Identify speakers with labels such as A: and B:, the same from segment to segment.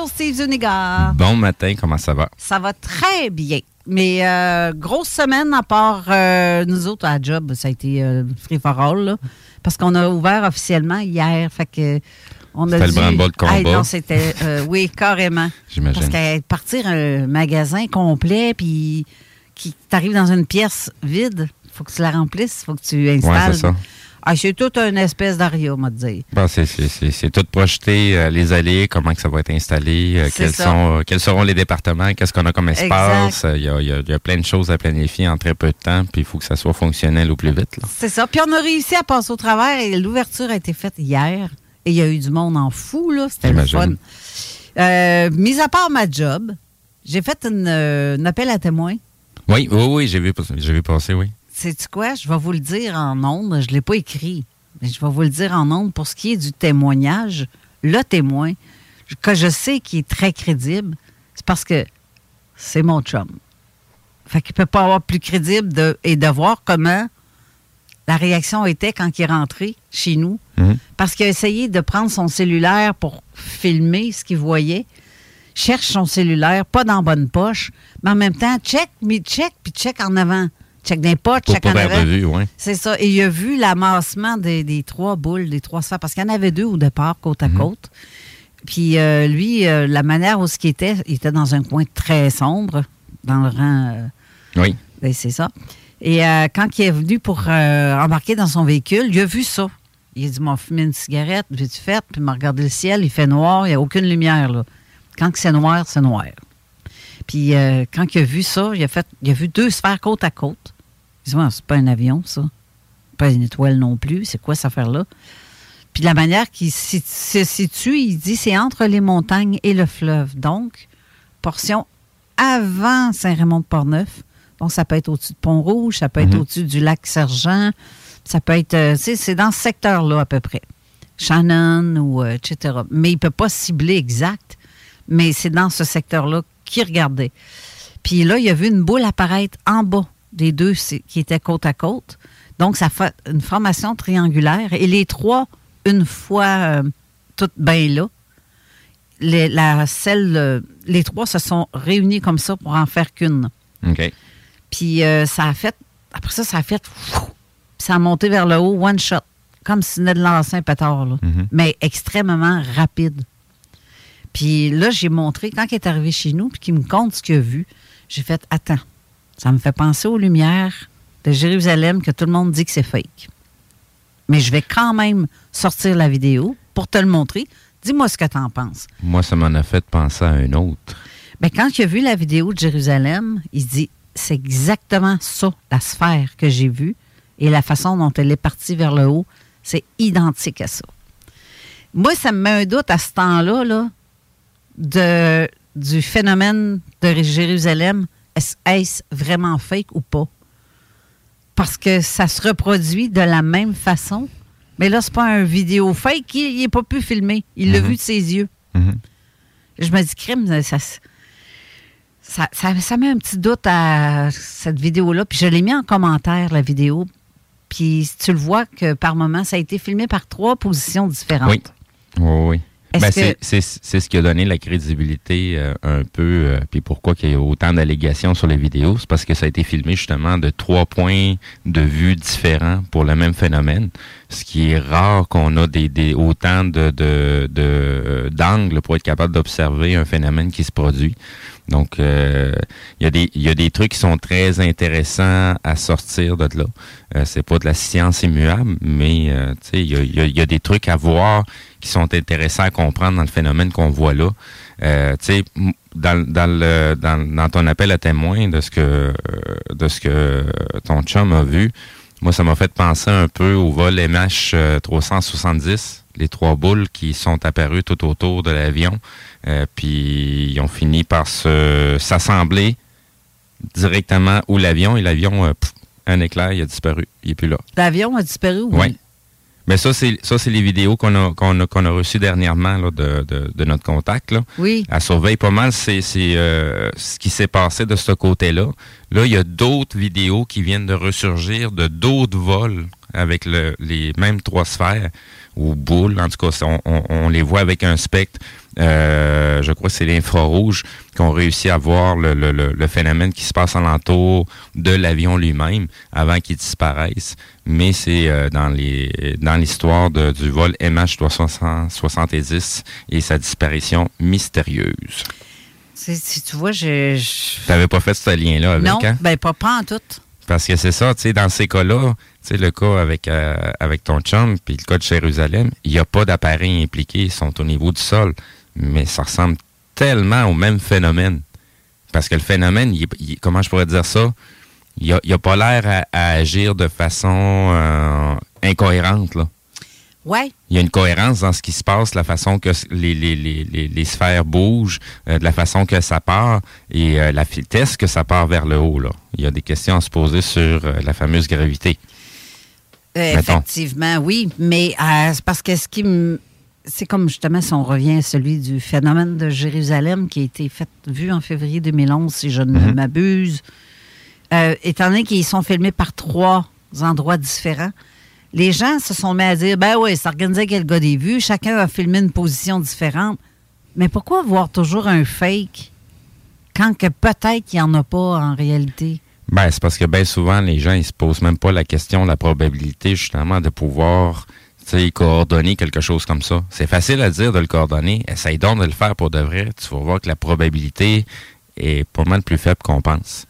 A: Bonjour Steve Zuniga.
B: Bon matin, comment ça va?
A: Ça va très bien. Mais euh, grosse semaine à part euh, nous autres à job, ça a été euh, free for all, là, parce qu'on a ouvert officiellement hier. Fait que on a
B: C'était le branle-bas de combat.
A: Hey, non, c'était euh, oui carrément.
B: J'imagine.
A: Parce qu'à partir un magasin complet, puis qui t'arrive dans une pièce vide, faut que tu la remplisses, faut que tu installes.
B: c'est ça.
A: Ah, c'est tout une espèce d'aria, on va te dire.
B: Bon, c'est- c'est c'est- c'est tout projeté, euh, les allées, comment que ça va être installé, euh, quels,
A: ça.
B: sont, euh, quels seront les départements, qu'est-ce qu'on a comme espace. Il y a, y a- il y a plein de choses à planifier en très peu de temps, puis il faut que ça soit fonctionnel au plus vite. là.
A: C'est ça. Puis on a réussi à passer au travers et l'ouverture a été faite hier. Et il y a eu du monde en fou, là. C'était le fun. Mis à part ma job, j'ai fait une, un appel à témoins.
B: Oui, oui, oui, j'ai vu, j'ai vu passer, oui.
A: Sais-tu quoi? Je vais vous le dire en ondes. Je ne l'ai pas écrit, mais je vais vous le dire en ondes. Pour ce qui est du témoignage, le témoin, que je sais qui est très crédible, c'est parce que c'est mon chum. Fait qu'il ne peut pas avoir plus crédible de, et de voir comment la réaction était quand il est rentré chez nous.
B: Mhm.
A: Parce qu'il a essayé de prendre son cellulaire pour filmer ce qu'il voyait. Cherche son cellulaire, pas dans bonne poche, mais en même temps, check, mais check, puis check en avant. Check d'un check en avant. C'est ça. Et il a vu l'amassement des, des trois boules, des trois sphères, parce qu'il y en avait deux au départ, côte à
B: Mhm.
A: côte. Puis euh, lui, euh, la manière où ce qu'il était, il était dans un coin très sombre, dans le rang. euh,
B: Oui.
A: ben, c'est ça. Et quand il est venu pour embarquer dans son véhicule, il a vu ça. Il a dit M'a fumé une cigarette, vite fait, puis il m'a regardé le ciel, il fait noir, il n'y a aucune lumière. Là. Quand c'est noir, c'est noir. Puis quand il a vu ça, il a, fait, il a vu deux sphères côte à côte. C'est pas un avion, ça. Pas une étoile non plus. C'est quoi cette affaire-là? Puis la manière qu'il se situe, il dit c'est entre les montagnes et le fleuve. Donc, portion avant Saint-Raymond-de-Portneuf. Donc, ça peut être au-dessus de Pont-Rouge, ça peut être
B: Mhm.
A: au-dessus du lac Sergent, ça peut être, euh, c'est dans ce secteur-là à peu près. Shannon ou euh, etc. Mais il ne peut pas cibler exact, mais c'est dans ce secteur-là qu'il regardait. Puis là, il a vu une boule apparaître en bas des deux qui étaient côte à côte. Donc, ça fait une formation triangulaire. Et les trois, une fois euh, toutes bien là, les, la, celle, euh, les trois se sont réunis comme ça pour en faire qu'une.
B: OK.
A: Puis euh, ça a fait, après ça, ça a fait, puis ça a monté vers le haut, one shot, comme si venait de lancer un pétard, là.
B: Mhm.
A: mais extrêmement rapide. Puis là, j'ai montré, quand il est arrivé chez nous, puis qu'il me compte ce qu'il a vu, j'ai fait, attends, ça me fait penser aux lumières de Jérusalem que tout le monde dit que c'est fake. Mais je vais quand même sortir la vidéo pour te le montrer. Dis-moi ce que tu en penses.
B: Moi, ça m'en a fait penser à un autre.
A: Ben, quand il a vu la vidéo de Jérusalem, il dit c'est exactement ça, la sphère que j'ai vue et la façon dont elle est partie vers le haut, c'est identique à ça. Moi, ça me met un doute à ce temps-là là, de, du phénomène de Jérusalem. Est-ce vraiment fake ou pas? Parce que ça se reproduit de la même façon. Mais là, c'est pas un vidéo fake. Il n'est pas pu filmer. Il l'a
B: Mhm.
A: vu de ses yeux.
B: Mhm.
A: Je me dis, crime, ça, ça, ça, ça met un petit doute à cette vidéo-là. Puis je l'ai mis en commentaire, la vidéo. Puis tu le vois que par moment, ça a été filmé par trois positions différentes.
B: Oui. Oui, oui. Ben,
A: que-
B: c'est- ce qui a donné la crédibilité euh, un peu, euh, puis pourquoi qu'il y a autant d'allégations sur les vidéos, c'est parce que ça a été filmé justement de trois points de vue différents pour le même phénomène. ce qui est rare qu'on a des, des autant de, de, de d'angles pour être capable d'observer un phénomène qui se produit. Donc, euh, il y, a des, y a des trucs qui sont très intéressants à sortir de là. Euh, c'est pas de la science immuable, mais euh, il y a, y, a, y a, des trucs à voir qui sont intéressants à comprendre dans le phénomène qu'on voit là. Euh, dans, dans, dans, dans, ton appel à témoin de ce que de ce que ton chum a vu, moi, ça m'a fait penser un peu au vol MH 370, les trois boules qui sont apparues tout autour de l'avion. Euh, puis ils ont fini par se s'assembler directement où l'avion et l'avion, euh, un éclair, il a disparu. Il n'est plus là.
A: L'avion a disparu, oui.
B: Oui. Mais ça, c'est ça, c'est les vidéos qu'on a qu'on a, qu'on a reçues dernièrement là, de, de, de, notre contact. Là.
A: Oui.
B: Elle surveille pas mal c'est, c'est euh, ce qui s'est passé de ce côté-là. Là, il y a d'autres vidéos qui viennent de ressurgir de d'autres vols avec le, les mêmes trois sphères ou boules. En tout cas, on, on, on les voit avec un spectre euh, je crois que c'est l'infrarouge qu'on réussit à voir le, le, le, phénomène qui se passe alentour de l'avion lui-même avant qu'il disparaisse. Mais c'est euh, dans les dans l'histoire du vol MH370 et sa disparition mystérieuse.
A: Si tu vois, je. je...
B: T'avais pas fait ce lien-là avec,
A: Non,
B: hein?
A: ben pas, pas en tout.
B: Parce que c'est ça, tu sais, dans ces cas-là, tu sais, le cas avec, euh, avec ton chum, puis le cas de Jérusalem, il n'y a pas d'appareils impliqués, ils sont au niveau du sol mais ça ressemble tellement au même phénomène. Parce que le phénomène, comment je pourrais dire ça? Il n'a pas l'air à, à, agir de façon euh, incohérente. Là.
A: Ouais.
B: Il y a une cohérence dans ce qui se passe, la façon que les, les, les, les sphères bougent, euh, de la façon que ça part et euh, la vitesse que ça part vers le haut. Là. Il y a des questions à se poser sur euh, la fameuse gravité.
A: effectivement, oui. Mais c'est parce que ce qui me c'est comme justement si on revient à celui du phénomène de Jérusalem qui a été fait, vu en février 2011, si je ne
B: Mhm.
A: m'abuse. Euh, étant donné qu'ils sont filmés par trois endroits différents, les gens se sont mis à dire ben oui, ça organisait quel gars des vues, chacun a filmé une position différente. Mais pourquoi voir toujours un fake quand que peut-être qu'il n'y en a pas en réalité?
B: Ben, c'est parce que bien souvent, les gens, ils se posent même pas la question, la probabilité, justement, de pouvoir coordonner quelque chose comme ça. C'est facile à dire de le coordonner. Essaye donc de le faire pour de vrai. Tu vas voir que la probabilité est pas mal plus faible qu'on pense.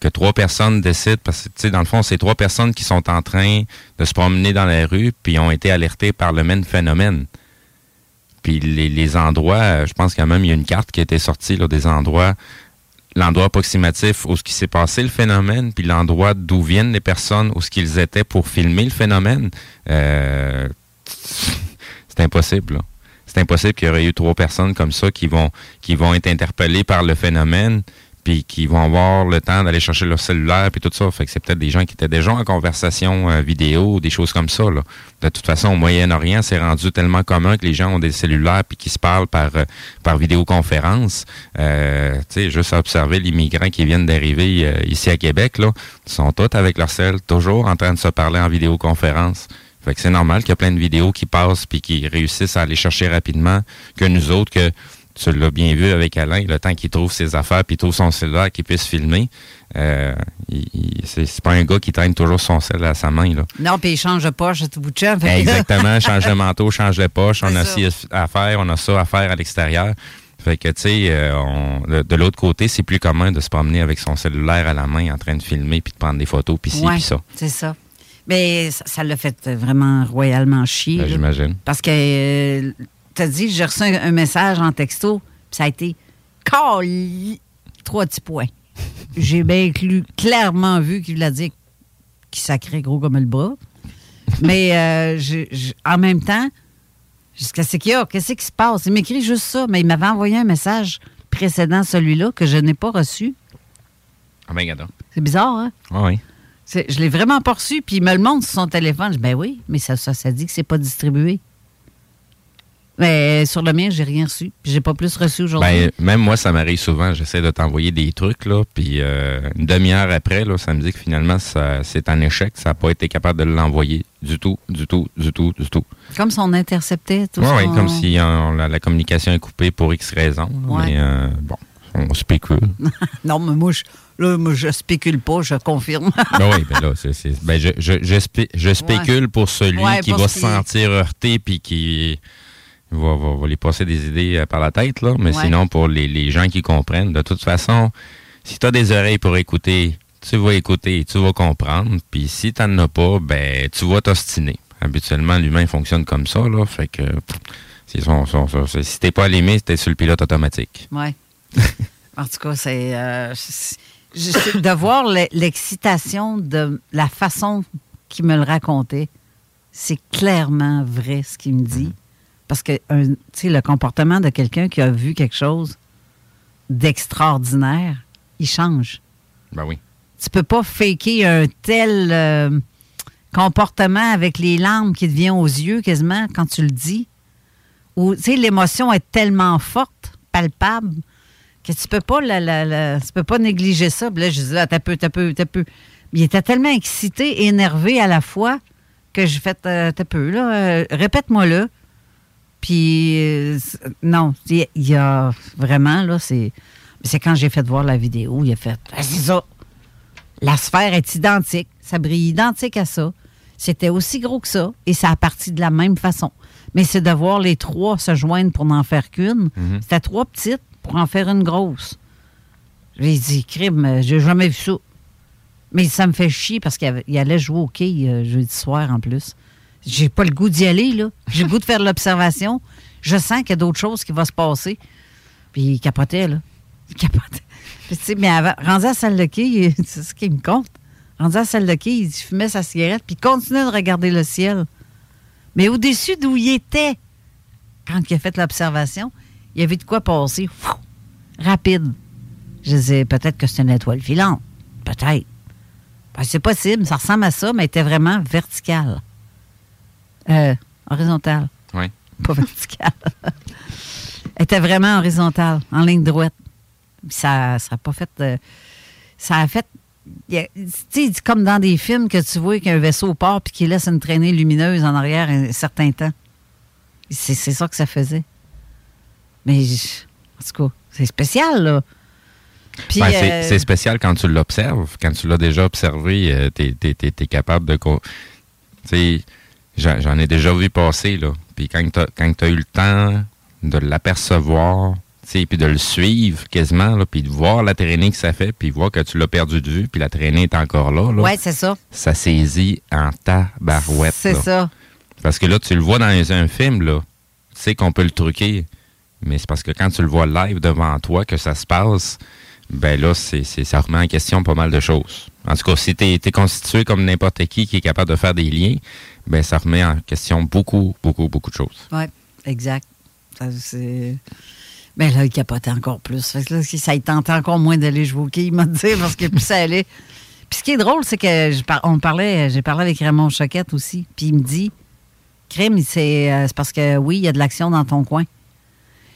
B: Que trois personnes décident, parce que, tu sais, dans le fond, c'est trois personnes qui sont en train de se promener dans la rue, puis ont été alertées par le même phénomène. Puis les, endroits, je pense quand même, il y a une carte qui a été sortie, là, des endroits l'endroit approximatif où ce qui s'est passé le phénomène, puis l'endroit d'où viennent les personnes, où ce qu'ils étaient pour filmer le phénomène, euh, c'est impossible. C'est impossible qu'il y aurait eu trois personnes comme ça qui vont qui vont être interpellées par le phénomène, puis qui vont avoir le temps d'aller chercher leur cellulaire, puis tout ça. Fait que c'est peut-être des gens qui étaient déjà en conversation euh, vidéo, des choses comme ça. Là. De toute façon, au Moyen-Orient, c'est rendu tellement commun que les gens ont des cellulaires puis qui se parlent par euh, par vidéoconférence. Euh, tu sais, juste à observer les migrants qui viennent d'arriver euh, ici à Québec, là, ils sont tous avec leur cell, toujours en train de se parler en vidéoconférence. Fait que c'est normal qu'il y a plein de vidéos qui passent puis qui réussissent à aller chercher rapidement que nous autres que tu l'as bien vu avec Alain, le temps qu'il trouve ses affaires puis trouve son cellulaire qu'il puisse filmer. Euh, c'est pas un gars qui traîne toujours son cell à sa main. Là.
A: Non, puis il change de poche à tout bout de champ.
B: Exactement, change de manteau, change de poche. On a
A: ça.
B: ci à faire, on a ça à faire à l'extérieur. Fait que, tu sais, euh, de, de l'autre côté, c'est plus commun de se promener avec son cellulaire à la main en train de filmer puis de prendre des photos puis ci
A: ouais,
B: puis ça.
A: C'est ça. Mais ça l'a fait vraiment royalement chier.
B: Ben, J'imagine.
A: Parce que, euh, as dit, j'ai reçu un, un, message en texto, puis ça a été Cali! Trois petits points. j'ai bien clairement vu qu'il a dit qu'il sacrait gros comme le bras. Mais euh, je, je, en même temps, qu'est-ce qu'il y a? Qu'est-ce qui se passe? Il m'écrit juste ça, mais il m'avait envoyé un message précédent, celui-là, que je n'ai pas reçu.
B: Ah ben.
A: C'est bizarre, hein?
B: Ah oui.
A: Je l'ai vraiment pas reçu, puis il me le montre sur son téléphone. Je dis, ben oui, mais ça, ça, ça dit que c'est pas distribué. Mais sur le mien, j'ai rien reçu. Puis j'ai pas plus reçu aujourd'hui.
B: Ben, même moi, ça m'arrive souvent. J'essaie de t'envoyer des trucs, là. Puis euh, une demi-heure après, là, ça me dit que finalement, ça, c'est un échec. Ça n'a pas été capable de l'envoyer du tout, du tout, du tout, du tout.
A: Comme si on interceptait tout
B: ouais,
A: son...
B: Oui, comme si on, la, la, communication est coupée pour X raison.
A: Ouais.
B: Mais euh, bon, On spécule.
A: non, mais moi, je, là, moi, je spécule pas, je confirme.
B: ben oui, ben là, c'est, c'est- ben je, je, je, spé- je spécule pour celui qui
A: pour
B: va se sentir heurté puis qui va, va, va lui passer des idées euh, par la tête, là. Mais
A: Ouais.
B: sinon, pour les, les gens qui comprennent, de toute façon, si tu as des oreilles pour écouter, tu vas écouter, tu vas comprendre. Puis si tu n'en as pas, ben tu vas t'ostiner. Habituellement, l'humain fonctionne comme ça, là. Fait que c'est son, son- son- c'est- si t'es pas allumé, t'es sur le pilote automatique.
A: Oui. en tout cas, c'est. euh, de voir le- l'excitation de la façon qu'il me le racontait, c'est clairement vrai ce qu'il me dit. Parce que, un- tu sais, le comportement de quelqu'un qui a vu quelque chose d'extraordinaire, il change.
B: Ben oui.
A: Tu peux pas faker un tel euh, comportement avec les larmes qui te viennent aux yeux quasiment quand tu le dis. Ou, tu sais, l'émotion est tellement forte, palpable, que tu peux pas la, la- la- tu peux pas négliger ça. Puis là, je dis, là, t'as peu, t'as peu, t'as peu. Il était tellement excité, énervé à la fois, que j'ai fait, euh, t'as peu, là, euh, répète-moi là. Puis, euh, non, il y a- il y a vraiment, là, c'est. C'est quand j'ai fait voir la vidéo, il a fait, Ah, c'est ça. La sphère est identique. Ça brille identique à ça. C'était aussi gros que ça et ça a parti de la même façon. Mais c'est de voir les trois se joindre pour n'en faire qu'une. C'était trois petites pour en faire une grosse. J'ai dit, crime, j'ai jamais vu ça. Mais ça me fait chier parce qu'il allait jouer au quai euh, jeudi soir en plus. J'ai pas le goût d'y aller, là. J'ai le goût de faire l'observation. Je sens qu'il y a d'autres choses qui vont se passer. Puis il capotait, là. Il capotait. Puis, tu sais, mais avant, rendu à salle de c'est ce qui me compte. Rendu à salle de il fumait sa cigarette, puis il continuait de regarder le ciel. Mais au-dessus d'où il était, quand il a fait l'observation, il y avait de quoi passer. Fou! rapide. Je disais, peut-être que c'est une étoile filante. Peut-être. Ben, c'est possible, ça ressemble à ça, mais elle était vraiment verticale. Euh, horizontale.
B: Oui.
A: Pas verticale. elle était vraiment horizontale, en ligne droite. Puis ça ça a pas fait. euh, ça a fait. Tu sais, c'est comme dans des films que tu vois qu'un vaisseau part puis qu'il laisse une traînée lumineuse en arrière un certain temps. C'est ça que ça faisait. Mais, en tout cas, c'est spécial, là.
B: Ben, c'est-
A: euh,
B: c'est spécial quand tu l'observes. Quand tu l'as déjà observé, euh, t'es es, capable de... Tu sais, j'en ai déjà vu passer, là. Puis quand tu as eu le temps de l'apercevoir, tu sais, puis de le suivre quasiment, là, puis de voir la traînée que ça fait, puis voir que tu l'as perdu de vue, puis la traînée est encore là, là
A: ouais, c'est ça.
B: ça saisit en tabarouette.
A: C'est ça.
B: Parce que là, tu le vois dans un film, là. Tu sais qu'on peut le truquer. Mais c'est parce que quand tu le vois live devant toi, que ça se passe, ben là, c'est, c'est- ça remet en question pas mal de choses. En tout cas, si tu es, constitué comme n'importe qui qui est capable de faire des liens, ben ça remet en question beaucoup, beaucoup, beaucoup de choses.
A: Oui, exact. Mais là, il capotait encore plus. Là, ça il tentait encore moins d'aller jouer au quai, il m'a dit, parce que plus ça allait. Puis ce qui est drôle, c'est que j'ai parlé avec Raymond Choquette aussi, puis il me dit Crime, c'est, euh, c'est parce que oui, il y a de l'action dans ton coin.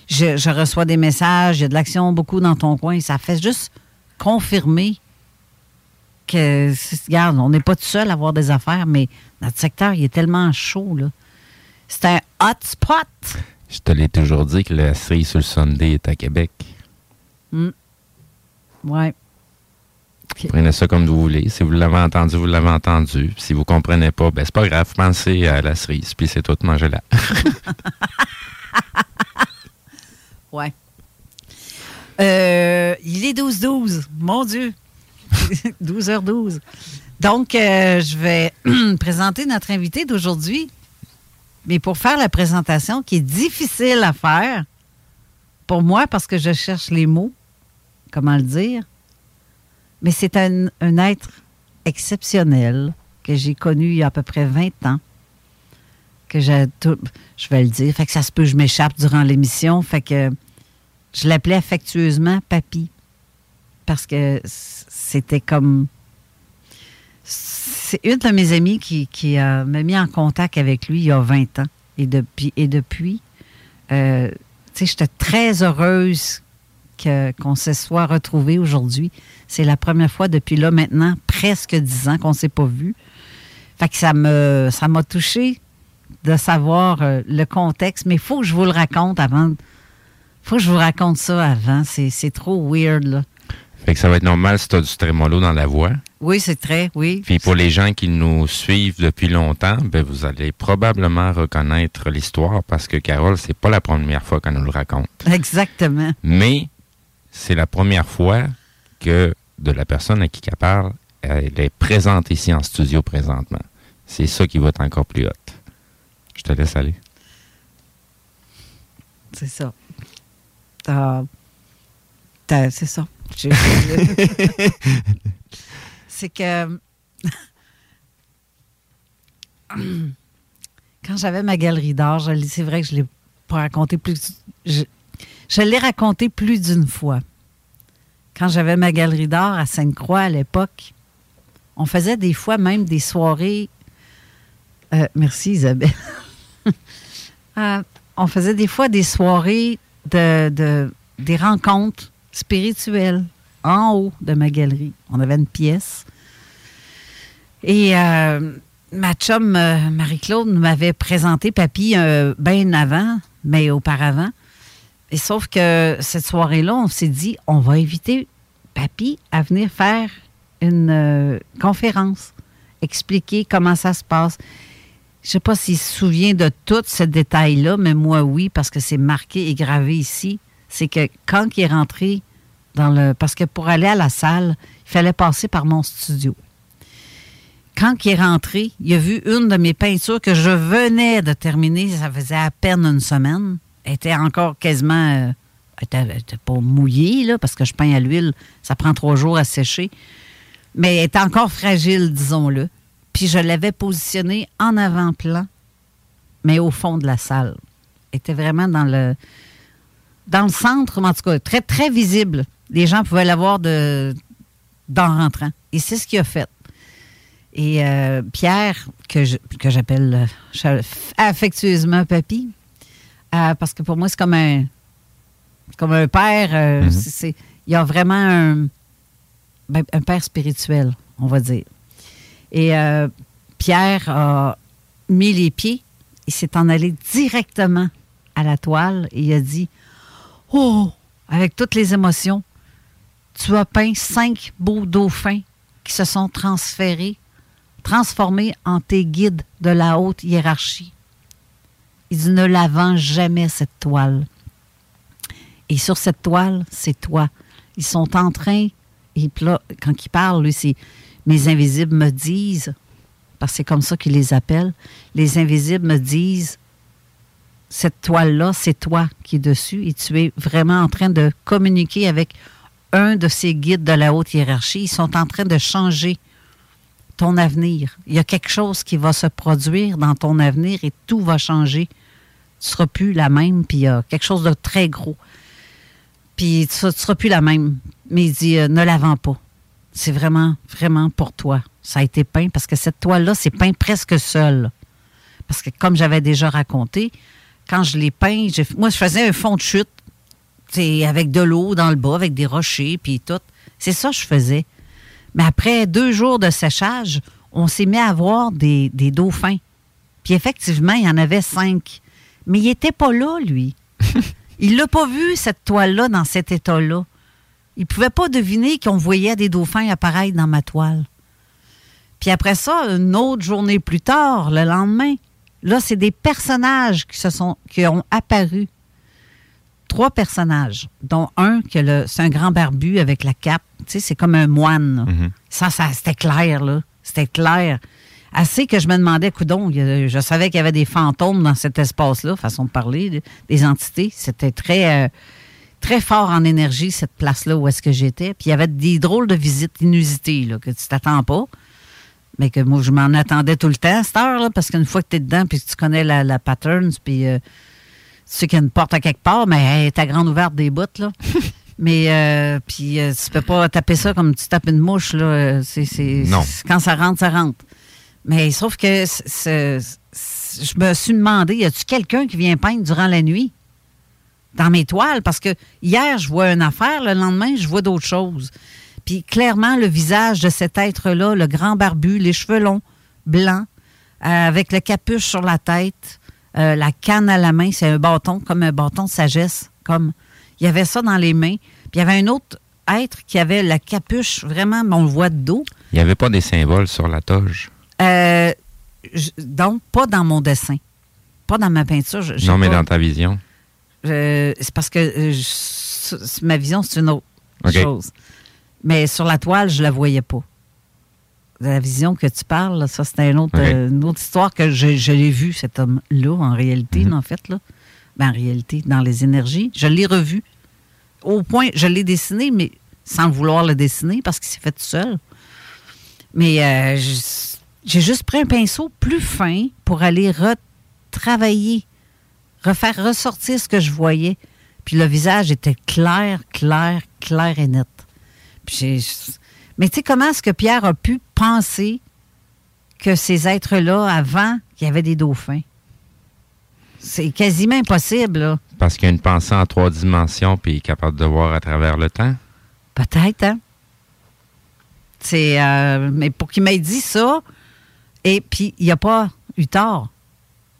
A: Je reçois des messages, il y a de l'action beaucoup dans ton coin. Ça fait juste confirmer que, regarde, on n'est pas tout seul à avoir des affaires, mais notre secteur, il est tellement chaud, là. C'est un hotspot.
B: Je te l'ai toujours dit que la série sur le Sunday est à Québec.
A: Ouais.
B: Prenez ça comme vous voulez. Si vous l'avez entendu, vous l'avez entendu. Si vous comprenez pas, ben c'est pas grave. Pensez à la cerise, puis c'est tout, mangez-la.
A: Ouais. Euh, il est 12-12. Mon Dieu. 12h12. Donc, euh, je vais présenter notre invité d'aujourd'hui. Mais pour faire la présentation, qui est difficile à faire pour moi, parce que je cherche les mots, comment le dire, mais c'est un, être exceptionnel que j'ai connu il y a à peu près 20 ans. Que tout- je vais le dire. Fait que ça se peut, je m'échappe durant l'émission. Fait que je l'appelais affectueusement Papy. Parce que c'était comme. C'est une de mes amies qui, qui euh, m'a mis en contact avec lui il y a 20 ans. Et depuis, et depuis euh, j'étais très heureuse qu'on se soit retrouvés aujourd'hui. C'est la première fois depuis là maintenant presque 10 ans qu'on ne s'est pas vus. Fait que ça me ça m'a touché de savoir euh, le contexte, mais il faut que je vous le raconte avant Faut que je vous raconte ça avant. C'est trop weird, là.
B: Fait que ça va être normal si tu as du trémolo dans la voix.
A: Oui, c'est très, oui.
B: Puis pour les gens qui nous suivent depuis longtemps, ben vous allez probablement reconnaître l'histoire parce que Carole, c'est pas la première fois qu'elle nous le raconte.
A: Exactement.
B: Mais c'est la première fois que de la personne à qui elle parle, elle est présente ici en studio présentement. C'est ça qui va être encore plus haute. Je te laisse aller.
A: C'est ça. Euh, c'est ça. c'est que quand j'avais ma galerie d'art, c'est vrai que je l'ai pas raconté plus. Je, je l'ai raconté plus d'une fois. Quand j'avais ma galerie d'art à Sainte-Croix à l'époque, on faisait des fois même des soirées. Euh, merci Isabelle. Euh, on faisait des fois des soirées de, de des rencontres spirituelles en haut de ma galerie. On avait une pièce. Et euh, ma chum Marie-Claude m'avait présenté Papy bien avant, mais auparavant. Et sauf que cette soirée-là, on s'est dit, on va inviter Papy à venir faire une euh, conférence, expliquer comment ça se passe. Je ne sais pas s'il se souvient de tout ce détail-là, mais moi, oui, parce que c'est marqué et gravé ici. C'est que quand il est rentré dans le. Parce que pour aller à la salle, il fallait passer par mon studio. Quand il est rentré, il a vu une de mes peintures que je venais de terminer. Ça faisait à peine une semaine. Elle était encore quasiment. Euh, elle n'était pas mouillée, là, parce que je peins à l'huile. Ça prend trois jours à sécher mais elle est encore fragile, disons-le. Puis je l'avais positionnée en avant-plan, mais au fond de la salle. Elle était vraiment dans le, dans le centre, en tout cas, très, très visible. Les gens pouvaient la voir de, d'en rentrant. Et c'est ce qu'il a fait. Et euh, Pierre, que, j'appelle euh, affectueusement Papy, euh, parce que pour moi, c'est comme un, comme un père. Mm-hmm. c'est, il y a vraiment un ben, un père spirituel, on va dire. Et Pierre a mis les pieds, il s'est en allé directement à la toile et il a dit Oh, avec toutes les émotions, tu as peint cinq beaux dauphins qui se sont transférés, transformés en tes guides de la haute hiérarchie. Il dit Ne la vends jamais, cette toile. Et sur cette toile, c'est toi. Ils sont en train et là, quand il parle, lui, c'est Mes invisibles me disent, parce que c'est comme ça qu'il les appelle, les invisibles me disent Cette toile-là, c'est toi qui es dessus et tu es vraiment en train de communiquer avec un de ces guides de la haute hiérarchie. Ils sont en train de changer ton avenir. Il y a quelque chose qui va se produire dans ton avenir et tout va changer. Tu ne seras plus la même, puis il y a quelque chose de très gros. Puis tu ne seras plus la même mais il dit euh, ne la pas. C'est vraiment, vraiment pour toi. Ça a été peint parce que cette toile-là, c'est peint presque seul. Parce que comme j'avais déjà raconté, quand je l'ai peint, moi, je faisais un fond de chute avec de l'eau dans le bas, avec des rochers, puis tout. C'est ça que je faisais. Mais après deux jours de séchage, on s'est mis à voir des, des dauphins. Puis effectivement, il y en avait cinq. Mais il n'était pas là, lui. il l'a pas vu, cette toile-là, dans cet état-là. Il ne pouvait pas deviner qu'on voyait des dauphins apparaître dans ma toile. Puis après ça, une autre journée plus tard, le lendemain, là, c'est des personnages qui, se sont, qui ont apparu. Trois personnages, dont un, que c'est un grand barbu avec la cape. Tu sais, c'est comme un moine. Mm-hmm. Ça, ça c'était clair, là. C'était clair. Assez que je me demandais, coudon, je savais qu'il y avait des fantômes dans cet espace-là, façon de parler, des entités. C'était très... Euh, très fort en énergie, cette place-là où est-ce que j'étais. Puis il y avait des drôles de visites inusitées là, que tu t'attends pas. Mais que moi, je m'en attendais tout le temps à cette heure, parce qu'une fois que tu es dedans, puis que tu connais la, la patterns, puis euh, tu sais qu'il y a une porte à quelque part, mais elle est à grande ouverte des bouts, là. mais, euh, puis euh, tu peux pas taper ça comme tu tapes une mouche, là. C'est,
B: non.
A: Quand ça rentre, ça rentre. Mais sauf que je me suis demandé, y a-tu quelqu'un qui vient peindre durant la nuit? dans mes toiles parce que hier, je vois une affaire, le lendemain, je vois d'autres choses. Puis clairement, le visage de cet être-là, le grand barbu, les cheveux longs, blancs, euh, avec le capuche sur la tête, euh, la canne à la main, c'est un bâton, comme un bâton de sagesse, comme Il y avait ça dans les mains. Puis il y avait un autre être qui avait la capuche, vraiment, mais on le voit de dos.
B: Il n'y avait pas des symboles sur la toge.
A: Euh, je- donc, pas dans mon dessin. Pas dans ma peinture. je-
B: Non, mais
A: pas-
B: dans ta vision.
A: C'est parce que je- ma vision, c'est une autre chose. Mais sur la toile, je la voyais pas. La vision que tu parles, là, ça, c'était une autre,
B: OK.
A: euh, une autre histoire que je, je l'ai vu, cet homme-là, en réalité,
B: Mhm.
A: en fait. Là. Ben, en réalité, dans les énergies. Je l'ai revu. Au point, je l'ai dessiné, mais sans vouloir le dessiner, parce qu'il s'est fait tout seul. Mais euh, j'ai juste pris un pinceau plus fin pour aller retravailler, refaire ressortir ce que je voyais. Puis le visage était clair, clair, clair et net. Mais tu sais, comment est-ce que Pierre a pu penser que ces êtres-là, avant, qu'il y avait des dauphins? C'est quasiment impossible, là.
B: Parce qu'il y a une pensée en trois dimensions puis il est capable de voir à travers le temps.
A: Peut-être, hein? C'est. euh, mais pour qu'il m'ait dit ça, et puis il n'y a pas eu tort.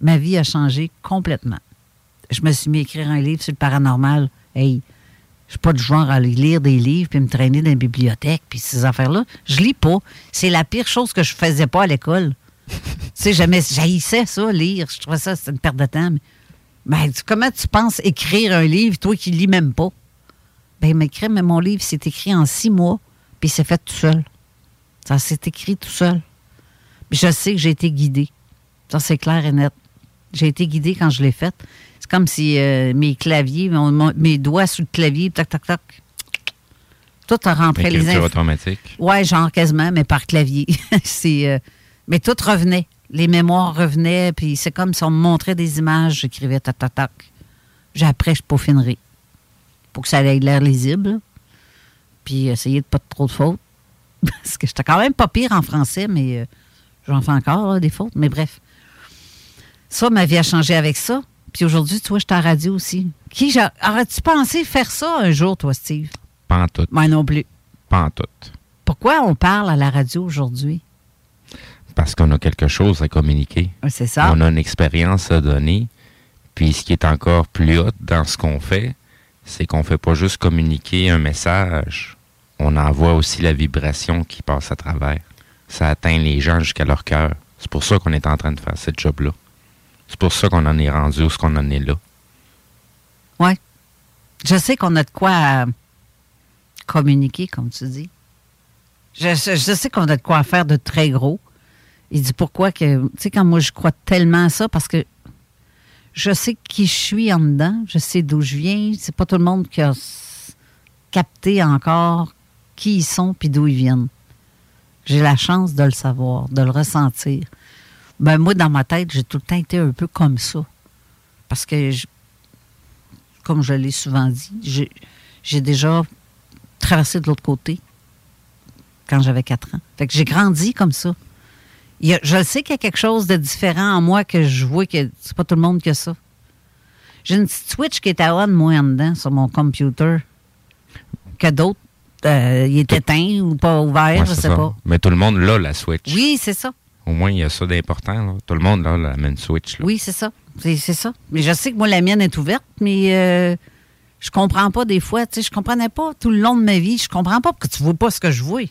A: Ma vie a changé complètement. Je me suis mis à écrire un livre sur le paranormal. Hey, suis pas du genre à aller lire des livres puis me traîner dans les bibliothèques puis ces affaires-là. Je lis pas. C'est la pire chose que je faisais pas à l'école. tu sais, jamais j'haïssais ça, lire. Je trouvais ça, c'était une perte de temps. Mais, comment tu penses écrire un livre, toi qui lis même pas? Ben, m'écrire, mais mon livre, c'est écrit en six mois, puis c'est fait tout seul. Ça s'est écrit tout seul. Puis je sais que j'ai été guidée. Ça, c'est clair et net. J'ai été guidée quand je l'ai fait. C'est comme si euh, mes claviers, mon- mon- mes doigts sous le clavier, tac, tac, tac. Tout a rentré les infos.
B: automatique?
A: Ouais, genre quasiment, mais par clavier. c'est, euh, mais tout revenait. Les mémoires revenaient, puis c'est comme si on me montrait des images, j'écrivais tac, tac, tac. Puis après, je peaufinerai. Pour que ça ait l'air lisible. là. Puis essayer de pas de trop de fautes. Parce que j'étais quand même pas pire en français, mais euh, j'en fais encore là, des fautes. Mais bref. Ça, ma vie a changé avec ça. Puis aujourd'hui, tu vois, je suis la radio aussi. Qui, aurais-tu pensé faire ça un jour, toi, Steve?
B: Pas en tout.
A: Moi non plus.
B: Pas en tout.
A: Pourquoi on parle à la radio aujourd'hui?
B: Parce qu'on a quelque chose à communiquer.
A: C'est ça.
B: On a une expérience à donner. Puis ce qui est encore plus haut dans ce qu'on fait, c'est qu'on fait pas juste communiquer un message. On envoie aussi la vibration qui passe à travers. Ça atteint les gens jusqu'à leur cœur. C'est pour ça qu'on est en train de faire ce job-là. C'est pour ça qu'on en est rendu où ce qu'on en est là.
A: Oui. Je sais qu'on a de quoi euh, communiquer, comme tu dis. Je, sais qu'on a de quoi faire de très gros. Il dit pourquoi que. Tu sais, quand moi, je crois tellement à ça, parce que je sais qui je suis en dedans, je sais d'où je viens. C'est pas tout le monde qui a capté encore qui ils sont puis d'où ils viennent. J'ai la chance de le savoir, de le ressentir. Ben, moi, dans ma tête, j'ai tout le temps été un peu comme ça. Parce que je- comme je l'ai souvent dit, j'ai- déjà traversé de l'autre côté quand j'avais 4 ans. Fait que j'ai grandi comme ça. A- je le sais qu'il y a quelque chose de différent en moi que je vois que c'est pas tout le monde qui a ça. J'ai une petite switch qui est à on, moi, en dedans, sur mon computer, que d'autres, euh, il est éteint ou pas ouvert,
B: Ouais,
A: je sais
B: ça.
A: pas.
B: Mais tout le monde l'a, la Switch.
A: Oui, c'est ça.
B: Au moins, il y a ça d'important. là. Tout le monde a la même Switch. là.
A: Oui, c'est ça. C'est ça. Mais je sais que moi, la mienne est ouverte, mais euh, je comprends pas des fois. Tu sais, je comprenais pas tout le long de ma vie. Je comprends pas parce que tu vois pas ce que je vois. Tu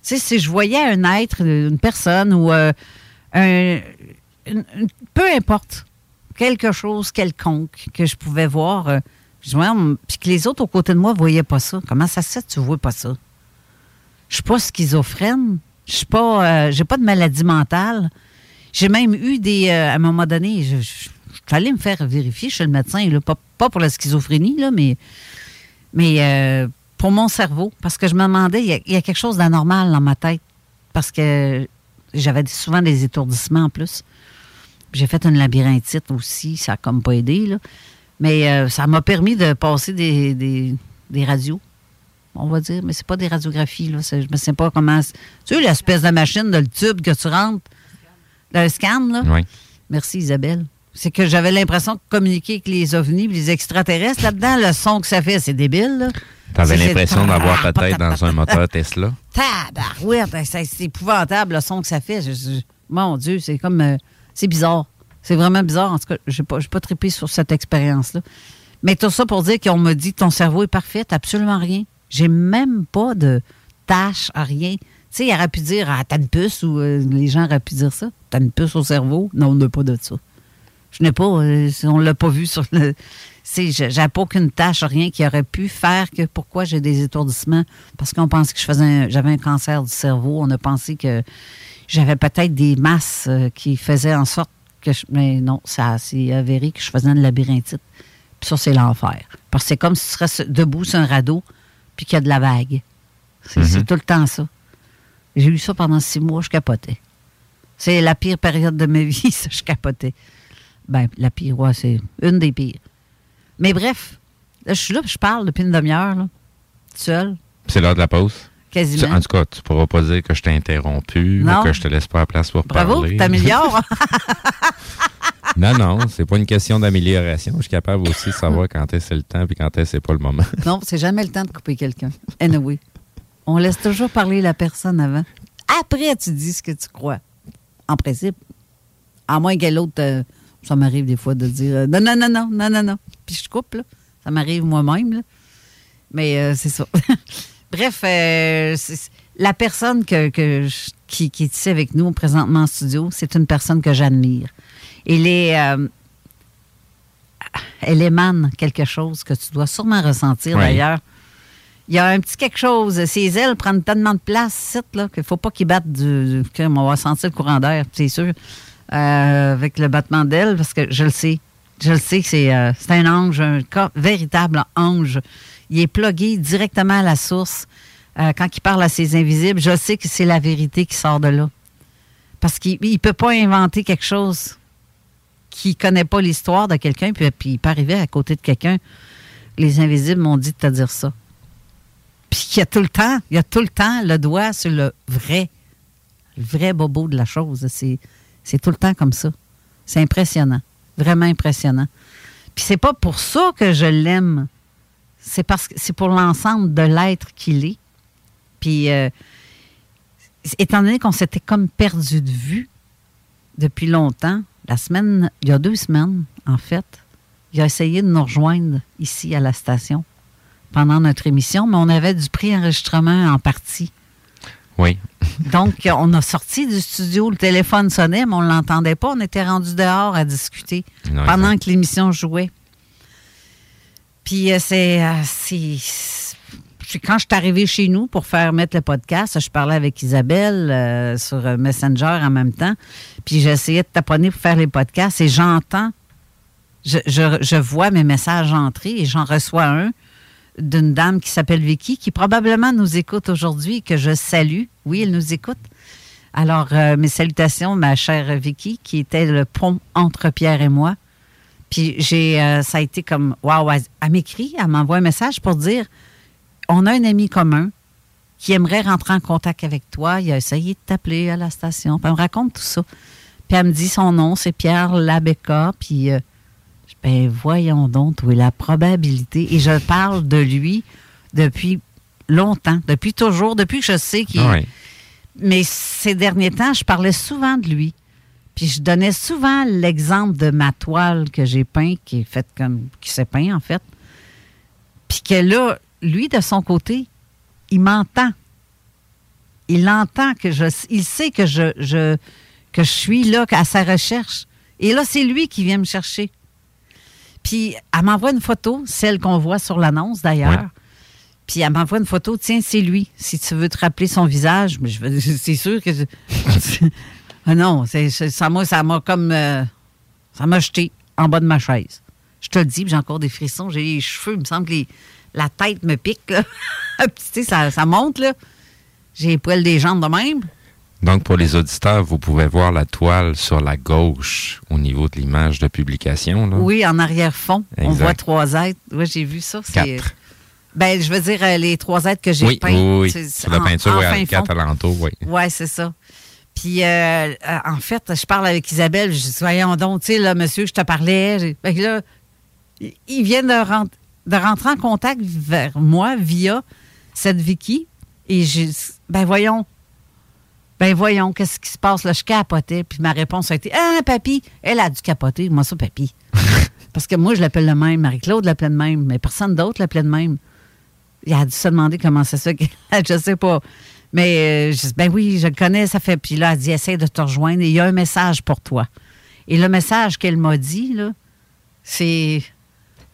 A: sais, si je voyais un être, une personne ou euh, un, peu importe, quelque chose quelconque que je pouvais voir, euh, puis que les autres aux côtés de moi voyaient pas ça. Comment ça se fait que tu vois pas ça? Je suis pas schizophrène. Je suis pas, euh, j'ai pas de maladie mentale. J'ai même eu des. euh, à un moment donné, je, je, je allée me faire vérifier chez le médecin, là, pas, pas pour la schizophrénie, là, mais, mais euh, pour mon cerveau. Parce que je me demandais, il y a, il y a quelque chose d'anormal dans ma tête. Parce que j'avais souvent des étourdissements en plus. J'ai fait une labyrinthite aussi, ça n'a comme pas aidé, là. Mais euh, ça m'a permis de passer des, des, des radios, on va dire. Mais c'est pas des radiographies, là. Je me sais pas comment. Tu sais, l'espèce de machine, de le tube que tu rentres, le scan, là?
B: Oui.
A: Merci Isabelle. C'est que j'avais l'impression de communiquer avec les ovnis, les extraterrestres là-dedans. Le son que ça fait, c'est débile. là.
B: T'avais l'impression d'avoir ta tête dans un moteur Tesla.
A: Tabarouette, ben, c'est épouvantable le son que ça fait. Mon Dieu, c'est comme. euh, c'est bizarre. C'est vraiment bizarre. En tout cas, je n'ai pas, pas trippé sur cette expérience-là. Mais tout ça pour dire qu'on me dit ton cerveau est parfait, absolument rien. J'ai même pas de tâche à rien. Tu sais, il aurait pu dire ah, t'as une puce ou euh, les gens auraient pu dire ça. T'as une puce au cerveau. Non, on n'a pas de ça. Je n'ai pas, euh, on l'a pas vu sur le. J'ai pas aucune tâche, rien qui aurait pu faire que pourquoi j'ai des étourdissements. Parce qu'on pensait que je faisais j'avais un cancer du cerveau. On a pensé que j'avais peut-être des masses euh, qui faisaient en sorte que je, Mais non, ça c'est avéré que je faisais une labyrinthite. Puis ça, c'est l'enfer. Parce que c'est comme si tu serais debout sur un radeau, puis qu'il y a de la vague. C'est
B: Mhm.
A: tout le temps ça. J'ai eu ça pendant six mois, je capotais. C'est la pire période de ma vie, ça, je capotais. Ben, la pire, ouais, c'est une des pires. Mais bref, là, je suis là, puis je parle depuis une demi-heure, là, seule,
B: C'est l'heure de la pause.
A: Quasiment.
B: en tout cas, tu pourras pas dire que je t'ai interrompu ou que je te laisse pas la place pour
A: Bravo,
B: parler.
A: t'améliores.
B: Non, non, c'est pas une question d'amélioration. Je suis capable aussi de savoir quand est-ce c'est le temps et quand est-ce c'est pas le moment.
A: non, c'est jamais le temps de couper quelqu'un. Anyway, on laisse toujours parler la personne avant. Après, tu dis ce que tu crois. En principe. À moins que l'autre, euh, ça m'arrive des fois de dire euh, non, non, non, non, non, non, non. Puis je coupe, là. Ça m'arrive moi-même. Mais euh, c'est ça. Bref, la personne que, qui, qui est ici avec nous présentement en studio, c'est une personne que j'admire. Elle est. euh, elle émane quelque chose que tu dois sûrement ressentir
B: Oui.
A: d'ailleurs. Il y a un petit quelque chose. Ses ailes prennent tellement de place, là, qu'il ne faut pas qu'ils battent du. du- On va sentir le courant d'air, c'est sûr, euh, avec le battement d'ailes, parce que je le sais. Je le sais que c'est euh, un ange, un véritable ange. Il est plugué directement à la source. Euh, quand il parle à ses invisibles, je sais que c'est la vérité qui sort de là. Parce qu'il ne peut pas inventer quelque chose qui connaît pas l'histoire de quelqu'un, puis, puis il peut arriver à côté de quelqu'un. Les invisibles m'ont dit de te dire ça. Puis il y a tout le temps, il y a tout le temps le doigt sur le vrai, le vrai bobo de la chose. C'est, c'est tout le temps comme ça. C'est impressionnant. Vraiment impressionnant. Puis c'est pas pour ça que je l'aime. C'est parce que c'est pour l'ensemble de l'être qu'il est. Puis euh, étant donné qu'on s'était comme perdu de vue depuis longtemps, la semaine, il y a deux semaines, en fait, il a essayé de nous rejoindre ici à la station pendant notre émission, mais on avait du pré-enregistrement en partie.
B: Oui.
A: Donc, on a sorti du studio, le téléphone sonnait, mais on ne l'entendait pas. On était rendu dehors à discuter
B: Non,
A: pendant que l'émission jouait. Puis, euh, c'est. Quand je suis arrivée chez nous pour faire mettre le podcast, je parlais avec Isabelle euh, sur euh, Messenger en même temps. Puis j'essayais de taponner pour faire les podcasts et j'entends, je, vois mes messages entrer et j'en reçois un d'une dame qui s'appelle Vicky, qui probablement nous écoute aujourd'hui, que je salue. Oui, elle nous écoute. Alors, euh, mes salutations, ma chère Vicky, qui était le pont entre Pierre et moi. Puis j'ai, ça a été comme, waouh, elle m'écrit, elle m'envoie un message pour dire, on a un ami commun qui aimerait rentrer en contact avec toi. Il a essayé de t'appeler à la station. Puis elle me raconte tout ça. Puis elle me dit son nom, c'est Pierre Labecca. Puis, euh, ben voyons donc, où est la probabilité. Et je parle de lui depuis longtemps, depuis toujours, depuis que je sais qu'il
B: Ah ouais.
A: mais ces derniers temps, je parlais souvent de lui. Puis je donnais souvent l'exemple de ma toile que j'ai peint, qui est faite comme. qui s'est peint, en fait. Puis que là, lui, de son côté, il m'entend. Il entend que je. Il sait que je, je, que je suis là à sa recherche. Et là, c'est lui qui vient me chercher. Puis elle m'envoie une photo, celle qu'on voit sur l'annonce d'ailleurs.
B: Ouais.
A: Puis elle m'envoie une photo, tiens, c'est lui. Si tu veux te rappeler son visage, mais je c'est sûr que. je- ah non, c'est- ça m'a ça m'a comme. euh, ça m'a jeté en bas de ma chaise. Je te le dis, puis j'ai encore des frissons. J'ai les cheveux, il me semble que les- la tête me pique. là. Puis, tu sais, ça, ça monte, là. J'ai les poils des jambes de même.
B: Donc, pour les auditeurs, vous pouvez voir la toile sur la gauche au niveau de l'image de publication. Là.
A: Oui, en arrière-fond, on voit trois êtres. Oui, j'ai vu ça.
B: Quatre.
A: Ben, je veux dire, euh, les trois êtres que j'ai
B: Oui,
A: peints.
B: oui, oui. Sur la
A: en-
B: peinture,
A: en fin fond.
B: quatre alentours, oui.
A: Oui, c'est ça. Puis, euh, euh, en fait, je parle avec Isabelle. Je dis, voyons donc, tu sais, là, monsieur, je te parlais. J'ai- Fait que là, il- il vient de, rent- de rentrer en contact vers moi via cette Vicky. Et j'ai ben voyons. Ben voyons, qu'est-ce qui se passe là? Je capotais. Puis ma réponse a été, ah, papy. Elle a dû capoter. Moi, ça, papy. Parce que moi, je l'appelle le même. Marie-Claude l'appelait de même. Mais personne d'autre l'appelait de même. Il a dû se demander comment c'est ça. je sais pas. Mais euh, je dis, ben oui, je le connais, ça fait. Puis là, elle dit, essaye de te rejoindre. Et il y a un message pour toi. Et le message qu'elle m'a dit, là, c'est.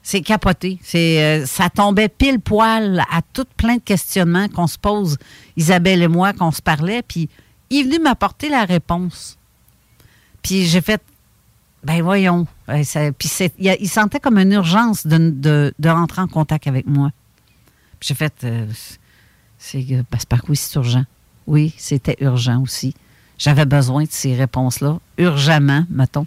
A: C'est capoté. Euh, ça tombait pile poil à tout plein de questionnements qu'on se pose, Isabelle et moi, qu'on se parlait. Puis il est venu m'apporter la réponse. Puis j'ai fait, ben voyons. puis il, sentait comme une urgence de, rentrer en contact avec moi. Puis j'ai fait, euh, c'est parce que oui, c'est urgent? Oui, c'était urgent aussi. J'avais besoin de ces réponses-là, urgemment, mettons.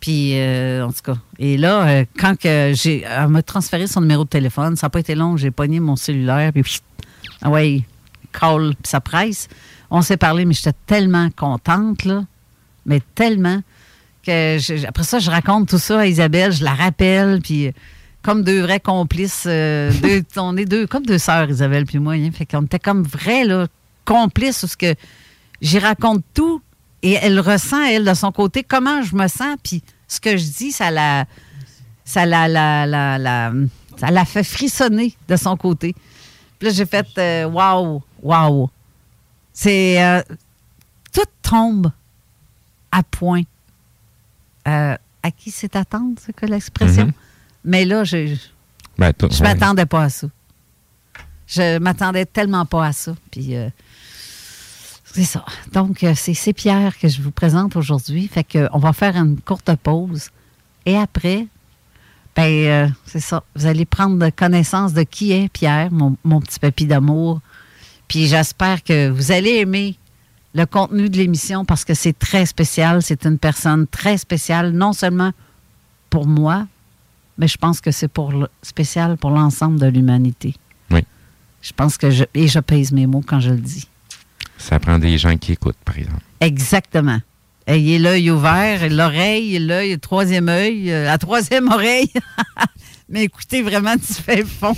A: Puis, euh, en tout cas, et là, euh, quand que j'ai, elle m'a transféré son numéro de téléphone, ça n'a pas été long, j'ai pogné mon cellulaire, puis, ah ouais, call, puis ça presse. On s'est parlé, mais j'étais tellement contente, là, mais tellement que, après ça, je raconte tout ça à Isabelle, je la rappelle, puis comme deux vrais complices, euh, on est deux, comme deux sœurs, Isabelle puis moi, hein, fait qu'on était comme vrais, là, complices, parce que j'y raconte tout, et elle ressent, elle, de son côté, comment je me sens, puis ce que je dis, ça la, ça la, la, la, ça la fait frissonner de son côté. Puis là, j'ai fait waouh, waouh. C'est. Euh, tout tombe à point. Euh, à qui c'est attendre, c'est que l'expression? Mm-hmm. Mais là, je. Ben, je m'attendais pas à ça. Je m'attendais tellement pas à ça. Puis. Euh, c'est ça. Donc, euh, c'est Pierre que je vous présente aujourd'hui. Fait que on va faire une courte pause. Et après, ben, euh, c'est ça. Vous allez prendre connaissance de qui est Pierre, mon, petit papy d'amour. Puis j'espère que vous allez aimer le contenu de l'émission parce que c'est très spécial. C'est une personne très spéciale, non seulement pour moi, mais je pense que c'est pour spécial pour l'ensemble de l'humanité.
B: Oui.
A: Je pense que je. Et je pèse mes mots quand je le dis.
B: Ça prend des gens qui écoutent, par exemple.
A: Exactement. Ayez l'œil ouvert, l'oreille, l'œil, le troisième œil, euh, la troisième oreille. Mais écoutez vraiment du fin fond.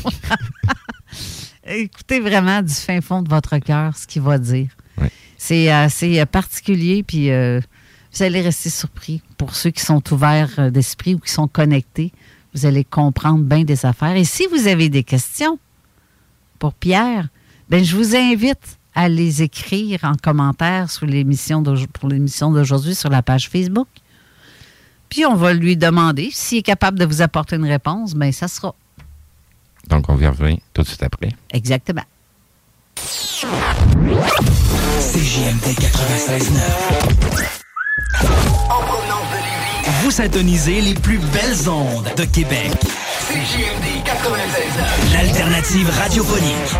A: écoutez vraiment du fin fond de votre cœur ce qu'il va dire. C'est assez euh, particulier, puis euh, vous allez rester surpris. Pour ceux qui sont ouverts d'esprit ou qui sont connectés, vous allez comprendre bien des affaires. Et si vous avez des questions pour Pierre, ben je vous invite à les écrire en commentaire sur l'émission pour l'émission d'aujourd'hui sur la page Facebook. Puis on va lui demander s'il est capable de vous apporter une réponse, bien ça sera.
B: Donc on vient revenir tout de suite après.
A: Exactement.
C: CJMD 96.9 Vous syntonisez les plus belles ondes de Québec. CJMD 96.9 L'alternative radiophonique.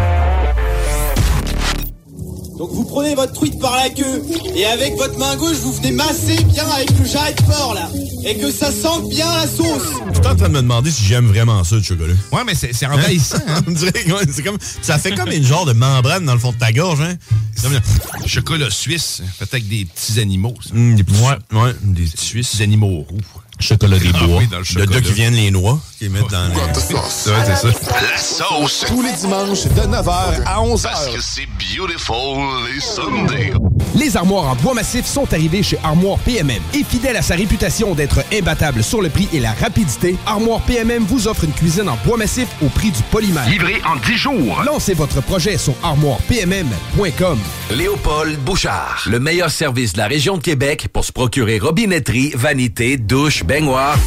D: Donc vous prenez votre truite par la queue et avec votre main gauche vous venez masser bien avec le jarret de porc là et que ça sente bien la sauce.
E: Je suis en train de me demander si j'aime vraiment ça le chocolat.
F: Ouais mais c'est envahissant. Hein?
E: On dirait c'est comme ça fait comme une genre de membrane dans le fond de ta gorge hein?
F: Comme le chocolat suisse fait avec des petits animaux. Ça.
E: Mmh, des petits, ouais, ouais, des petits suisses.
F: Des animaux roux.
E: Chocolat des bois. Le, de qui viennent les noix, qui mettent dans
F: les...
E: c'est
F: ça.
G: La sauce. Tous les dimanches de 9h à 11h. Parce que c'est beautiful les Sundays.
H: Les armoires en bois massif sont arrivées chez Armoire PMM. Et fidèle à sa réputation d'être imbattable sur le prix et la rapidité, Armoire PMM vous offre une cuisine en bois massif au prix du polymère.
G: Livré en 10 jours.
H: Lancez votre projet sur armoirepmm.com.
I: Léopold Bouchard, le meilleur service de la région de Québec pour se procurer robinetterie, vanité, douche, baignoire.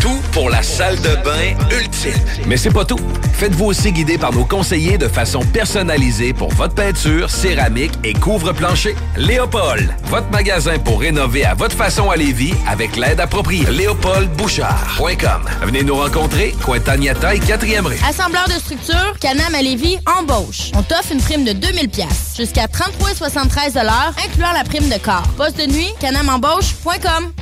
I: Tout pour la salle de bain ultime. Mais c'est pas tout. Faites-vous aussi guider par nos conseillers de façon personnalisée pour votre peinture, céramique et couvre-plancher. Léopold, votre magasin pour rénover à votre façon à Lévis avec l'aide appropriée. LéopoldBouchard.com. Venez nous rencontrer, Cointagnata et 4e rue.
J: Assembleur de structure, Canam à Lévis, embauche. On t'offre une prime de 2000 pièces jusqu'à 33,73 incluant la prime de corps. Poste de nuit, canamembauche.com.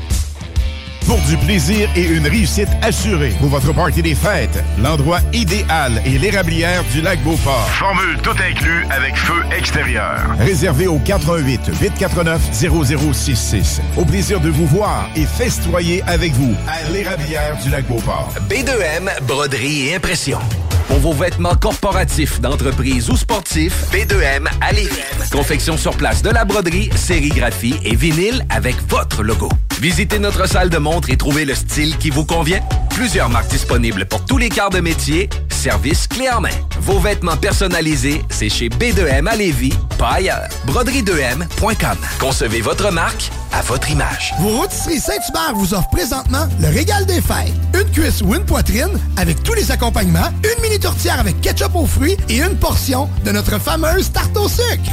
K: Pour du plaisir et une réussite assurée. Pour votre party des fêtes, l'endroit idéal est l'érablière du lac Beauport.
G: Formule tout inclus avec feu extérieur.
K: Réservé au 88 849 0066. Au plaisir de vous voir et festoyer avec vous à l'érablière du lac Beauport.
I: B2M, broderie et impression. Pour vos vêtements corporatifs, d'entreprise ou sportifs, B2M à Lévis. Confection sur place de la broderie, sérigraphie et vinyle avec votre logo. Visitez notre salle de montre et trouvez le style qui vous convient. Plusieurs marques disponibles pour tous les quarts de métier. Service clé en main. Vos vêtements personnalisés, c'est chez B2M à Lévis, pas ailleurs. Broderie2M.com. Concevez votre marque à votre image.
L: Vos rôtisseries Saint-Hubert vous offrent présentement le régal des fêtes. Une cuisse ou une poitrine avec tous les accompagnements, une mini tourtière avec ketchup aux fruits et une portion de notre fameuse tarte au sucre.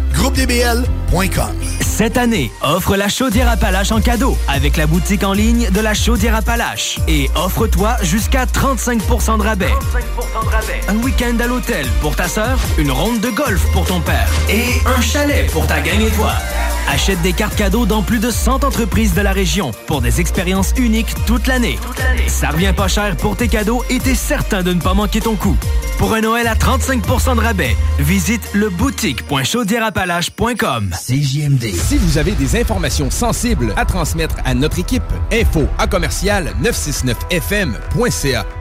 L: GroupeDBL.com
C: Cette année, offre la chaudière Appalache en cadeau avec la boutique en ligne de la chaudière Appalache. Et offre-toi jusqu'à 35% de rabais. Un week-end à l'hôtel pour ta sœur, une ronde de golf pour ton père et un chalet pour ta gang et toi. Achète des cartes cadeaux dans plus de 100 entreprises de la région pour des expériences uniques toute l'année. Ça revient pas cher pour tes cadeaux et t'es certain de ne pas manquer ton coup. Pour un Noël à 35% de rabais, visite le boutique.chaudierapalache.com.
H: CJMD. Si vous avez des informations sensibles à transmettre à notre équipe, info à commercial 969fm.ca.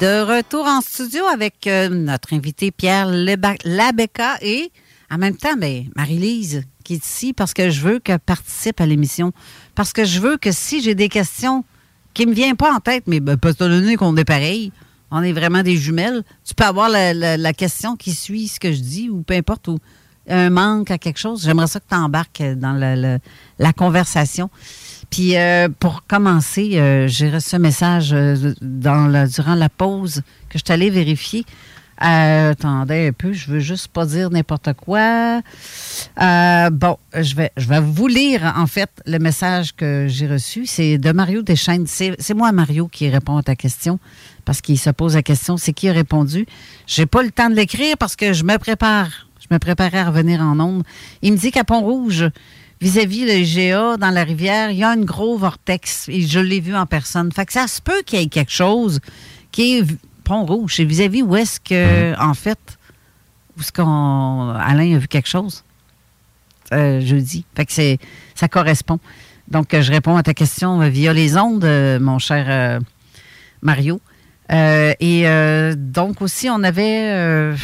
A: De retour en studio avec euh, notre invité Pierre Labecca et en même temps, ben, Marie-Lise qui est ici parce que je veux qu'elle participe à l'émission. Parce que je veux que si j'ai des questions qui ne me viennent pas en tête, mais ben, que donné qu'on est pareil, on est vraiment des jumelles, tu peux avoir la, question qui suit ce que je dis ou peu importe, ou un manque à quelque chose. J'aimerais ça que tu embarques dans la conversation. Puis euh, pour commencer, euh, j'ai reçu un message euh, durant la pause que je suis allée vérifier. attendez un peu, je veux juste pas dire n'importe quoi. bon, je vais, je vais vous lire en fait le message que j'ai reçu. C'est de Mario Deschaines. C'est moi, Mario, qui répond à ta question parce qu'il se pose la question c'est qui a répondu. J'ai pas le temps de l'écrire parce que je me prépare. Je me préparais à revenir en ondes. Il me dit qu'à Pont-Rouge, vis-à-vis le GA dans la rivière, il y a un gros vortex et je l'ai vu en personne. Fait que ça se peut qu'il y ait quelque chose qui est Pont-Rouge. vis-à-vis où est-ce que, mhm. en fait, où est-ce qu'on. Alain a vu quelque chose? Euh, jeudi. Fait que c'est, ça correspond. Donc, je réponds à ta question via les ondes, mon cher euh, Mario. Euh, et donc aussi, on avait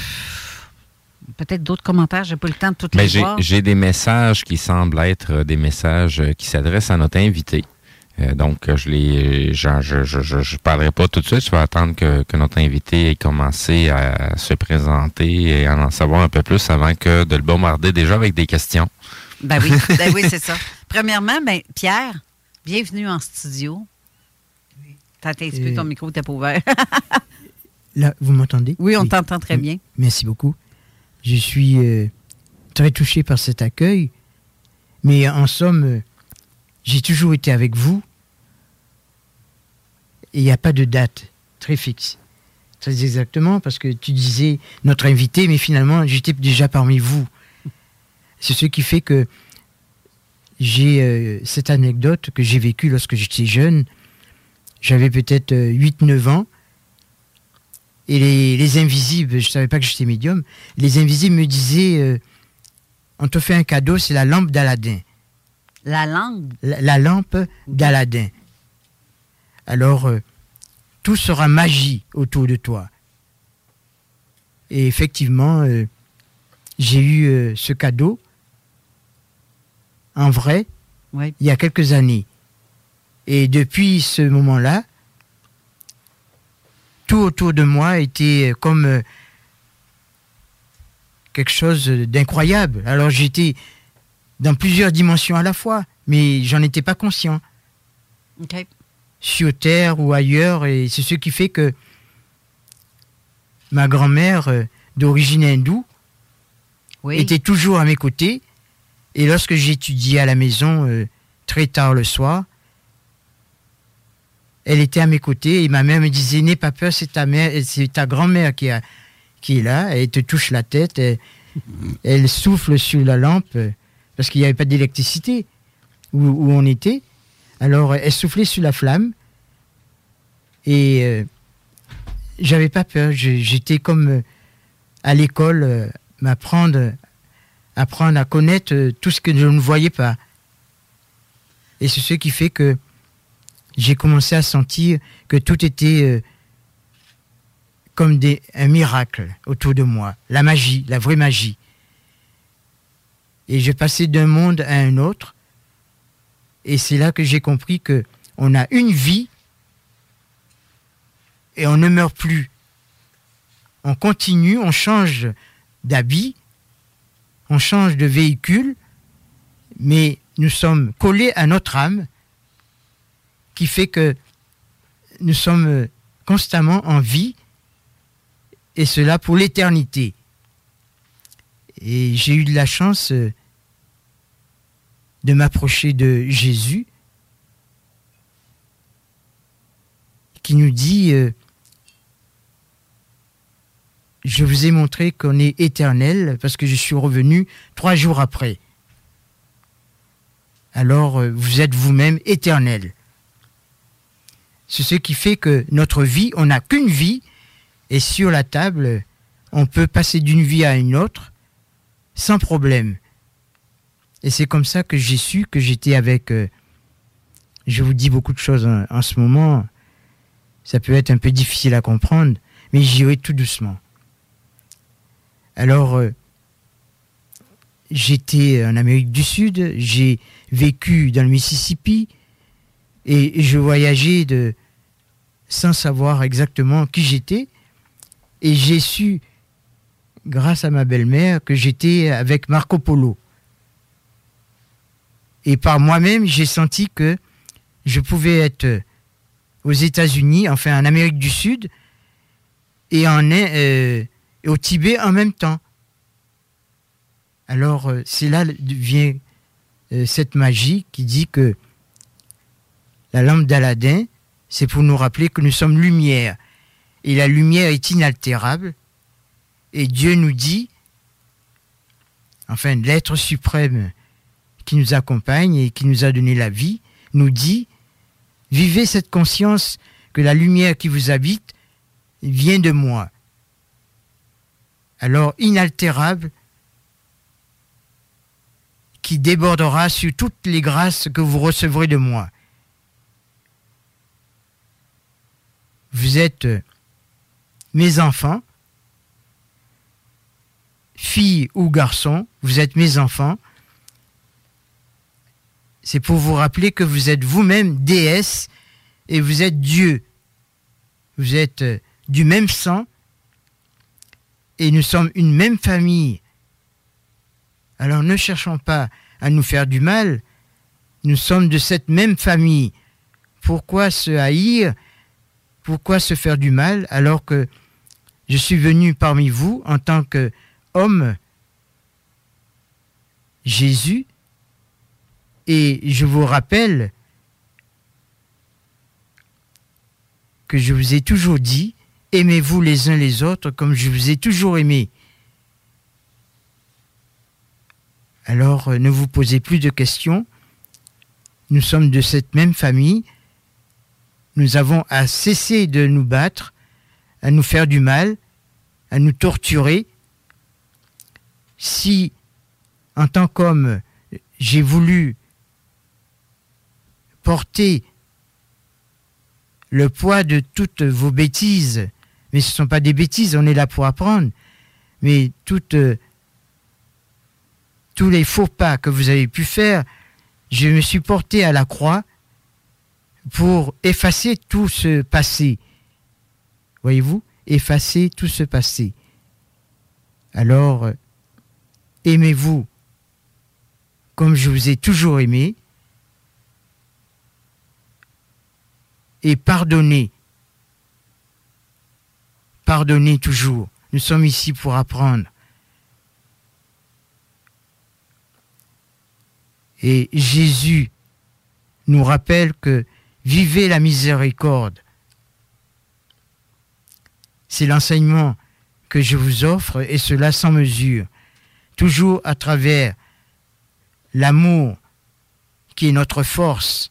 A: peut-être d'autres commentaires. J'ai pas le temps de tout les voir.
B: J'ai des messages qui semblent être euh, des messages euh, qui s'adressent à notre invité. Euh, donc, je les, je, je, je, parlerai pas tout de suite. Je vais attendre que, que, notre invité ait commencé à se présenter et à en savoir un peu plus avant que de le bombarder déjà avec des questions.
A: Ben oui, ben oui, c'est ça. Premièrement, ben, Pierre, bienvenue en studio. T'as un petit peu ton micro, t'es pas ouvert?
M: Là, vous m'entendez?
A: Oui, on t'entend très bien.
M: Merci beaucoup. Je suis euh, très touché par cet accueil, mais en somme, euh, j'ai toujours été avec vous il n'y a pas de date très fixe. Très exactement, parce que tu disais notre invité, mais finalement, j'étais déjà parmi vous. C'est ce qui fait que j'ai euh, cette anecdote que j'ai vécue lorsque j'étais jeune. J'avais peut-être 8-9 ans et les, invisibles, je ne savais pas que j'étais médium, les invisibles me disaient euh, On te fait un cadeau, c'est la lampe d'Aladin.
A: La lampe?
M: La, lampe d'Aladin. Alors, euh, tout sera magie autour de toi. Et effectivement, euh, j'ai eu ce cadeau en vrai il y a quelques années. Et depuis ce moment-là, tout autour de moi était comme euh, quelque chose d'incroyable. Alors j'étais dans plusieurs dimensions à la fois, mais j'en étais pas conscient. Sur Terre ou ailleurs, et c'est ce qui fait que ma grand-mère, euh, d'origine hindoue,
A: Oui.
M: était toujours à mes côtés. Et lorsque j'étudiais à la maison euh, très tard le soir, elle était à mes côtés et ma mère me disait N'aie pas peur, c'est ta mère, c'est ta grand-mère qui, qui est là. Elle te touche la tête, elle, souffle sur la lampe parce qu'il n'y avait pas d'électricité où, où on était. Alors elle soufflait sur la flamme et euh, j'avais pas peur. J'étais comme euh, à l'école, euh, m'apprendre, apprendre à connaître euh, tout ce que je ne voyais pas. Et c'est ce qui fait que j'ai commencé à sentir que tout était euh, comme un miracle autour de moi, la magie, la vraie magie. Et je passais d'un monde à un autre, et c'est là que j'ai compris que on a une vie et on ne meurt plus. On continue, on change d'habit, on change de véhicule, mais nous sommes collés à notre âme qui fait que nous sommes constamment en vie et cela pour l'éternité. Et j'ai eu de la chance euh, de m'approcher de Jésus qui nous dit euh, je vous ai montré qu'on est éternel parce que je suis revenu trois jours après. Alors euh, vous êtes vous-même éternel. C'est ce qui fait que notre vie, on n'a qu'une vie, et sur la table, on peut passer d'une vie à une autre sans problème. Et c'est comme ça que j'ai su que j'étais avec... euh, je vous dis beaucoup de choses en, ce moment. Ça peut être un peu difficile à comprendre, mais j'irai tout doucement. Alors, euh, j'étais en Amérique du Sud, j'ai vécu dans le Mississippi, et je voyageais de, sans savoir exactement qui j'étais. Et j'ai su, grâce à ma belle-mère, que j'étais avec Marco Polo. Et par moi-même, j'ai senti que je pouvais être aux États-Unis, enfin en Amérique du Sud, et euh, au Tibet en même temps. Alors, euh, c'est là vient euh, cette magie qui dit que la lampe d'Aladin, c'est pour nous rappeler que nous sommes lumière. Et la lumière est inaltérable. Et Dieu nous dit, enfin l'être suprême qui nous accompagne et qui nous a donné la vie, nous dit, vivez cette conscience que la lumière qui vous habite vient de moi. Alors inaltérable, qui débordera sur toutes les grâces que vous recevrez de moi. Vous êtes mes enfants, filles ou garçons, vous êtes mes enfants. C'est pour vous rappeler que vous êtes vous-même déesse et vous êtes Dieu. Vous êtes euh, du même sang et nous sommes une même famille. Alors ne cherchons pas à nous faire du mal, nous sommes de cette même famille. Pourquoi se haïr Pourquoi se faire du mal alors que je suis venu parmi vous en tant qu'homme, Jésus, et je vous rappelle que je vous ai toujours dit, aimez-vous les uns les autres comme je vous ai toujours aimé. Alors euh, ne vous posez plus de questions. Nous sommes de cette même famille. Nous avons à cesser de nous battre, à nous faire du mal, à nous torturer. Si, en tant qu'homme, j'ai voulu porter le poids de toutes vos bêtises, mais ce ne sont pas des bêtises, on est là pour apprendre. mais toutes, tous les faux pas que vous avez pu faire, je me suis porté à la croix pour effacer tout ce passé. Voyez-vous, effacer tout ce passé. Alors, euh, aimez-vous comme je vous ai toujours aimé et pardonnez. Pardonnez toujours. Nous sommes ici pour apprendre. Et Jésus nous rappelle que vivez la miséricorde. C'est l'enseignement que je vous offre et cela sans mesure, toujours à travers l'amour qui est notre force,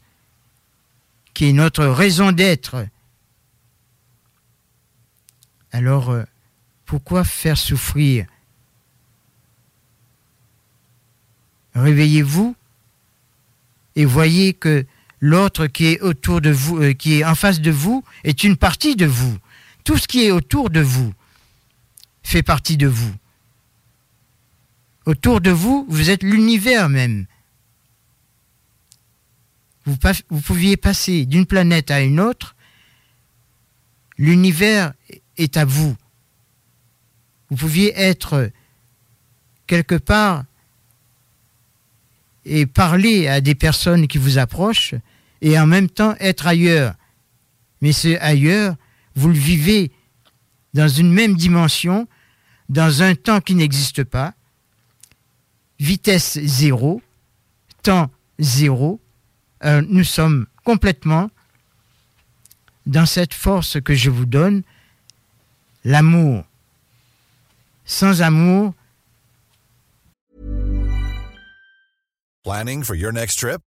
M: qui est notre raison d'être. Alors, euh, pourquoi faire souffrir? Réveillez-vous et voyez que l'autre qui est autour de vous, euh, qui est en face de vous, est une partie de vous. Tout ce qui est autour de vous fait partie de vous. Autour de vous, vous êtes l'univers même. Vous, vous pouviez passer d'une planète à une autre. L'univers est à vous. Vous pouviez être quelque part et parler à des personnes qui vous approchent et en même temps être ailleurs. Mais ce ailleurs, vous le vivez dans une même dimension, dans un temps qui n'existe pas, vitesse zéro, temps zéro, euh, nous sommes complètement dans cette force que je vous donne, l'amour. Sans amour.
N: Planning for your next trip?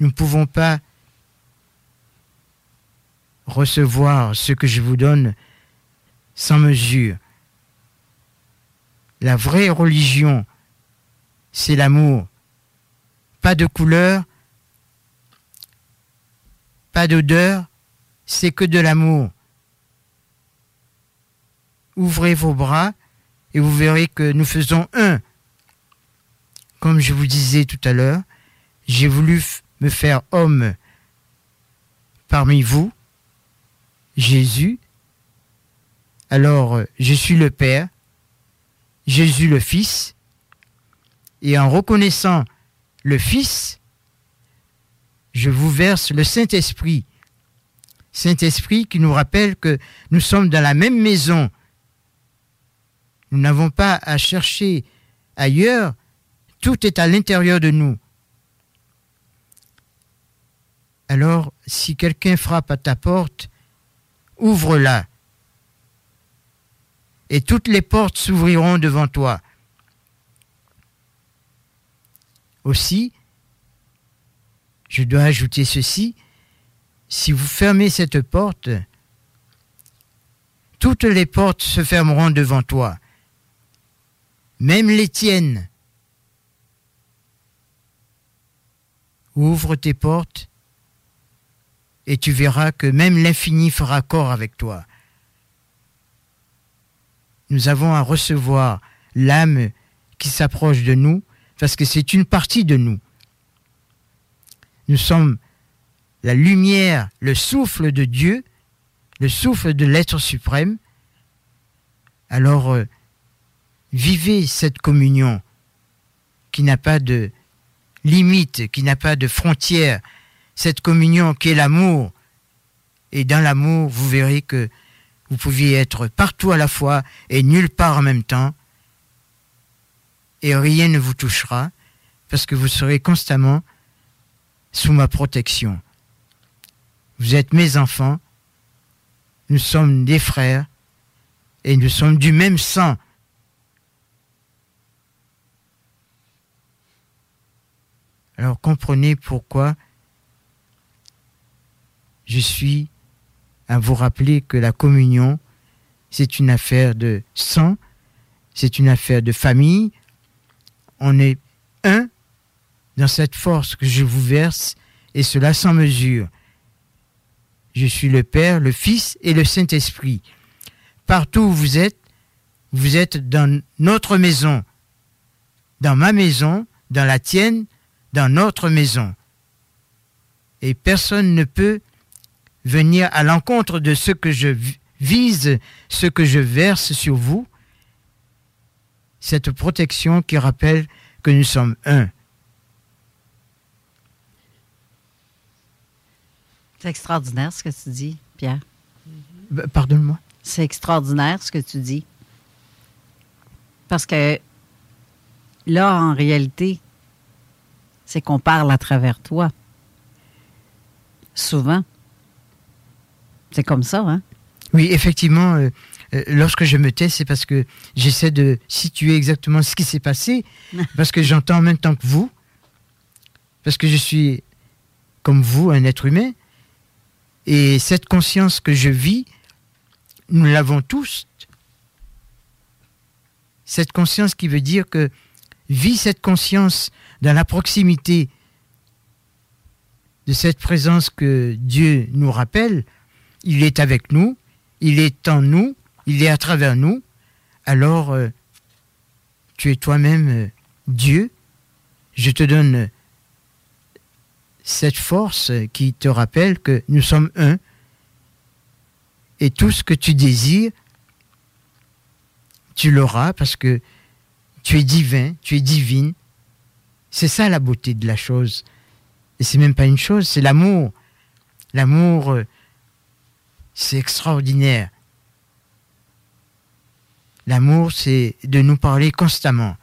M: Nous ne pouvons pas recevoir ce que je vous donne sans mesure. La vraie religion, c'est l'amour. Pas de couleur, pas d'odeur, c'est que de l'amour. Ouvrez vos bras et vous verrez que nous faisons un. Comme je vous disais tout à l'heure, j'ai voulu faire homme parmi vous, Jésus. Alors, je suis le Père, Jésus le Fils, et en reconnaissant le Fils, je vous verse le Saint-Esprit. Saint-Esprit qui nous rappelle que nous sommes dans la même maison. Nous n'avons pas à chercher ailleurs, tout est à l'intérieur de nous. Alors, si quelqu'un frappe à ta porte, ouvre-la. Et toutes les portes s'ouvriront devant toi. Aussi, je dois ajouter ceci, si vous fermez cette porte, toutes les portes se fermeront devant toi, même les tiennes. Ouvre tes portes et tu verras que même l'infini fera corps avec toi. Nous avons à recevoir l'âme qui s'approche de nous parce que c'est une partie de nous. Nous sommes la lumière, le souffle de Dieu, le souffle de l'être suprême. Alors, euh, vivez cette communion qui n'a pas de limite, qui n'a pas de frontières, cette communion qui est l'amour. Et dans l'amour, vous verrez que vous pouviez être partout à la fois et nulle part en même temps. Et rien ne vous touchera parce que vous serez constamment sous ma protection. Vous êtes mes enfants, nous sommes des frères et nous sommes du même sang. Alors comprenez pourquoi je suis à vous rappeler que la communion, c'est une affaire de sang, c'est une affaire de famille. On est un dans cette force que je vous verse, et cela sans mesure. Je suis le Père, le Fils et le Saint-Esprit. Partout où vous êtes, vous êtes dans notre maison, dans ma maison, dans la tienne, dans notre maison. Et personne ne peut venir à l'encontre de ce que je vise, ce que je verse sur vous, cette protection qui rappelle que nous sommes un.
A: C'est extraordinaire ce que tu dis, Pierre.
M: Ben, pardonne-moi.
A: C'est extraordinaire ce que tu dis. Parce que là, en réalité, c'est qu'on parle à travers toi. Souvent. C'est comme ça, hein?
M: Oui, effectivement, euh, euh, lorsque je me tais, c'est parce que j'essaie de situer exactement ce qui s'est passé, parce que j'entends en même temps que vous, parce que je suis comme vous, un être humain, et cette conscience que je vis, nous l'avons tous. Cette conscience qui veut dire que vis cette conscience dans la proximité de cette présence que Dieu nous rappelle, il est avec nous, il est en nous, il est à travers nous, alors euh, tu es toi-même euh, Dieu. Je te donne cette force qui te rappelle que nous sommes un. Et tout ce que tu désires, tu l'auras parce que tu es divin, tu es divine. C'est ça la beauté de la chose. Et c'est même pas une chose, c'est l'amour. L'amour, euh, c'est extraordinaire. L'amour, c'est de nous parler constamment.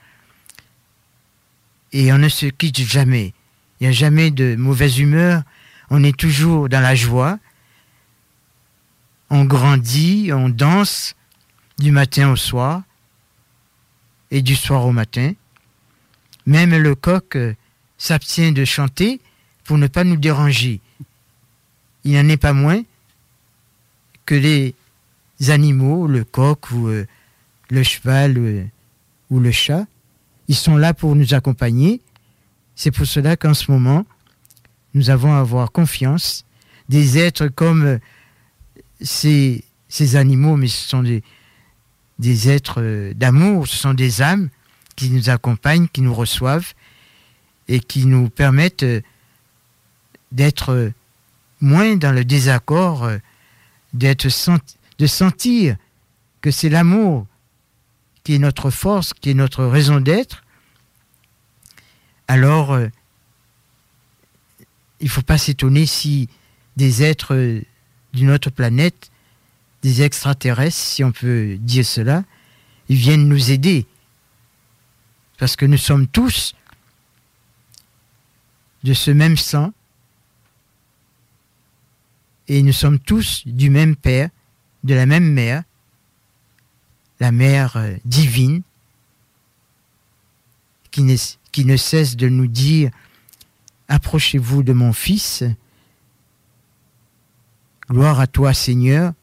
M: Et on ne se quitte jamais. Il n'y a jamais de mauvaise humeur. On est toujours dans la joie. On grandit, on danse du matin au soir et du soir au matin. Même le coq euh, s'abstient de chanter pour ne pas nous déranger. Il n'en est pas moins que les animaux, le coq ou euh, le cheval euh, ou le chat, ils sont là pour nous accompagner. C'est pour cela qu'en ce moment, nous avons à avoir confiance. Des êtres comme euh, ces, ces animaux, mais ce sont des, des êtres d'amour, ce sont des âmes qui nous accompagnent, qui nous reçoivent et qui nous permettent d'être moins dans le désaccord de sentir que c'est l'amour qui est notre force, qui est notre raison d'être, alors euh, il ne faut pas s'étonner si des êtres d'une autre planète, des extraterrestres, si on peut dire cela, ils viennent nous aider. Parce que nous sommes tous de ce même sang, et nous sommes tous du même Père, de la même Mère, la Mère euh, divine, qui ne, qui ne cesse de nous dire, approchez-vous de mon Fils, gloire à toi Seigneur,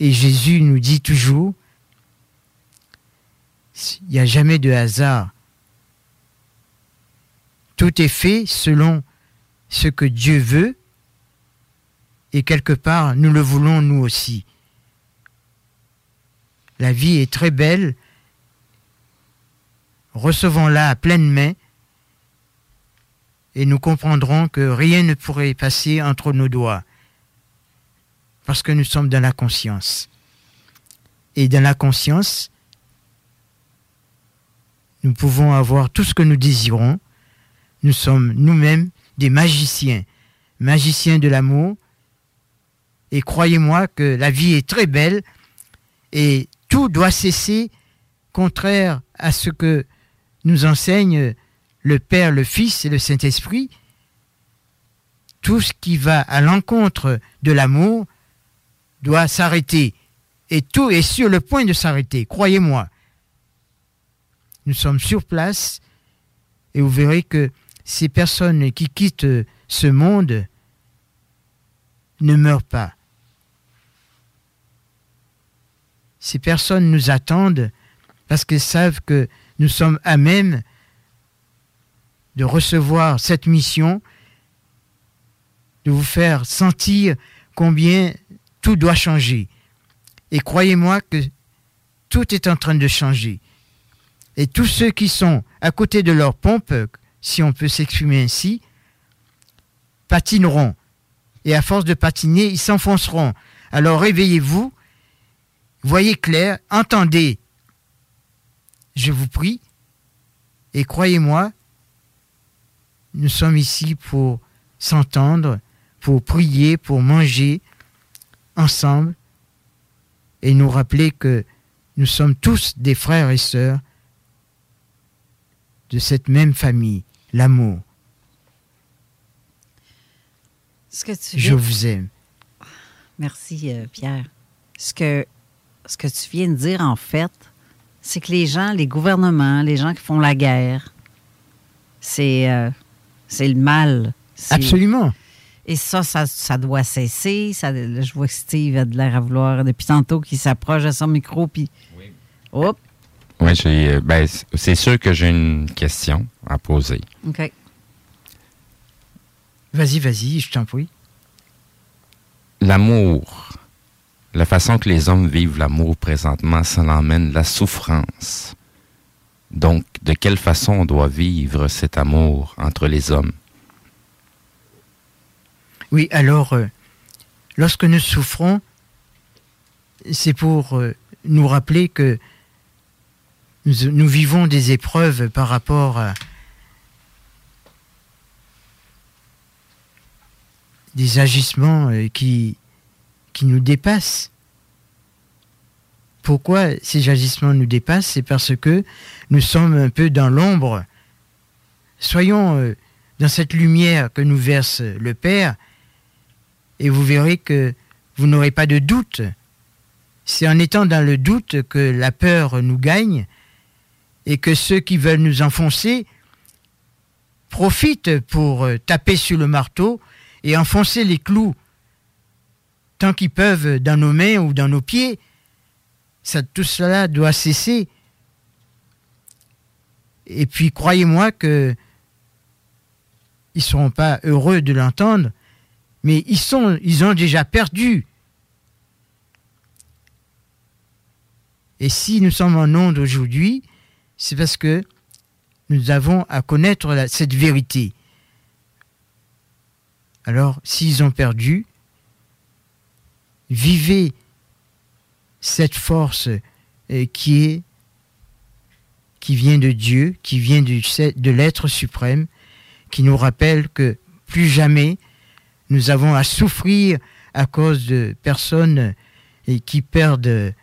M: et Jésus nous dit toujours, il n'y a jamais de hasard. Tout est fait selon ce que Dieu veut et quelque part, nous le voulons nous aussi. La vie est très belle. Recevons-la à pleine main et nous comprendrons que rien ne pourrait passer entre nos doigts parce que nous sommes dans la conscience. Et dans la conscience, nous pouvons avoir tout ce que nous désirons. Nous sommes nous-mêmes des magiciens, magiciens de l'amour. Et croyez-moi que la vie est très belle et tout doit cesser, contraire à ce que nous enseigne le Père, le Fils et le Saint-Esprit. Tout ce qui va à l'encontre de l'amour doit s'arrêter. Et tout est sur le point de s'arrêter, croyez-moi. Nous sommes sur place et vous verrez que ces personnes qui quittent ce monde ne meurent pas. Ces personnes nous attendent parce qu'elles savent que nous sommes à même de recevoir cette mission, de vous faire sentir combien tout doit changer. Et croyez-moi que tout est en train de changer. Et tous ceux qui sont à côté de leur pompe, si on peut s'exprimer ainsi, patineront. Et à force de patiner, ils s'enfonceront. Alors réveillez-vous, voyez clair, entendez, je vous prie, et croyez-moi, nous sommes ici pour s'entendre, pour prier, pour manger ensemble, et nous rappeler que nous sommes tous des frères et sœurs de cette même famille, l'amour. Je vous aime.
A: Merci, euh, Pierre. Ce que, ce que tu viens de dire, en fait, c'est que les gens, les gouvernements, les gens qui font la guerre, c'est euh, c'est le mal.
M: Absolument.
A: Et ça, ça, doit cesser. Ça, je vois que Steve a de l'air à vouloir depuis tantôt qu'il s'approche de son micro. Puis, oui. Hop.
B: Oui, euh, ben, c'est sûr que j'ai une question à poser.
A: OK.
M: Vas-y, vas-y, je t'en prie.
B: L'amour, la façon que les hommes vivent l'amour présentement, ça l'emmène la souffrance. Donc, de quelle façon on doit vivre cet amour entre les hommes?
M: Oui, alors, euh, lorsque nous souffrons, c'est pour euh, nous rappeler que nous, vivons des épreuves par rapport à des agissements euh, qui, qui nous dépassent. Pourquoi ces agissements nous dépassent? C'est parce que nous sommes un peu dans l'ombre. Soyons euh, dans cette lumière que nous verse le Père et vous verrez que vous n'aurez pas de doute. C'est en étant dans le doute que la peur nous gagne et que ceux qui veulent nous enfoncer profitent pour euh, taper sur le marteau et enfoncer les clous tant qu'ils peuvent dans nos mains ou dans nos pieds. Tout cela doit cesser. Et puis croyez-moi que ils ne seront pas heureux de l'entendre, mais ils, sont, ils ont déjà perdu. Et si nous sommes en onde aujourd'hui, c'est parce que nous avons à connaître cette vérité. Alors, s'ils ont perdu, vivez cette force euh, qui vient de Dieu, qui vient de l'être suprême, qui nous rappelle que plus jamais nous avons à souffrir à cause de personnes euh, qui perdent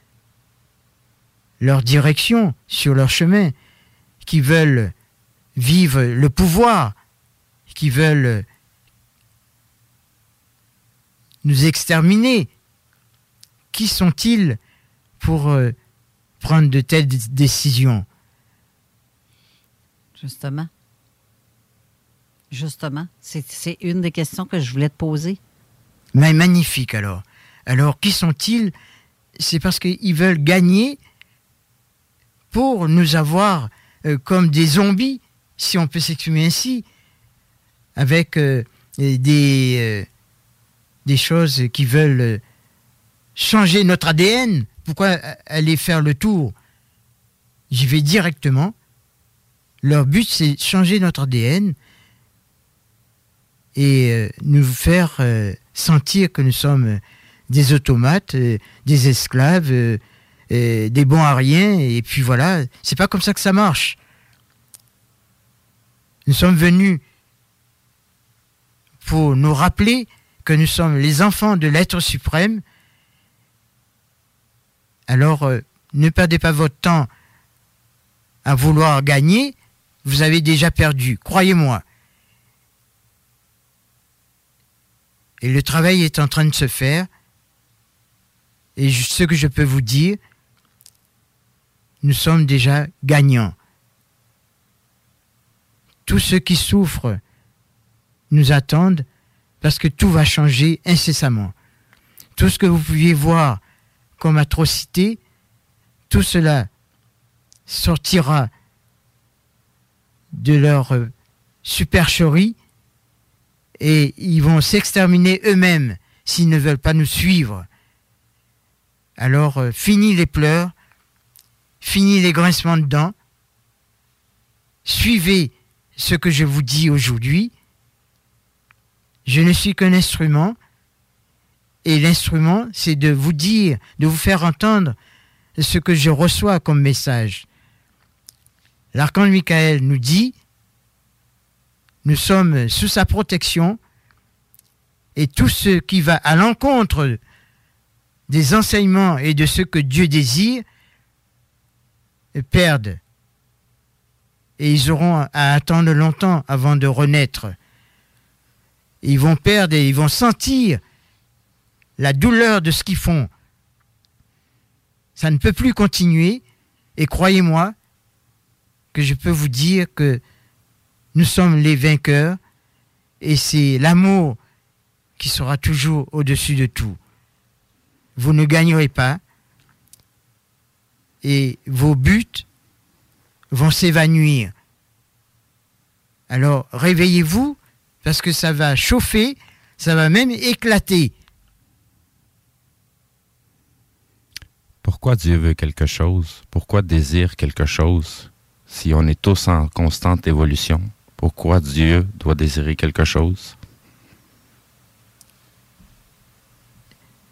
M: leur direction sur leur chemin, qui veulent vivre le pouvoir, qui veulent nous exterminer. Qui sont-ils pour euh, prendre de telles décisions?
A: Justement. Justement. C'est une des questions que je voulais te poser.
M: Mais magnifique alors. Alors, qui sont-ils? C'est parce qu'ils veulent gagner pour nous avoir euh, comme des zombies, si on peut s'exprimer ainsi, avec euh, des, euh, des choses qui veulent changer notre ADN. Pourquoi aller faire le tour? J'y vais directement. Leur but, c'est changer notre ADN et nous faire sentir que nous sommes des automates, des esclaves, euh, des bons à rien, et puis voilà, c'est pas comme ça que ça marche. Nous sommes venus pour nous rappeler que nous sommes les enfants de l'être suprême. Alors, euh, ne perdez pas votre temps à vouloir gagner, vous avez déjà perdu, croyez-moi. Et le travail est en train de se faire. Et ce que je peux vous dire, nous sommes déjà gagnants. Tous ceux qui souffrent nous attendent parce que tout va changer incessamment. Tout ce que vous pouviez voir comme atrocité, tout cela sortira de leur supercherie et ils vont s'exterminer eux-mêmes s'ils ne veulent pas nous suivre. Alors, euh, fini les pleurs, fini les grincements de dents, suivez ce que je vous dis aujourd'hui. Je ne suis qu'un instrument, et l'instrument, c'est de vous dire, de vous faire entendre ce que je reçois comme message. L'archange Michael nous dit, nous sommes sous sa protection, et tout ce qui va à l'encontre des enseignements et de ce que Dieu désire perdent. Et ils auront à attendre longtemps avant de renaître. Ils vont perdre et ils vont sentir la douleur de ce qu'ils font. Ça ne peut plus continuer. Et croyez-moi que je peux vous dire que nous sommes les vainqueurs et c'est l'amour qui sera toujours au-dessus de tout. Vous ne gagnerez pas et vos buts vont s'évanouir. Alors réveillez-vous parce que ça va chauffer, ça va même éclater.
B: Pourquoi Dieu veut quelque chose? Pourquoi désire quelque chose? Si on est tous en constante évolution, pourquoi Dieu doit désirer quelque chose?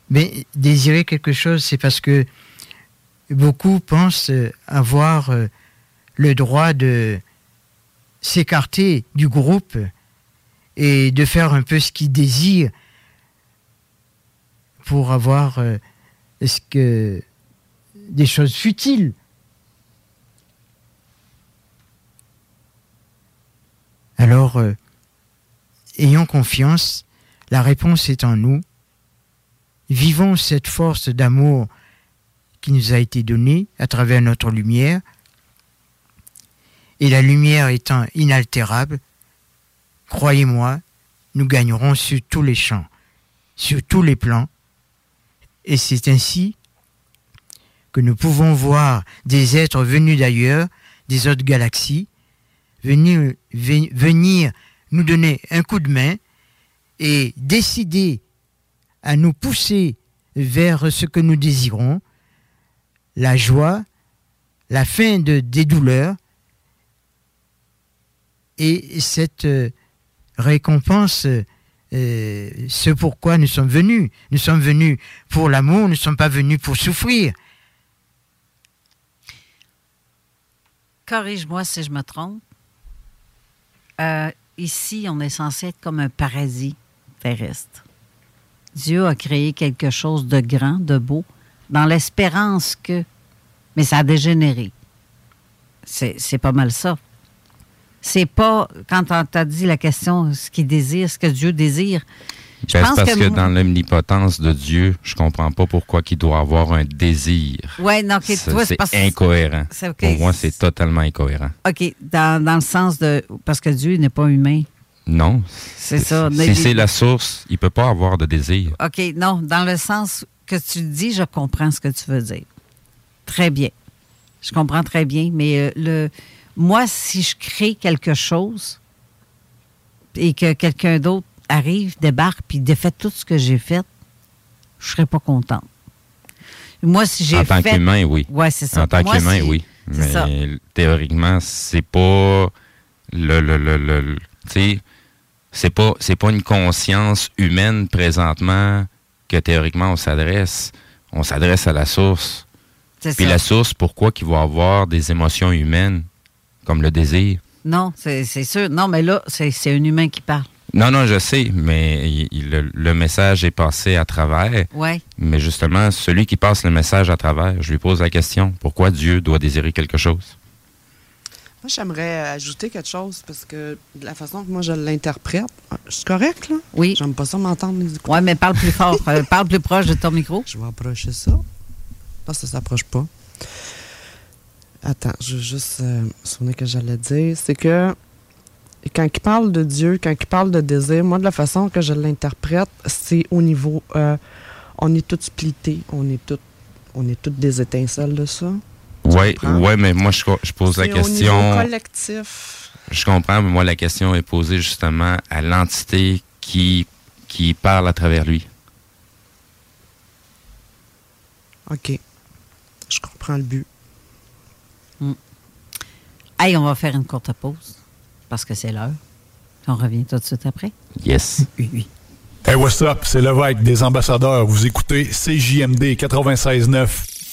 M: Mais désirer quelque chose, c'est parce que beaucoup pensent avoir euh, le droit de s'écarter du groupe et de faire un peu ce qu'ils désirent pour avoir euh, ce que des choses futiles. Alors, euh, ayons confiance, la réponse est en nous. Vivons cette force d'amour qui nous a été donnée à travers notre lumière. Et la lumière étant inaltérable, croyez-moi, nous gagnerons sur tous les champs, sur tous les plans. Et c'est ainsi que nous pouvons voir des êtres venus d'ailleurs, des autres galaxies, venir, nous donner un coup de main et décider à nous pousser vers ce que nous désirons, la joie, la fin de, des douleurs et cette euh, récompense, euh, ce pourquoi nous sommes venus. Nous sommes venus pour l'amour, nous ne sommes pas venus pour souffrir.
A: Corrige-moi si je me trompe. Euh, ici, on est censé être comme un paradis terrestre. Dieu a créé quelque chose de grand, de beau, dans l'espérance que. Mais ça a dégénéré. C'est pas mal ça. C'est pas, quand on t'a dit la question, ce qu'il désire, ce que Dieu désire.
B: Je ben, pense parce que, dans l'omnipotence de Dieu, je comprends pas pourquoi il doit avoir un désir.
A: Oui, non,
B: c'est incohérent. Pour moi, c'est totalement incohérent.
A: OK, dans, dans, le sens de. Parce que Dieu n'est pas humain.
B: Non.
A: C'est ça.
B: Si c'est la source, il ne peut pas avoir de désir.
A: OK, non. Dans le sens que tu dis, je comprends ce que tu veux dire. Très bien. Je comprends très bien. Mais euh, le, moi, si je crée quelque chose et que quelqu'un d'autre arrive, débarque, puis défait tout ce que j'ai fait, je ne serais pas contente. Moi, si j'ai fait...
B: En tant qu'humain, oui.
A: Oui, c'est ça.
B: En tant qu'humain, oui. Mais ça. théoriquement, c'est pas le, le, le, le tu sais, c'est pas pas une conscience humaine présentement que théoriquement on s'adresse. On s'adresse à la source. Puis la source, pourquoi qu'il va avoir des émotions humaines, comme le désir?
A: Non, c'est sûr. Non, mais là, c'est c'est un humain qui parle.
B: Non, non, je sais, mais il- il- le, le message est passé à travers.
A: Ouais.
B: Mais justement, celui qui passe le message à travers, je lui pose la question, pourquoi Dieu doit désirer quelque chose?
O: Moi, j'aimerais ajouter quelque chose parce que de la façon que moi je l'interprète, c'est correct, là?
A: Oui.
O: J'aime pas ça m'entendre.
A: Ouais, mais parle plus fort. euh, parle plus proche de ton micro.
O: Je vais approcher ça. Non, ça s'approche pas. Attends, je veux juste euh, me souvenir que j'allais dire. C'est que quand il parle de Dieu, quand il parle de désir, moi, de la façon que je l'interprète, c'est au niveau. euh, on est tous splittés. On est tous on est toutes des étincelles de ça.
B: Oui, ouais, mais moi, je, pose la
O: C'est au niveau
B: question.
O: collectif.
B: Je comprends, mais moi, la question est posée justement à l'entité qui, qui parle à travers lui.
O: OK. Je comprends le but.
A: Hey, on va faire une courte pause parce que c'est l'heure. On revient tout de suite après.
B: Yes.
A: Oui, oui.
K: Hey, what's up? C'est Lévesque des ambassadeurs. Vous écoutez CJMD 96.9.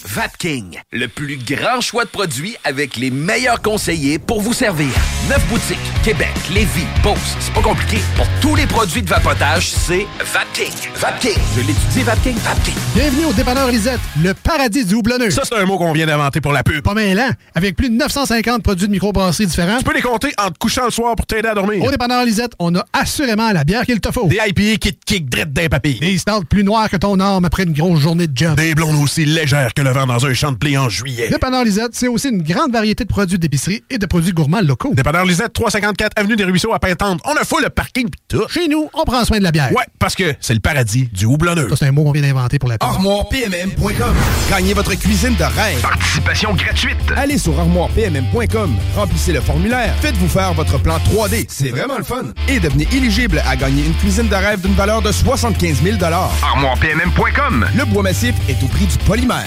I: Vapking, le plus grand choix de produits avec les meilleurs conseillers pour vous servir. Neuf boutiques, Québec, Lévis, Beauce, c'est pas compliqué. Pour tous les produits de vapotage, c'est Vapking. Vapking, je l'étudie, Vapking, Vapking.
L: Bienvenue au dépanneur Lisette, le paradis du houblonneux.
E: Ça, c'est un mot qu'on vient d'inventer pour la pub.
L: Pas mêlant, avec plus de 950 produits de microbrasserie différents.
E: Tu peux les compter en te couchant le soir pour t'aider à dormir.
L: Au dépanneur Lisette, on a assurément la bière qu'il te faut.
E: Des IPA qui te kick drette d'un papy.
L: Des stouts plus noirs que ton arme après une grosse journée de job.
E: Des blondes aussi légères que le vent dans un champ de blé en juillet.
L: Dépanneur Lisette, c'est aussi une grande variété de produits d'épicerie et de produits gourmands locaux.
E: Dépanneur Lisette, 354 Avenue des Ruisseaux à Pintante. On a fou le parking pis tout.
L: Chez nous, on prend soin de la bière.
E: Ouais, parce que c'est le paradis du houblonneux.
L: Ça, c'est un mot qu'on vient d'inventer pour la.
H: ArmoirePMM.com. Gagnez votre cuisine de rêve.
E: Participation gratuite.
H: Allez sur armoirepmm.com, remplissez le formulaire, faites-vous faire votre plan 3D, c'est vraiment le fun. Et devenez éligible à gagner une cuisine de rêve d'une valeur de 75 000
E: ArmoirePMM.com.
H: Le bois massif est au prix du polymère.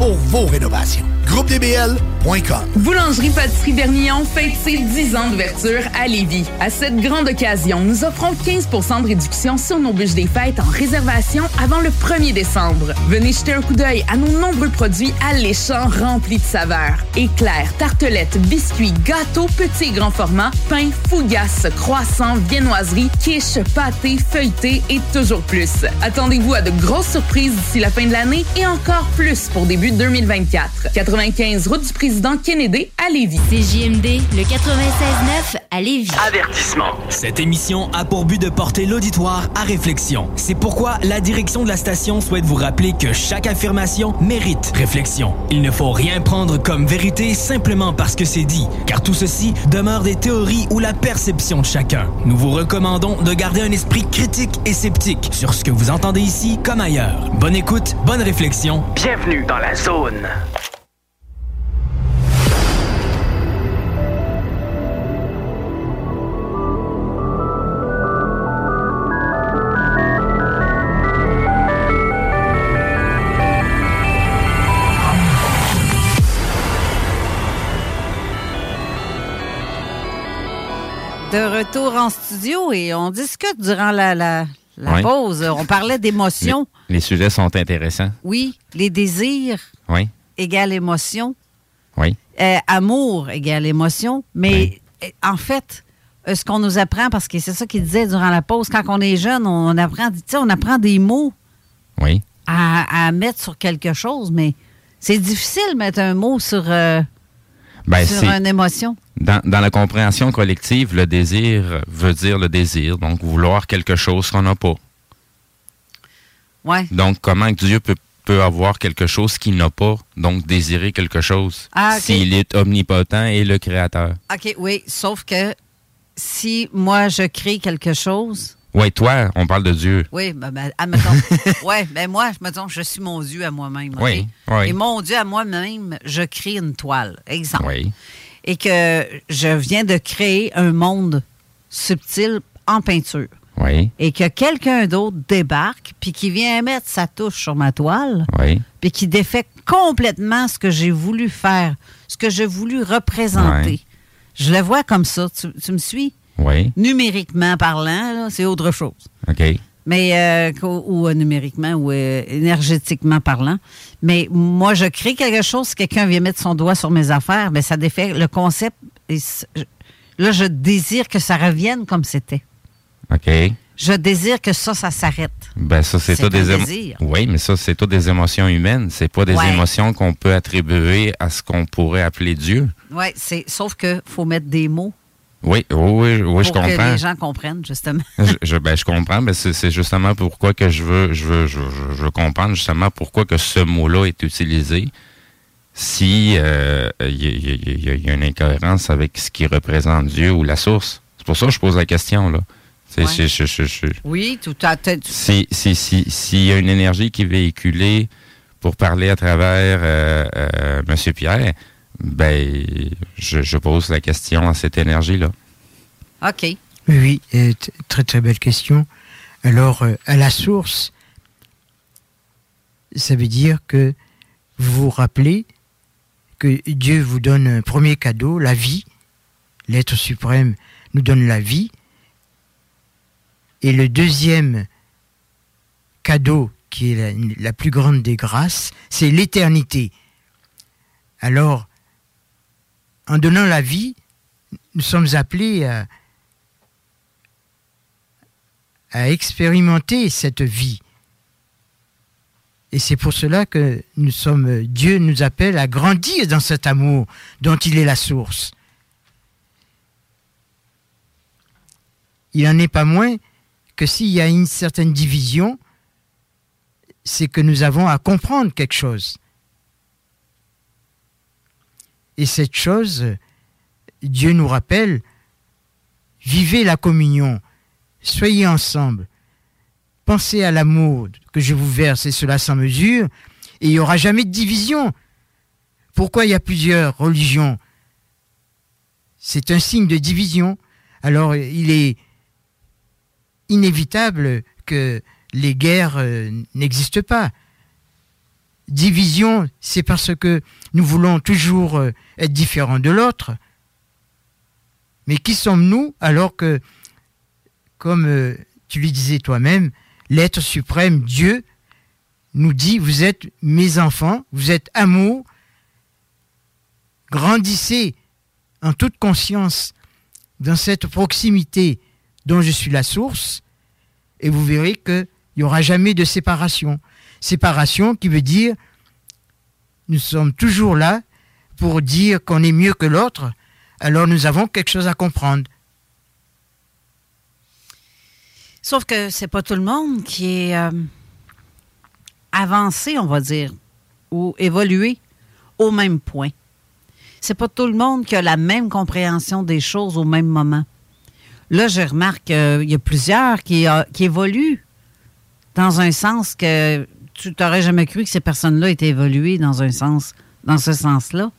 L: pour vos rénovations. GroupeDBL.com.
P: Boulangerie Pâtisserie Vernillon fête ses 10 ans d'ouverture à Lévis. À cette grande occasion, nous offrons 15% de réduction sur nos bûches des fêtes en réservation avant le 1er décembre. Venez jeter un coup d'œil à nos nombreux produits alléchants remplis de saveurs. Éclairs, tartelettes, biscuits, gâteaux, petits et grands formats, pains, fougasses, croissants, viennoiseries, quiches, pâtés, feuilletés et toujours plus. Attendez-vous à de grosses surprises d'ici la fin de l'année et encore plus pour début 2024. 95 route du président Kennedy à Lévis.
Q: CJMD, le 96.9 à Lévis.
C: Avertissement. Cette émission a pour but de porter l'auditoire à réflexion. C'est pourquoi la direction de la station souhaite vous rappeler que chaque affirmation mérite réflexion. Il ne faut rien prendre comme vérité simplement parce que c'est dit, car tout ceci demeure des théories ou la perception de chacun. Nous vous recommandons de garder un esprit critique et sceptique sur ce que vous entendez ici comme ailleurs. Bonne écoute, bonne réflexion. Bienvenue dans la
A: De retour en studio et on discute durant la, la
B: Oui.
A: pause. On parlait d'émotion.
B: Les, les sujets sont intéressants.
A: Oui, les désirs
B: Oui,
A: égale émotion.
B: oui.
A: Euh, amour égale émotion. Mais euh, en fait, euh, ce qu'on nous apprend, parce que c'est ça qu'il disait durant la pause, quand on est jeune, on, apprend, on apprend des mots
B: Oui.
A: à, à mettre sur quelque chose, mais c'est difficile de mettre un mot sur, euh,
B: Ben,
A: sur
B: c'est-
A: une émotion.
B: Dans, dans la compréhension collective, le désir veut dire le désir, donc vouloir quelque chose qu'on n'a pas.
A: Ouais.
B: Donc, comment Dieu peut, peut avoir quelque chose qu'il n'a pas, donc désirer quelque chose,
A: Ah,
B: s'il est omnipotent et le créateur?
A: OK, oui, sauf que si moi je crée quelque chose,
B: Oui, toi, on parle de Dieu.
A: Oui, ben, ben admettons. ouais, ben moi, mettons, je suis mon Dieu à moi-même.
B: Oui, oui.
A: Et mon Dieu à moi-même, je crée une toile, exemple.
B: Oui.
A: Et que je viens de créer un monde subtil en peinture.
B: Oui.
A: Et que quelqu'un d'autre débarque, puis qui vient mettre sa touche sur ma toile,
B: Oui.
A: puis qui défait complètement ce que j'ai voulu faire, ce que j'ai voulu représenter. Je le vois comme ça. Tu, tu me suis?
B: Oui.
A: Numériquement parlant, c'est autre chose.
B: OK.
A: Mais, euh, ou euh, numériquement ou euh, énergétiquement parlant. Mais moi, je crée quelque chose, si quelqu'un vient mettre son doigt sur mes affaires, mais ça défait le concept. Et là, je désire que ça revienne comme c'était.
B: OK.
A: Je désire que ça, ça s'arrête.
B: Ben ça, c'est tout des émo-
A: désir.
B: Oui, mais ça, c'est tout des émotions humaines. C'est pas des
A: Ouais.
B: émotions qu'on peut attribuer à ce qu'on pourrait appeler Dieu.
A: Oui, c'est sauf que faut mettre des mots
B: Oui, oui, oui, oui, je
A: pour que
B: comprends.
A: les gens comprennent, justement.
B: je, je- ben, je comprends, mais c'est justement pourquoi que je veux, je veux, je, je- veux comprendre justement pourquoi que ce mot-là est utilisé. Si euh, il y, a- y y y une incohérence avec ce qui représente Dieu ou la source. C'est pour ça que je pose la question là.
A: Ouais. Oui, tout à fait.
B: si si si s'il y a une énergie qui est véhiculée pour parler à travers euh, euh, Monsieur Pierre, ben je, je pose la question à cette énergie là.
A: OK.
M: Oui, euh, très très belle question. Alors, euh, à la source, ça veut dire que vous vous rappelez que Dieu vous donne un premier cadeau, la vie. L'être suprême nous donne la vie. Et le deuxième cadeau, qui est la, la plus grande des grâces, c'est l'éternité. Alors, en donnant la vie, nous sommes appelés à, expérimenter cette vie. Et c'est pour cela que Dieu nous appelle à grandir dans cet amour dont il est la source. Il n'en est pas moins que s'il y a une certaine division, c'est que nous avons à comprendre quelque chose. Et cette chose, Dieu nous rappelle, vivez la communion, soyez ensemble, pensez à l'amour que je vous verse et cela sans mesure, et il n'y aura jamais de division. Pourquoi il y a plusieurs religions? C'est un signe de division. Alors il est inévitable que les guerres euh, n'existent pas. Division, c'est parce que nous voulons toujours euh, être différents de l'autre. Mais qui sommes-nous alors que, comme euh, tu le disais toi-même, l'être suprême, Dieu, nous dit, vous êtes mes enfants, vous êtes amour, grandissez en toute conscience dans cette proximité dont je suis la source, et vous verrez qu'il n'y aura jamais de séparation. Séparation qui veut dire, nous sommes toujours là pour dire qu'on est mieux que l'autre, alors nous avons quelque chose à comprendre.
A: Sauf que c'est pas tout le monde qui est euh, avancé, on va dire, ou évolué au même point. C'est pas tout le monde qui a la même compréhension des choses au même moment. Là, je remarque qu'il y a plusieurs qui, euh, qui évoluent dans un sens que tu t'aurais jamais cru que ces personnes-là étaient évoluées dans un sens, dans ce sens-là?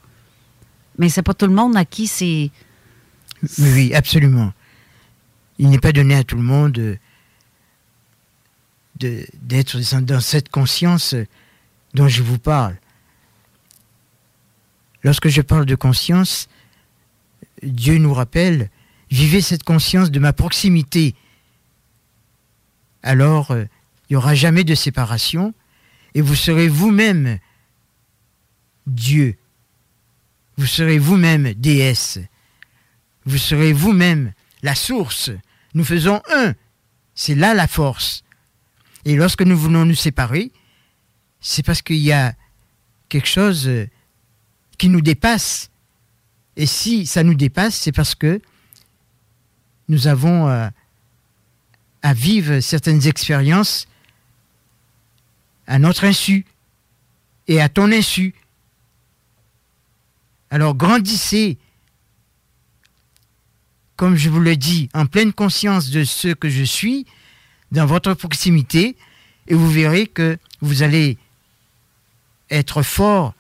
A: Mais c'est pas tout le monde à qui c'est.
M: Oui, absolument. Il n'est pas donné à tout le monde euh, de- d'être dans- cette conscience dont je vous parle. Lorsque je parle de conscience, Dieu nous rappelle, vivez cette conscience de ma proximité. Alors, euh, il n'y aura jamais de séparation et vous serez vous-même Dieu. Vous serez vous-même déesse. Vous serez vous-même la source. Nous faisons un. C'est là la force. Et lorsque nous voulons nous séparer, c'est parce qu'il y a quelque chose euh, qui nous dépasse. Et si ça nous dépasse, c'est parce que nous avons euh, à vivre certaines expériences à notre insu et à ton insu. Alors grandissez, comme je vous le dis, en pleine conscience de ce que je suis, dans votre proximité et vous verrez que vous allez être fort.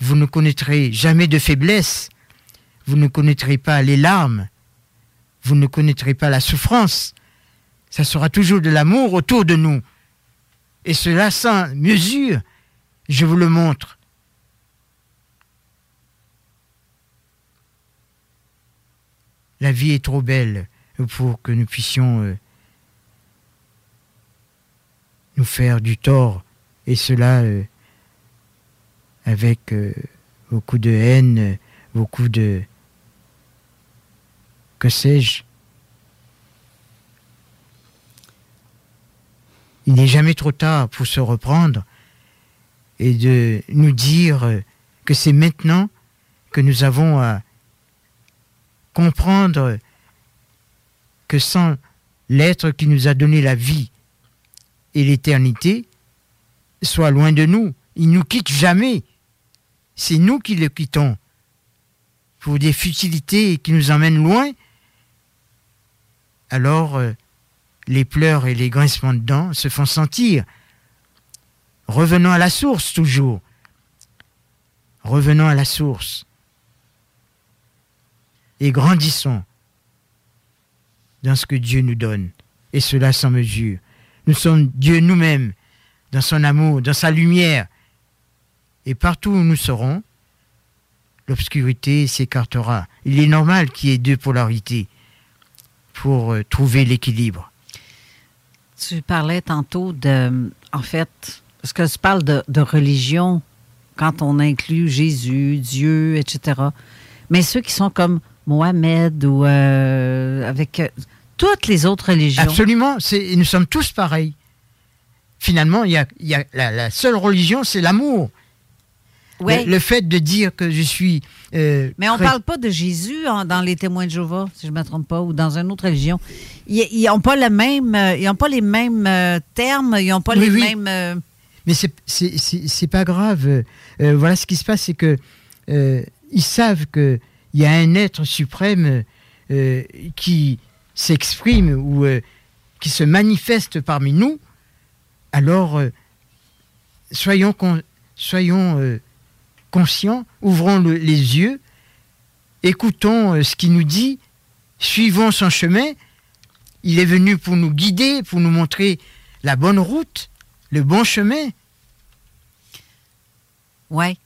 M: Vous ne connaîtrez jamais de faiblesse. Vous ne connaîtrez pas les larmes. Vous ne connaîtrez pas la souffrance. Ça sera toujours de l'amour autour de nous. Et cela sans mesure. Je vous le montre. La vie est trop belle pour que nous puissions euh, nous faire du tort. Et cela euh, avec euh, beaucoup de haine, beaucoup de... que sais-je Il n'est jamais trop tard pour se reprendre et de nous dire que c'est maintenant que nous avons à comprendre que sans l'être qui nous a donné la vie et l'éternité, soit loin de nous. Il nous quitte jamais. C'est nous qui le quittons. Pour des futilités qui nous emmènent loin, alors euh, les pleurs et les grincements de dents se font sentir. Revenons à la source toujours. Revenons à la source. Et grandissons dans ce que Dieu nous donne. Et cela sans mesure. Nous sommes Dieu nous-mêmes, dans son amour, dans sa lumière. Et partout où nous serons, l'obscurité s'écartera. Il est normal qu'il y ait deux polarités pour euh, trouver l'équilibre.
A: Tu parlais tantôt de, en fait, parce que tu parles de, religion quand on inclut Jésus, Dieu, etc. Mais ceux qui sont comme Mohamed ou euh, avec euh, toutes les autres religions.
M: Absolument, nous sommes tous pareils. Finalement, y a, y a- la seule religion, c'est l'amour.
A: Ouais.
M: Le, le fait de dire que je suis. euh,
A: Mais on ne parle pas de Jésus dans les témoins de Jéhovah, si je ne me trompe pas, ou dans une autre religion. Ils n'ont pas, le même, euh, ils ont pas les mêmes euh, termes, ils n'ont pas
M: Oui,
A: les
M: oui.
A: mêmes...
M: Mais c'est- c'est pas grave. Voilà ce qui se passe, c'est que ils savent qu'il y a un être suprême qui s'exprime ou qui se manifeste parmi nous. Alors, soyons, con- soyons conscients, ouvrons le- les yeux, écoutons euh, ce qu'il nous dit, suivons son chemin. Il est venu pour nous guider, pour nous montrer la bonne route, le bon chemin.
A: Oui.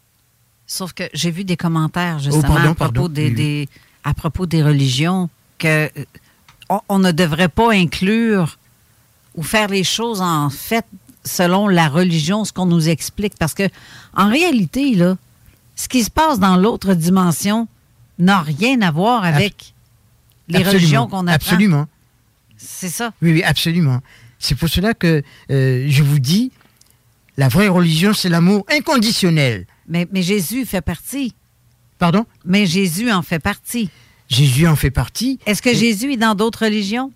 A: Sauf que j'ai vu des commentaires justement
M: Oh, pardon,
A: à, propos des, à propos des religions que euh, on, on ne devrait pas inclure ou faire les choses en fait selon la religion, ce qu'on nous explique. Parce que en réalité, là, ce qui se passe dans l'autre dimension n'a rien à voir avec les
M: Absolument,
A: religions qu'on apprend.
M: Absolument.
A: C'est ça.
M: Oui, oui, absolument. C'est pour cela que euh, je vous dis, la vraie religion, c'est l'amour inconditionnel.
A: Mais, mais Jésus fait partie.
M: Pardon?
A: Mais Jésus en fait partie.
M: Jésus en fait partie.
A: Est-ce que
M: Et-
A: Jésus est dans d'autres religions?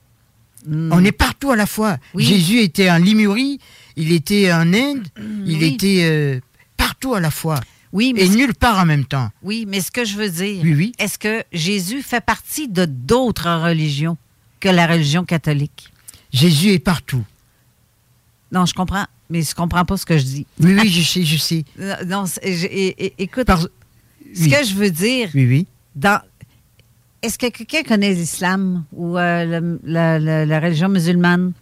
A: Hmm.
M: On est partout à la fois.
A: Oui.
M: Jésus était en Limurie, il était en Inde, il
A: oui.
M: était euh, partout à la fois.
A: Oui, mais
M: Et nulle part en même temps.
A: Oui, mais ce que je veux dire,
M: Oui, oui.
A: est-ce que Jésus fait partie de d'autres religions que la religion catholique?
M: Jésus est partout.
A: Non, je comprends, mais je comprends pas ce que je dis.
M: Oui, oui, je sais, je sais.
A: Non, je- écoute,
M: Par-
A: ce
M: oui.
A: que je veux dire,
M: Oui, oui.
A: dans, est-ce que quelqu'un connaît l'islam ou euh, le- la, la- la religion musulmane?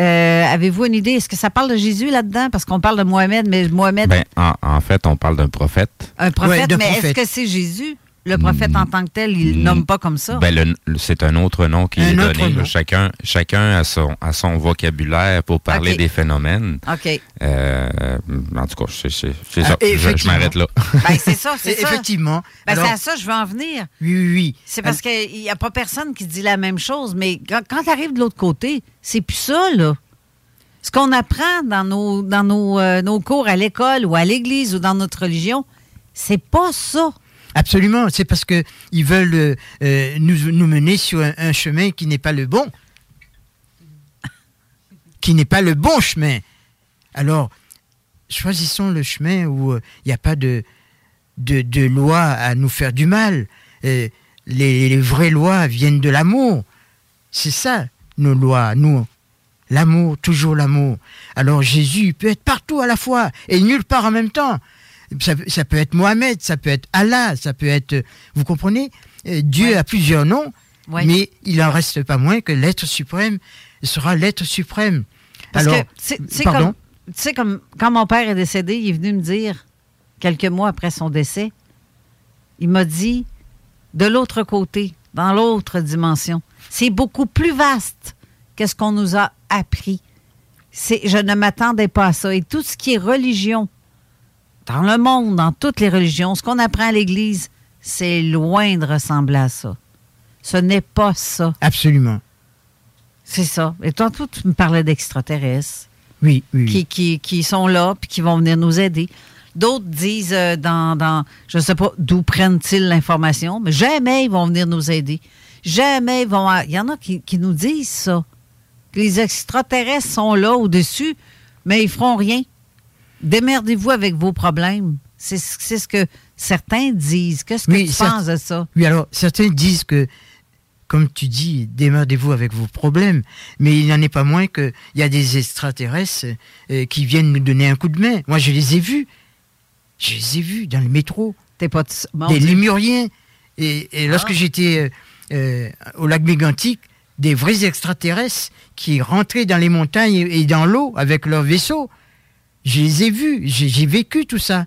A: Euh, Avez-vous une idée? Est-ce que ça parle de Jésus là-dedans? Parce qu'on parle de Mohamed, mais Mohamed,
B: Ben, en, en fait, on parle d'un prophète.
A: un prophète,
M: Ouais,
A: mais est-ce que c'est Jésus? Le prophète en tant que tel, il ne
B: Mm.
A: nomme pas comme ça.
B: Ben, c'est un autre nom qui
M: Un
B: est donné.
M: nom.
B: Chacun, chacun a, son, a son vocabulaire pour parler des phénomènes.
A: OK.
B: Euh, en tout cas, c'est
M: Ah,
B: ça. Je- Je, m'arrête là.
A: Ben, c'est ça, c'est ça.
M: Effectivement.
A: Ben, c'est à ça que je veux en venir.
M: oui, oui, oui.
A: C'est parce qu'il n'y a pas personne qui dit la même chose, mais quand, quand tu arrives de l'autre côté, c'est plus ça, là. Ce qu'on apprend dans nos, dans nos, euh, nos cours à l'école ou à l'église ou dans notre religion, c'est pas ça.
M: Absolument, c'est parce que ils veulent euh, euh, nous, mener sur un, chemin qui n'est pas le bon. Qui n'est pas le bon chemin. Alors, choisissons le chemin où euh, il n'y a pas de, de, loi à nous faire du mal. Les, les vraies lois viennent de l'amour. C'est ça, nos lois, nous. L'amour, toujours l'amour. Alors Jésus peut être partout à la fois et nulle part en même temps. Ça, ça peut être Mohamed, ça peut être Allah, ça peut être... Vous comprenez? Euh, Dieu a plusieurs noms, mais il en reste pas moins que l'être suprême sera l'être suprême.
A: Parce
M: Alors,
A: que, c'est comme, tu sais, comme quand mon père est décédé, il est venu me dire, quelques mois après son décès, il m'a dit, de l'autre côté, dans l'autre dimension, c'est beaucoup plus vaste que ce qu'on nous a appris. C'est, je ne m'attendais pas à ça. Et tout ce qui est religion, dans le monde, dans toutes les religions, ce qu'on apprend à l'Église, c'est loin de ressembler à ça. Ce n'est pas ça.
M: Absolument.
A: C'est ça. Et tantôt, tu me parlais d'extraterrestres.
M: Oui, oui.
A: Qui, qui, qui sont là puis qui vont venir nous aider. D'autres disent euh, dans, dans, je ne sais pas d'où prennent-ils l'information, mais jamais ils vont venir nous aider. Jamais ils vont. Il y en a qui, qui nous disent ça. Que les extraterrestres sont là au-dessus, mais ils feront rien. Démerdez-vous avec vos problèmes. C'est ce que certains disent. Qu'est-ce que
M: Oui,
A: tu penses de ça?
M: Oui, alors certains disent que, comme tu dis, démerdez-vous avec vos problèmes, mais il n'en est pas moins qu'il y a des extraterrestres euh, qui viennent nous donner un coup de main. Moi, je les ai vus. Je les ai vus dans le métro.
A: T'es pas mon
M: des lémuriens. Et, et lorsque
A: Ah.
M: j'étais euh, euh, au lac Mégantic, des vrais extraterrestres qui rentraient dans les montagnes et, et dans l'eau avec leurs vaisseaux. Je les ai vus, j'ai vécu tout ça.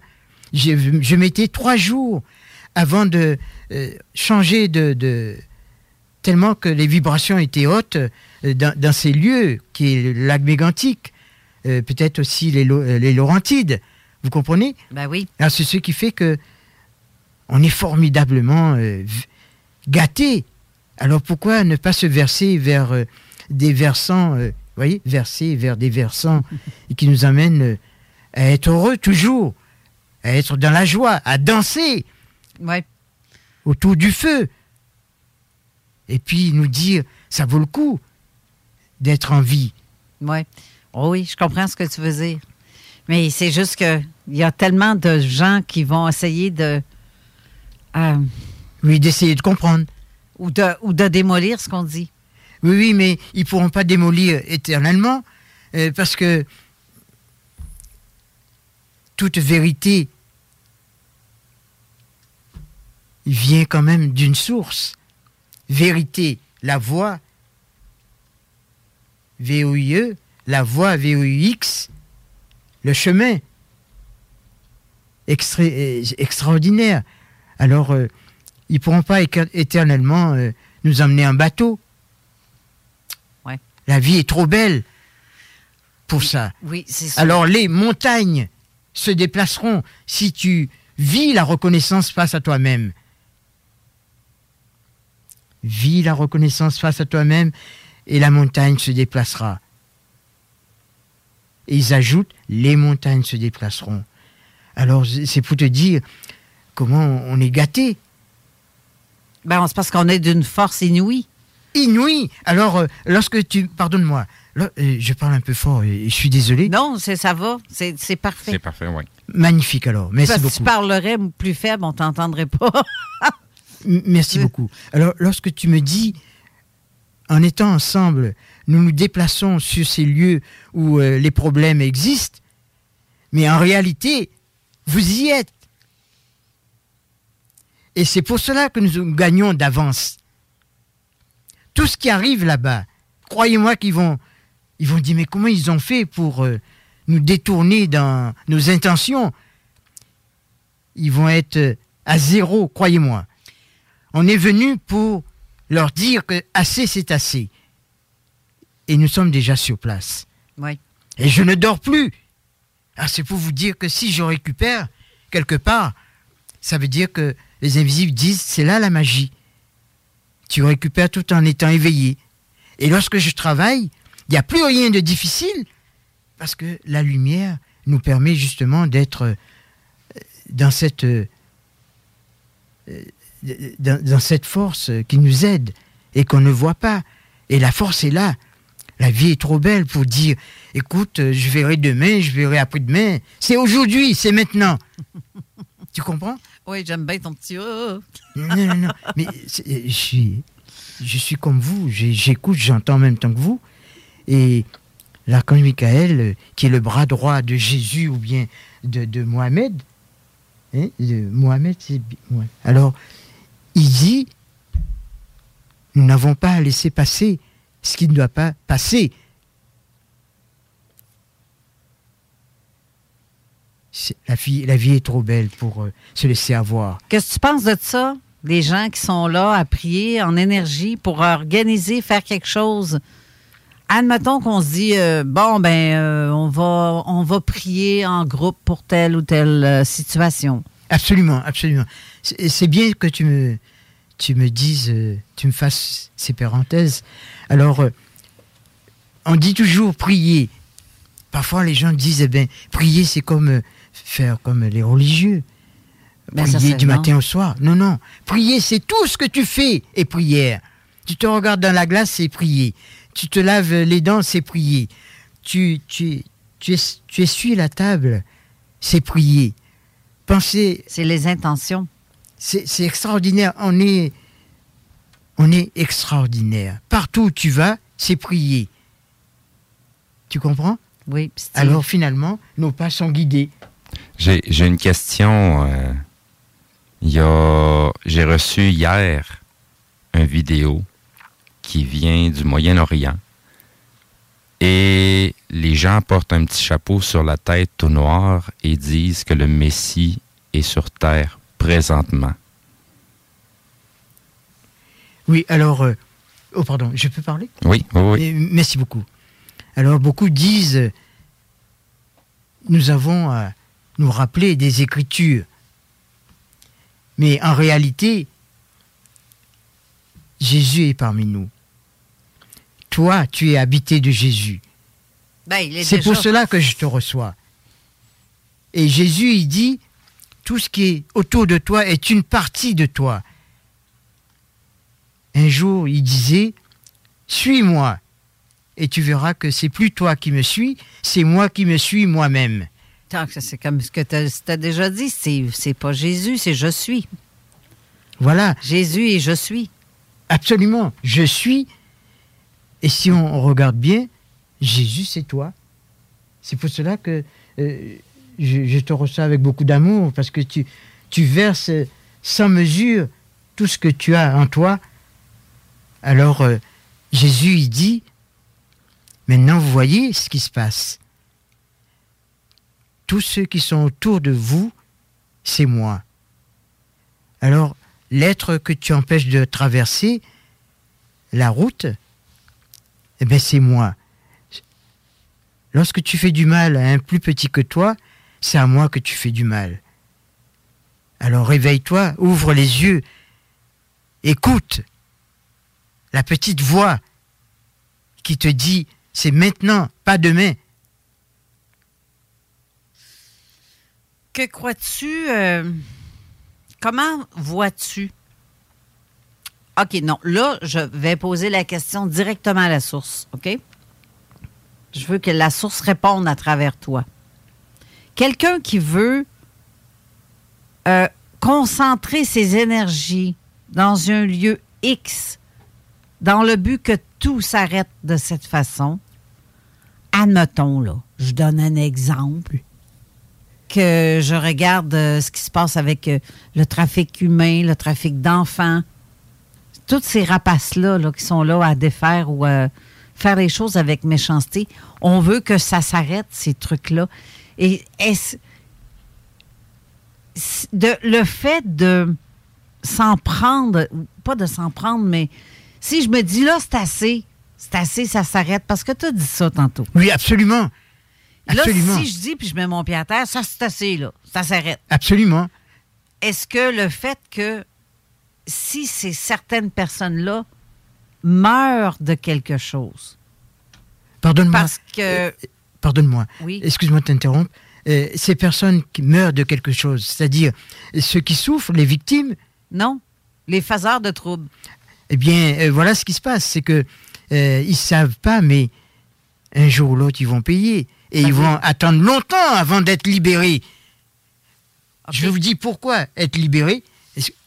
M: J'ai- Je mettais trois jours avant de euh, changer de, de- tellement que les vibrations étaient hautes euh, dans, dans ces lieux qui est le lac Mégantic, euh, peut-être aussi les, Lau- les Laurentides. Vous comprenez?
A: Ben oui.
M: Alors, c'est ce qui fait que on est formidablement gâté. Alors pourquoi ne pas se verser vers des versants, vous voyez, verser vers des versants qui nous amènent à être heureux toujours, à être dans la joie, à danser
A: Ouais.
M: autour du feu. Et puis nous dire, ça vaut le coup d'être en vie.
A: Ouais. Oh oui, je comprends ce que tu veux dire. Mais c'est juste que il y a tellement de gens qui vont essayer de. euh,
M: Oui, d'essayer de comprendre.
A: ou, de, ou de démolir ce qu'on dit.
M: Oui, oui, mais ils ne pourront pas démolir éternellement euh, parce que toute vérité vient quand même d'une source. Vérité, la voix, V-O-I-E, la voix, V-O-I-X, le chemin. Extra- euh, extraordinaire. Alors, euh, ils ne pourront pas éternellement euh, nous emmener en bateau.
A: Ouais.
M: La vie est trop belle pour ça.
A: Oui, c'est ça.
M: Alors les montagnes se déplaceront si tu vis la reconnaissance face à toi-même. Vis la reconnaissance face à toi-même et la montagne se déplacera. Et ils ajoutent, les montagnes se déplaceront. Alors c'est pour te dire comment on est gâté.
A: Ben, c'est parce qu'on est d'une force inouïe.
M: Inouïe. Alors euh, lorsque tu, pardonne-moi, là, je parle un peu fort et je suis désolé.
A: Non, c'est ça va. C'est parfait.
B: C'est parfait, oui.
M: Magnifique alors. Merci
A: Parce
M: beaucoup.
A: tu parlerais plus faible, on t'entendrait pas.
M: Merci beaucoup. Alors, lorsque tu me dis, en étant ensemble, nous nous déplaçons sur ces lieux où euh, les problèmes existent, mais en réalité, vous y êtes. Et c'est pour cela que nous gagnons d'avance. Tout ce qui arrive là-bas, croyez-moi qu'ils vont, ils vont dire, mais comment ils ont fait pour euh, nous détourner dans nos intentions? Ils vont être euh, à zéro, croyez-moi. On est venu pour leur dire que assez c'est assez. Et nous sommes déjà sur place.
A: Oui.
M: Et je ne dors plus. Ah, c'est pour vous dire que si je récupère quelque part, ça veut dire que les invisibles disent c'est là la magie. Tu récupères tout en étant éveillé. Et lorsque je travaille, il n'y a plus rien de difficile parce que la lumière nous permet justement d'être euh, dans cette euh, euh, dans, dans cette force qui nous aide et qu'on ne voit pas. Et la force est là. La vie est trop belle pour dire, écoute, je verrai demain, je verrai après-demain. C'est aujourd'hui, c'est maintenant. tu comprends?
A: Oui, j'aime bien ton petit. oh.
M: Non, non, non. Mais je suis, je suis comme vous. J'écoute, j'entends en même temps que vous. Et l'archange Michael, euh, qui est le bras droit de Jésus ou bien de, Mohamed. Hein, de Mohamed, ouais. Alors, il dit, nous n'avons pas à laisser passer ce qui ne doit pas passer. La vie, est trop belle pour euh, se laisser avoir.
A: Qu'est-ce que tu penses de ça? Les gens qui sont là à prier en énergie pour organiser, faire quelque chose. Admettons qu'on se dit, euh, bon, ben, euh, on, va, on va prier en groupe pour telle ou telle euh, situation.
M: Absolument, absolument. C'est bien que tu me, tu me dises, tu me fasses ces parenthèses. Alors, on dit toujours prier. Parfois, les gens disent, eh bien, prier, c'est comme faire comme les religieux.
A: Ben,
M: prier du
A: non.
M: matin au soir. Non, non. Prier, c'est tout ce que tu fais est prière. Tu te regardes dans la glace, c'est prier. Tu te laves les dents, c'est prier. Tu, tu, tu, es- tu essuies la table, c'est prier. Penser.
A: C'est les intentions.
M: C'est c'est extraordinaire. On est, on est extraordinaire. Partout où tu vas, c'est prier. Tu comprends?
A: Oui.
M: Alors finalement, nos pas sont guidés.
B: J'ai j'ai une question. euh, il y a, j'ai reçu hier une vidéo qui vient du Moyen-Orient. Et les gens portent un petit chapeau sur la tête tout noir et disent que le Messie est sur terre présentement.
M: Oui, alors. euh, oh, pardon, je peux parler?
B: Oui, oui, oui.
M: Euh, Merci beaucoup. Alors, beaucoup disent nous avons à nous rappeler des Écritures. Mais en réalité, Jésus est parmi nous. Toi, tu es habité de Jésus.
A: Ben, est
M: C'est pour cela que je te reçois. Et Jésus, il dit, tout ce qui est autour de toi est une partie de toi. Un jour, il disait, suis-moi, et tu verras que c'est plus toi qui me suis, c'est moi qui me suis moi-même.
A: Tant que C'est comme ce que tu as, déjà dit. C'est pas Jésus, c'est je suis.
M: Voilà.
A: Jésus et je suis.
M: Absolument, je suis. Et si on regarde bien, Jésus, c'est toi. C'est pour cela que euh, je, te reçois avec beaucoup d'amour, parce que tu, tu verses sans mesure tout ce que tu as en toi. Alors, euh, Jésus, il dit, maintenant vous voyez ce qui se passe. Tous ceux qui sont autour de vous, c'est moi. Alors, l'être que tu empêches de traverser la route, eh bien, c'est moi. Lorsque tu fais du mal à un plus petit que toi, c'est à moi que tu fais du mal. Alors réveille-toi, ouvre les yeux, écoute la petite voix qui te dit c'est maintenant, pas demain.
A: Que crois-tu? euh, comment vois-tu? OK, non. Là, je vais poser la question directement à la source, OK? Je veux que la source réponde à travers toi. Quelqu'un qui veut euh, concentrer ses énergies dans un lieu X, dans le but que tout s'arrête de cette façon, admettons, là, je donne un exemple que je regarde euh, ce qui se passe avec euh, le trafic humain, le trafic d'enfants, toutes ces rapaces-là là, qui sont là à défaire ou à faire les choses avec méchanceté, on veut que ça s'arrête, ces trucs-là. Et est-ce- de, le fait de s'en prendre, pas de s'en prendre, mais si je me dis là, c'est assez, c'est assez, ça s'arrête, parce que tu as dit ça tantôt.
M: Oui, absolument.
A: Là,
M: Absolument.
A: si je dis puis je mets mon pied à terre, ça c'est assez, là. Ça s'arrête.
M: Absolument.
A: Est-ce que le fait que si ces certaines personnes-là meurent de quelque chose,
M: Pardonne-moi.
A: parce que.
M: Pardonne-moi.
A: Oui.
M: Excuse-moi de t'interrompre. Euh, ces personnes qui meurent de quelque chose, c'est-à-dire ceux qui souffrent, les victimes?
A: Non. Les faiseurs de troubles.
M: Eh bien, euh, voilà ce qui se passe, c'est que euh, ils savent pas, mais un jour ou l'autre, ils vont payer et ils vont attendre longtemps avant d'être libérés. Je vous dis pourquoi être libéré.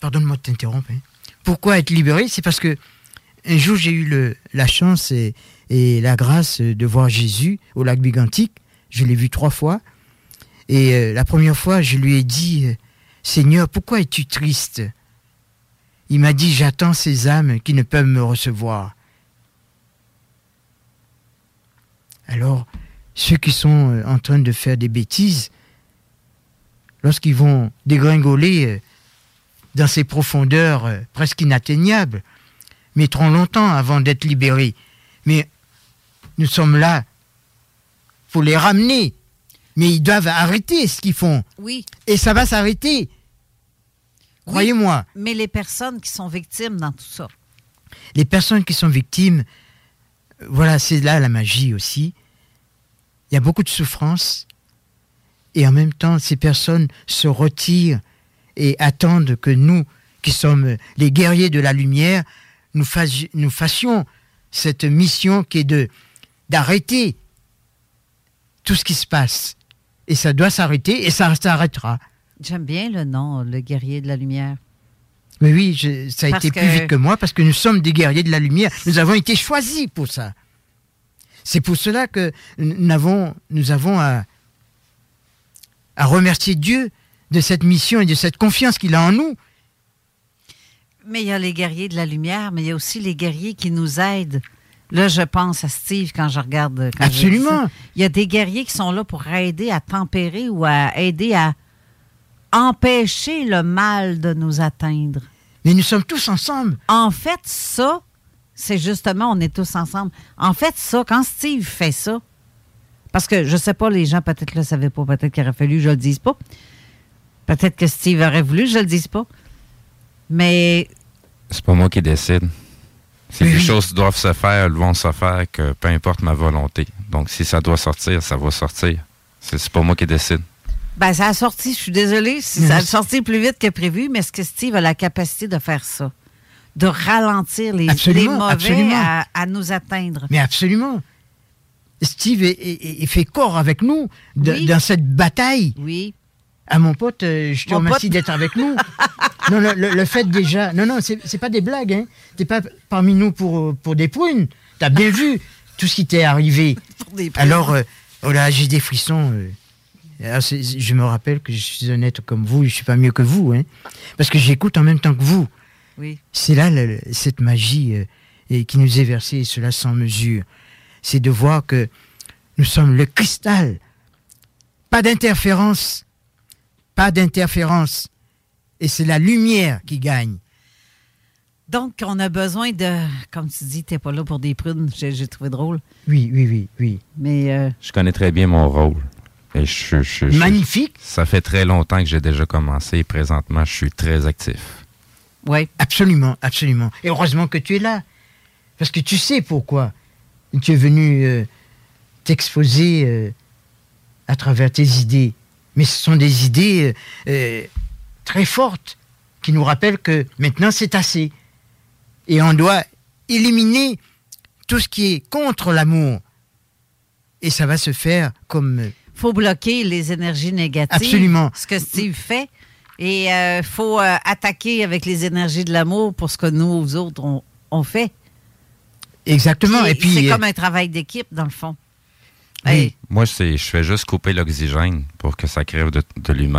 M: Pardonne-moi de t'interrompre. hein. Pourquoi être libéré? C'est parce que un jour, j'ai eu la chance et, la grâce de voir Jésus au lac Bigantique. Je l'ai vu trois fois. Et euh, la première fois, je lui ai dit, euh, Seigneur, pourquoi es-tu triste Il m'a dit, j'attends ces âmes qui ne peuvent me recevoir. Alors, ceux qui sont euh, en train de faire des bêtises, lorsqu'ils vont dégringoler dans ces profondeurs euh, presque inatteignables, mettront longtemps avant d'être libérés. Mais nous sommes là pour les ramener. Mais ils doivent arrêter ce qu'ils font.
A: Oui.
M: Et ça va s'arrêter. Croyez-moi.
A: Mais les personnes qui sont victimes dans tout ça.
M: Les personnes qui sont victimes, voilà, c'est là la magie aussi. Il y a beaucoup de souffrance. Et en même temps, ces personnes se retirent et attendent que nous, qui sommes les guerriers de la lumière, nous, fassi- nous fassions cette mission qui est de d'arrêter tout ce qui se passe. Et ça doit s'arrêter et ça s'arrêtera.
A: J'aime bien le nom, le guerrier de la lumière.
M: Mais oui, je- ça a
A: Parce
M: été
A: que-
M: plus vite que moi parce que nous sommes des guerriers de la lumière. Nous avons été choisis pour ça. C'est pour cela que nous avons, nous avons à, à remercier Dieu de cette mission et de cette confiance qu'il a en nous.
A: Mais il y a les guerriers de la lumière, mais il y a aussi les guerriers qui nous aident. Là, je pense à Steve quand je regarde. Quand
M: Absolument.
A: Il y a des guerriers qui sont là pour aider à tempérer ou à aider à empêcher le mal de nous atteindre.
M: Mais nous sommes tous ensemble.
A: En fait, ça, c'est justement, on est tous ensemble. En fait, ça, quand Steve fait ça, parce que je sais pas, les gens peut-être le savaient pas, peut-être qu'il aurait fallu que je le dise pas. Peut-être que Steve aurait voulu que je le dise pas. Mais
B: C'est pas moi qui décide. Si les choses doivent se faire, elles vont se faire, que peu importe ma volonté. Donc, si ça doit sortir, ça va sortir. C'est pas moi qui décide.
A: Ben, ça a sorti, je suis désolée, si ça a sorti plus vite que prévu, mais est-ce que Steve a la capacité de faire ça? De ralentir les, les mauvais. À, à nous atteindre.
M: Mais absolument. Steve est, est- est fait corps avec nous de-
A: Oui.
M: dans cette bataille.
A: Oui.
M: À mon pote, euh, je te
A: Mon
M: remercie d'être avec nous. non, le, le- le fait déjà. Non, non, c'est pas des blagues. Hein. T'es pas parmi nous pour, pour des prunes. T'as bien vu tout ce qui t'est arrivé. Alors, euh, oh là, j'ai des frissons. euh. Alors, c'est- je me rappelle que je suis honnête comme vous. Je suis pas mieux que vous. Hein, parce que j'écoute en même temps que vous.
A: Oui.
M: C'est là le- cette magie euh, et qui nous est versée, et cela sans mesure. C'est de voir que nous sommes le cristal. Pas d'interférence. Pas d'interférence. Et c'est la lumière qui gagne.
A: Donc, on a besoin de. Comme tu dis, t'es pas là pour des prunes. J'ai trouvé drôle.
M: Oui, oui, oui, oui.
A: Mais. euh,
B: Je connais très bien mon rôle. Et je, je- je-
M: Magnifique.
B: Ça fait très longtemps que j'ai déjà commencé. Présentement, je suis très actif.
A: Oui.
M: Absolument, absolument. Et heureusement que tu es là. Parce que tu sais pourquoi tu es venu euh, t'exposer euh, à travers tes idées. Mais ce sont des idées euh, euh, très fortes qui nous rappellent que maintenant c'est assez. Et on doit éliminer tout ce qui est contre l'amour. Et ça va se faire comme... euh,
A: faut bloquer les énergies négatives.
M: Absolument.
A: Ce que Steve fait. Et il faut euh, attaquer avec les énergies de l'amour pour ce que nous, autres, on, on fait.
M: Exactement. Et puis,
A: c'est comme un travail d'équipe, dans le fond.
B: Oui. Moi, je fais juste couper l'oxygène pour que ça crève de, de l'humain.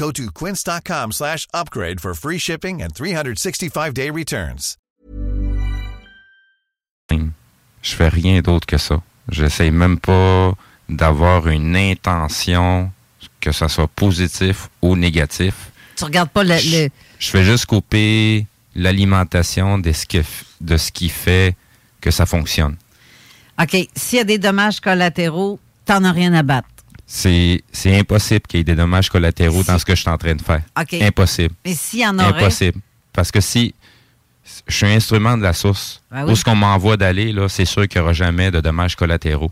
N: Go to quince.com slash upgrade for free shipping and 365-day returns.
B: Je fais rien d'autre que ça. J'essaye même pas d'avoir une intention, que ça soit positif ou négatif.
A: Tu regardes pas le. le-
B: Je fais juste couper l'alimentation de ce, que- de ce qui fait que ça fonctionne.
A: OK, s'il y a des dommages collatéraux, t'en as rien à battre.
B: C'est c'est impossible qu'il y ait des dommages collatéraux dans ce que je suis en train de faire. Impossible.
A: Mais s'il y en aurait?
B: Impossible. Parce que si je suis un instrument de la source,
A: Ben oui.
B: où ce qu'on m'envoie d'aller, là, c'est sûr qu'il n'y aura jamais de dommages collatéraux.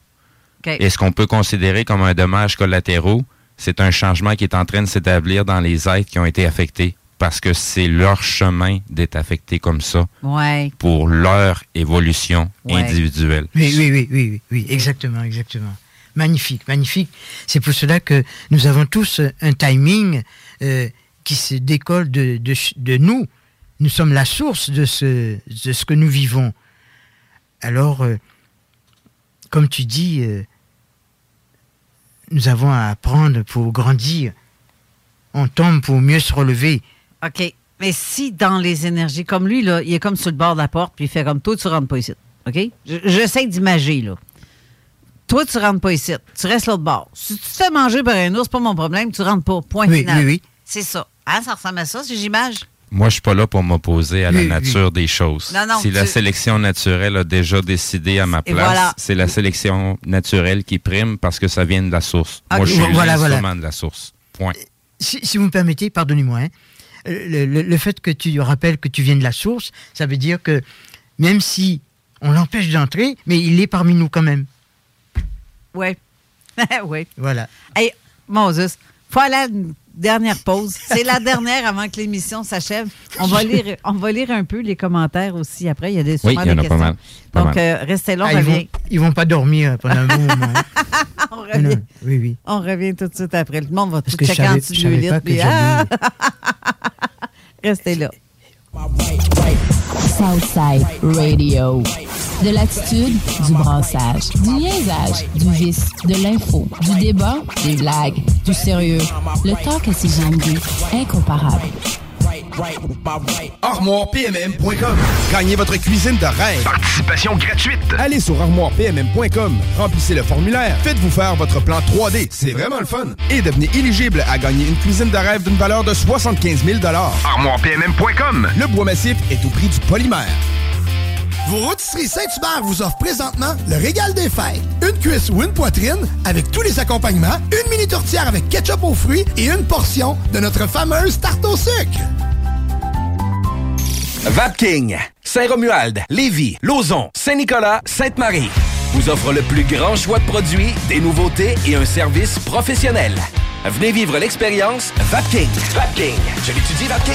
B: Et ce qu'on peut considérer comme un dommage collatéraux, c'est un changement qui est en train de s'établir dans les êtres qui ont été affectés. Parce que c'est leur chemin d'être affectés comme ça
A: Ouais.
B: pour leur évolution
A: Ouais.
B: individuelle.
M: Oui, oui, oui, oui, oui, oui, exactement, exactement. Magnifique, magnifique. C'est pour cela que nous avons tous un timing euh, qui se décolle de, de, nous. Nous sommes la source de ce, de ce que nous vivons. Alors, euh, comme tu dis, euh, nous avons à apprendre pour grandir. On tombe pour mieux se relever.
A: OK. Mais si dans les énergies, comme lui, là, il est comme sur le bord de la porte, puis il fait comme toi, tu rentres pas ici. OK? Je- J'essaie d'imager, là. Toi, tu rentres pas ici. Tu restes l'autre bord. Si tu te fais manger par un ours, c'est pas mon problème, tu rentres pas. Point
B: Oui,
A: final.
B: oui, oui.
A: C'est ça. Hein, ça ressemble à ça, si j'image?
B: Moi, je suis pas là pour m'opposer à la nature des choses.
A: Non, non,
B: si la sélection naturelle a déjà décidé à ma place,
A: voilà.
B: c'est la sélection naturelle qui prime parce que ça vient de la source. Moi, je suis
M: voilà, voilà.
B: de la source. Point.
M: Si, si vous me permettez, pardonnez-moi, hein, le, le- le fait que tu rappelles que tu viens de la source, ça veut dire que même si on l'empêche d'entrer, mais il est parmi nous quand même.
A: Oui. oui.
M: Voilà.
A: Hey, Moses, faut aller à une dernière pause. C'est la dernière avant que l'émission s'achève. On va lire, on va lire un peu les commentaires aussi après. Il y a des,
B: Oui, il y en
A: des
B: a pas mal. Pas
A: Donc,
B: mal.
A: euh, restez là, on
M: Ah, ils, vont, ils vont pas dormir pendant un moment.
A: on revient.
M: non, oui, oui.
A: On revient tout de suite après. Le monde va tout checker en dessous du puis, ah! Restez là.
R: Southside Radio. De l'attitude, du brassage, du niaisage, du vice, de l'info, du débat, des blagues, du sérieux. Le talk à ses jambes incomparable.
H: ArmoirePMM.com. Gagnez votre cuisine de rêve. Participation gratuite. Allez sur ArmoirePMM.com. Remplissez le formulaire. Faites-vous faire votre plan 3D. C'est vraiment le fun. Et devenez éligible à gagner une cuisine de rêve d'une valeur de 75 000 ArmoirePMM.com. Le bois massif est au prix du polymère.
L: Vos rôtisseries Saint-Hubert vous offrent présentement le régal des fêtes. Une cuisse ou une poitrine avec tous les accompagnements, une mini tourtière avec ketchup aux fruits et une portion de notre fameuse tarte au sucre.
I: Vapking, Saint-Romuald, Lévis, Lauson, Saint-Nicolas, Sainte-Marie vous offre le plus grand choix de produits, des nouveautés et un service professionnel. Venez vivre l'expérience Vapking. Vapking. Je l'étudie, Vapking.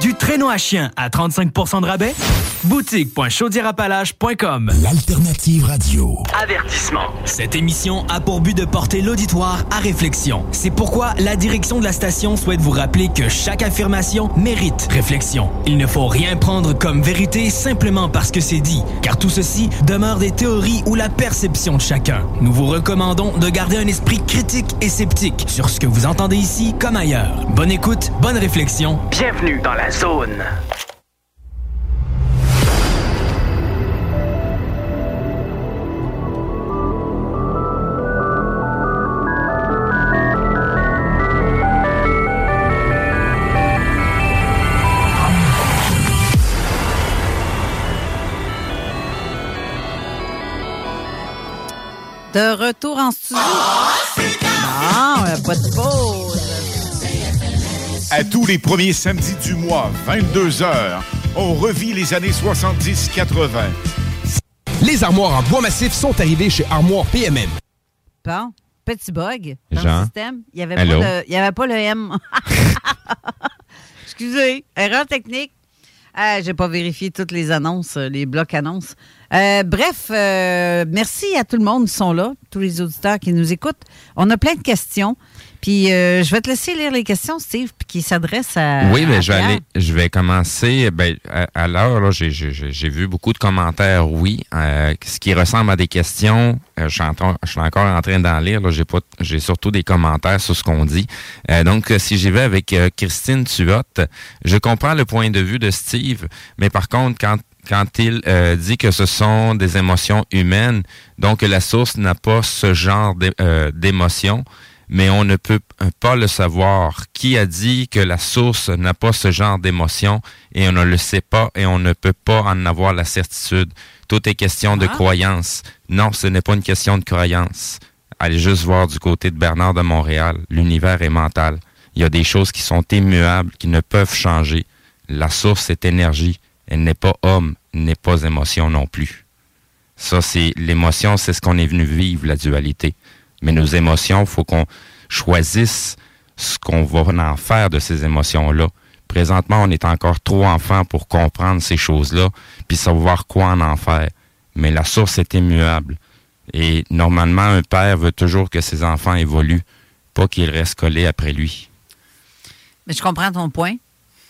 C: Du traîneau à chien à 35% de rabais? Boutique.chaudierapalache.com
G: L'alternative radio.
C: Avertissement. Cette émission a pour but de porter l'auditoire à réflexion. C'est pourquoi la direction de la station souhaite vous rappeler que chaque affirmation mérite réflexion. Il ne faut rien prendre comme vérité simplement parce que c'est dit, car tout ceci demeure des théories ou la perception de chacun. Nous vous recommandons de garder un esprit critique et sceptique sur ce que vous entendez ici comme ailleurs. Bonne écoute, bonne réflexion. Bienvenue dans la zone.
A: De retour en studio. Non, euh, pas de pause.
K: À tous les premiers samedis du mois, 22h, on revit les années 70-80.
H: Les armoires en bois massif sont arrivées chez Armoire PMM.
A: Bon, petit bug dans
H: Jean?
A: le système. Il n'y avait pas le M. Excusez, erreur technique. Euh, J'ai pas vérifié toutes les annonces, euh, les blocs annonces. Euh, bref, euh, merci à tout le monde qui sont là, tous les auditeurs qui nous écoutent. On a plein de questions. Puis euh, je vais te laisser lire les questions, Steve, qui s'adressent à.
B: Oui, mais
A: à
B: je vais, aller- je vais commencer. Ben, à, à l'heure, là, j'ai- j'ai j'ai vu beaucoup de commentaires, oui. Euh, ce qui ressemble à des questions, euh, je, suis en train- je suis encore en train d'en lire. là. J'ai pas, j'ai surtout des commentaires sur ce qu'on dit. Euh, donc, euh, si j'y vais avec euh, Christine Tuot, je comprends le point de vue de Steve, mais par contre, quand quand il euh, dit que ce sont des émotions humaines, donc la source n'a pas ce genre d'é- d'émotions, mais on ne peut pas le savoir. Qui a dit que la source n'a pas ce genre d'émotions et on ne le sait pas et on ne peut pas en avoir la certitude? Tout est question de
S: Ah.
B: croyance. Non, ce n'est pas une question de croyance. Allez juste voir du côté de Bernard de Montréal. L'univers est mental. Il y a des choses qui sont immuables, qui ne peuvent changer. La source est énergie. Elle n'est pas homme, n'est pas émotion non plus. Ça, c'est l'émotion, c'est ce qu'on est venu vivre, la dualité. Mais nos émotions, faut qu'on choisisse ce qu'on va en faire de ces émotions-là. Présentement, on est encore trop enfant pour comprendre ces choses-là, puis savoir quoi en en faire. Mais la source est immuable. Et normalement, un père veut toujours que ses enfants évoluent, pas qu'ils restent collés après lui.
A: Mais je comprends ton point.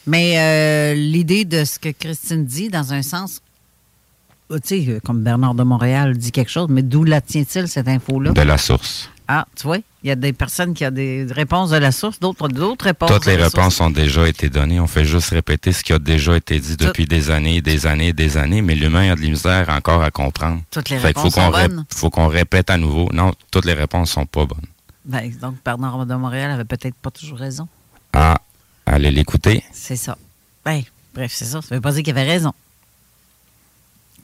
A: Mais euh, l'idée de ce que Christine dit, dans un sens, tu sais, euh, comme Bernard de Montréal dit quelque chose, mais d'où la tient-il, cette info-là?
B: De la source.
A: Ah, tu vois, il y a des personnes qui ont des réponses de la source, d'autres d'autres réponses.
B: Toutes les réponses
A: source.
B: ont déjà été données. On fait juste répéter ce qui a déjà été dit depuis des années, des années, des années, mais l'humain a de la misère encore à comprendre.
A: Toutes les
B: Fait
A: réponses
B: faut qu'on
A: sont bonnes.
B: faut qu'on répète à nouveau. Non, toutes les réponses sont pas bonnes.
A: Ben, donc, Bernard de Montréal avait peut-être pas toujours raison.
B: Ah, allez l'écouter.
A: C'est ça. Ben, bref, c'est ça. Ça veut pas dire qu'il avait raison.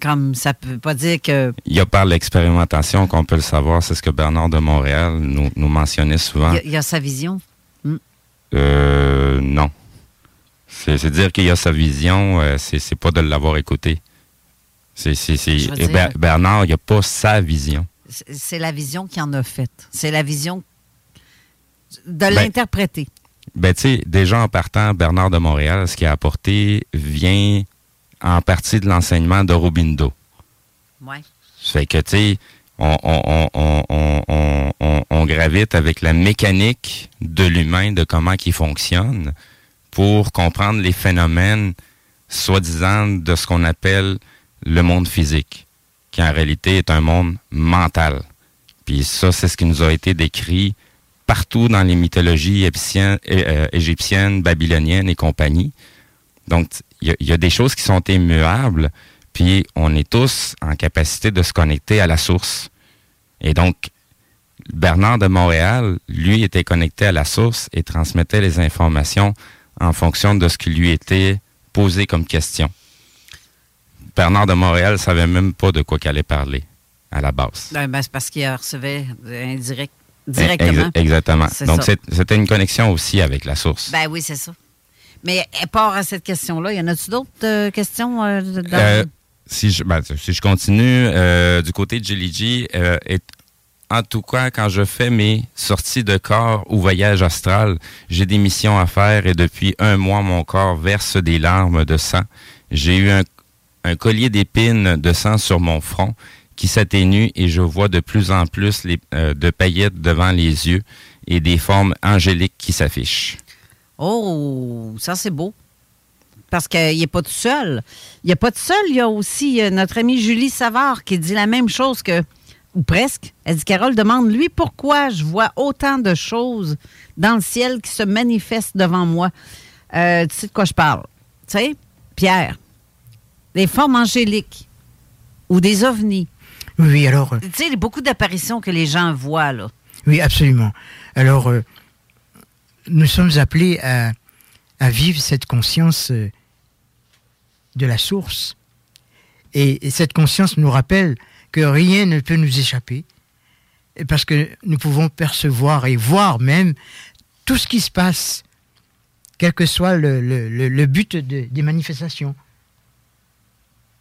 A: Comme ça peut pas dire que.
B: Il y a par l'expérimentation qu'on peut le savoir. C'est ce que Bernard de Montréal nous, nous mentionnait souvent.
A: Il y a- il y, a sa vision? Hmm.
B: Euh, non. C'est dire qu'il y a sa vision, euh, c'est pas de l'avoir écouté. C'est
A: dire-
B: Bernard, il n'y a pas sa vision.
A: C'est- la vision qui en a fait. C'est la vision de
B: Ben,
A: l'interpréter.
B: Ben, tu sais, déjà en partant, Bernard de Montréal, ce qu'il a apporté vient en partie de l'enseignement d'Aurobindo.
A: Ouais.
B: Ça fait que, tu sais, on, gravite avec la mécanique de l'humain, de comment il fonctionne, pour comprendre les phénomènes, soi-disant, de ce qu'on appelle le monde physique, qui en réalité est un monde mental. Puis ça, c'est ce qui nous a été décrit partout dans les mythologies égyptiennes, euh, égyptiennes babyloniennes et compagnie. Donc, il y, a- il y a des choses qui sont immuables, puis on est tous en capacité de se connecter à la source. Et donc, Bernard de Montréal, lui, était connecté à la source et transmettait les informations en fonction de ce qui lui était posé comme question. Bernard de Montréal savait même pas de quoi qu'il allait parler à la base.
A: Ben, ben, c'est parce qu'il recevait indirect, directement.
B: Ex- exactement. Donc, c'était une connexion aussi avec la source.
A: Ben oui, c'est ça. Mais à part à cette question-là, y en a-tu d'autres euh, questions? euh, dans-
B: Euh, si, je, ben, si je continue, du côté de Jelly G, en tout cas, quand je fais mes sorties de corps ou voyage astral, j'ai des missions à faire et depuis un mois, mon corps verse des larmes de sang. J'ai eu un, un collier d'épines de sang sur mon front qui s'atténue et je vois de plus en plus les, euh, de paillettes devant les yeux et des formes angéliques qui s'affichent.
A: Oh, ça c'est beau. Parce qu'il n'est pas tout seul. Il n'est pas tout seul. Il y a aussi euh, notre amie Julie Savard qui dit la même chose que, ou presque. Elle dit Carole demande, lui, pourquoi je vois autant de choses dans le ciel qui se manifestent devant moi? Euh, tu sais de quoi je parle? Tu sais, Pierre, des formes angéliques ou des ovnis.
M: Oui, alors, euh,
A: Tu sais, il y a beaucoup d'apparitions que les gens voient, là.
M: oui, absolument. Alors, euh, nous sommes appelés à, à vivre cette conscience euh, de la source. Et, et cette conscience nous rappelle que rien ne peut nous échapper, parce que nous pouvons percevoir et voir même tout ce qui se passe, quel que soit le, le- le- le but de- des manifestations.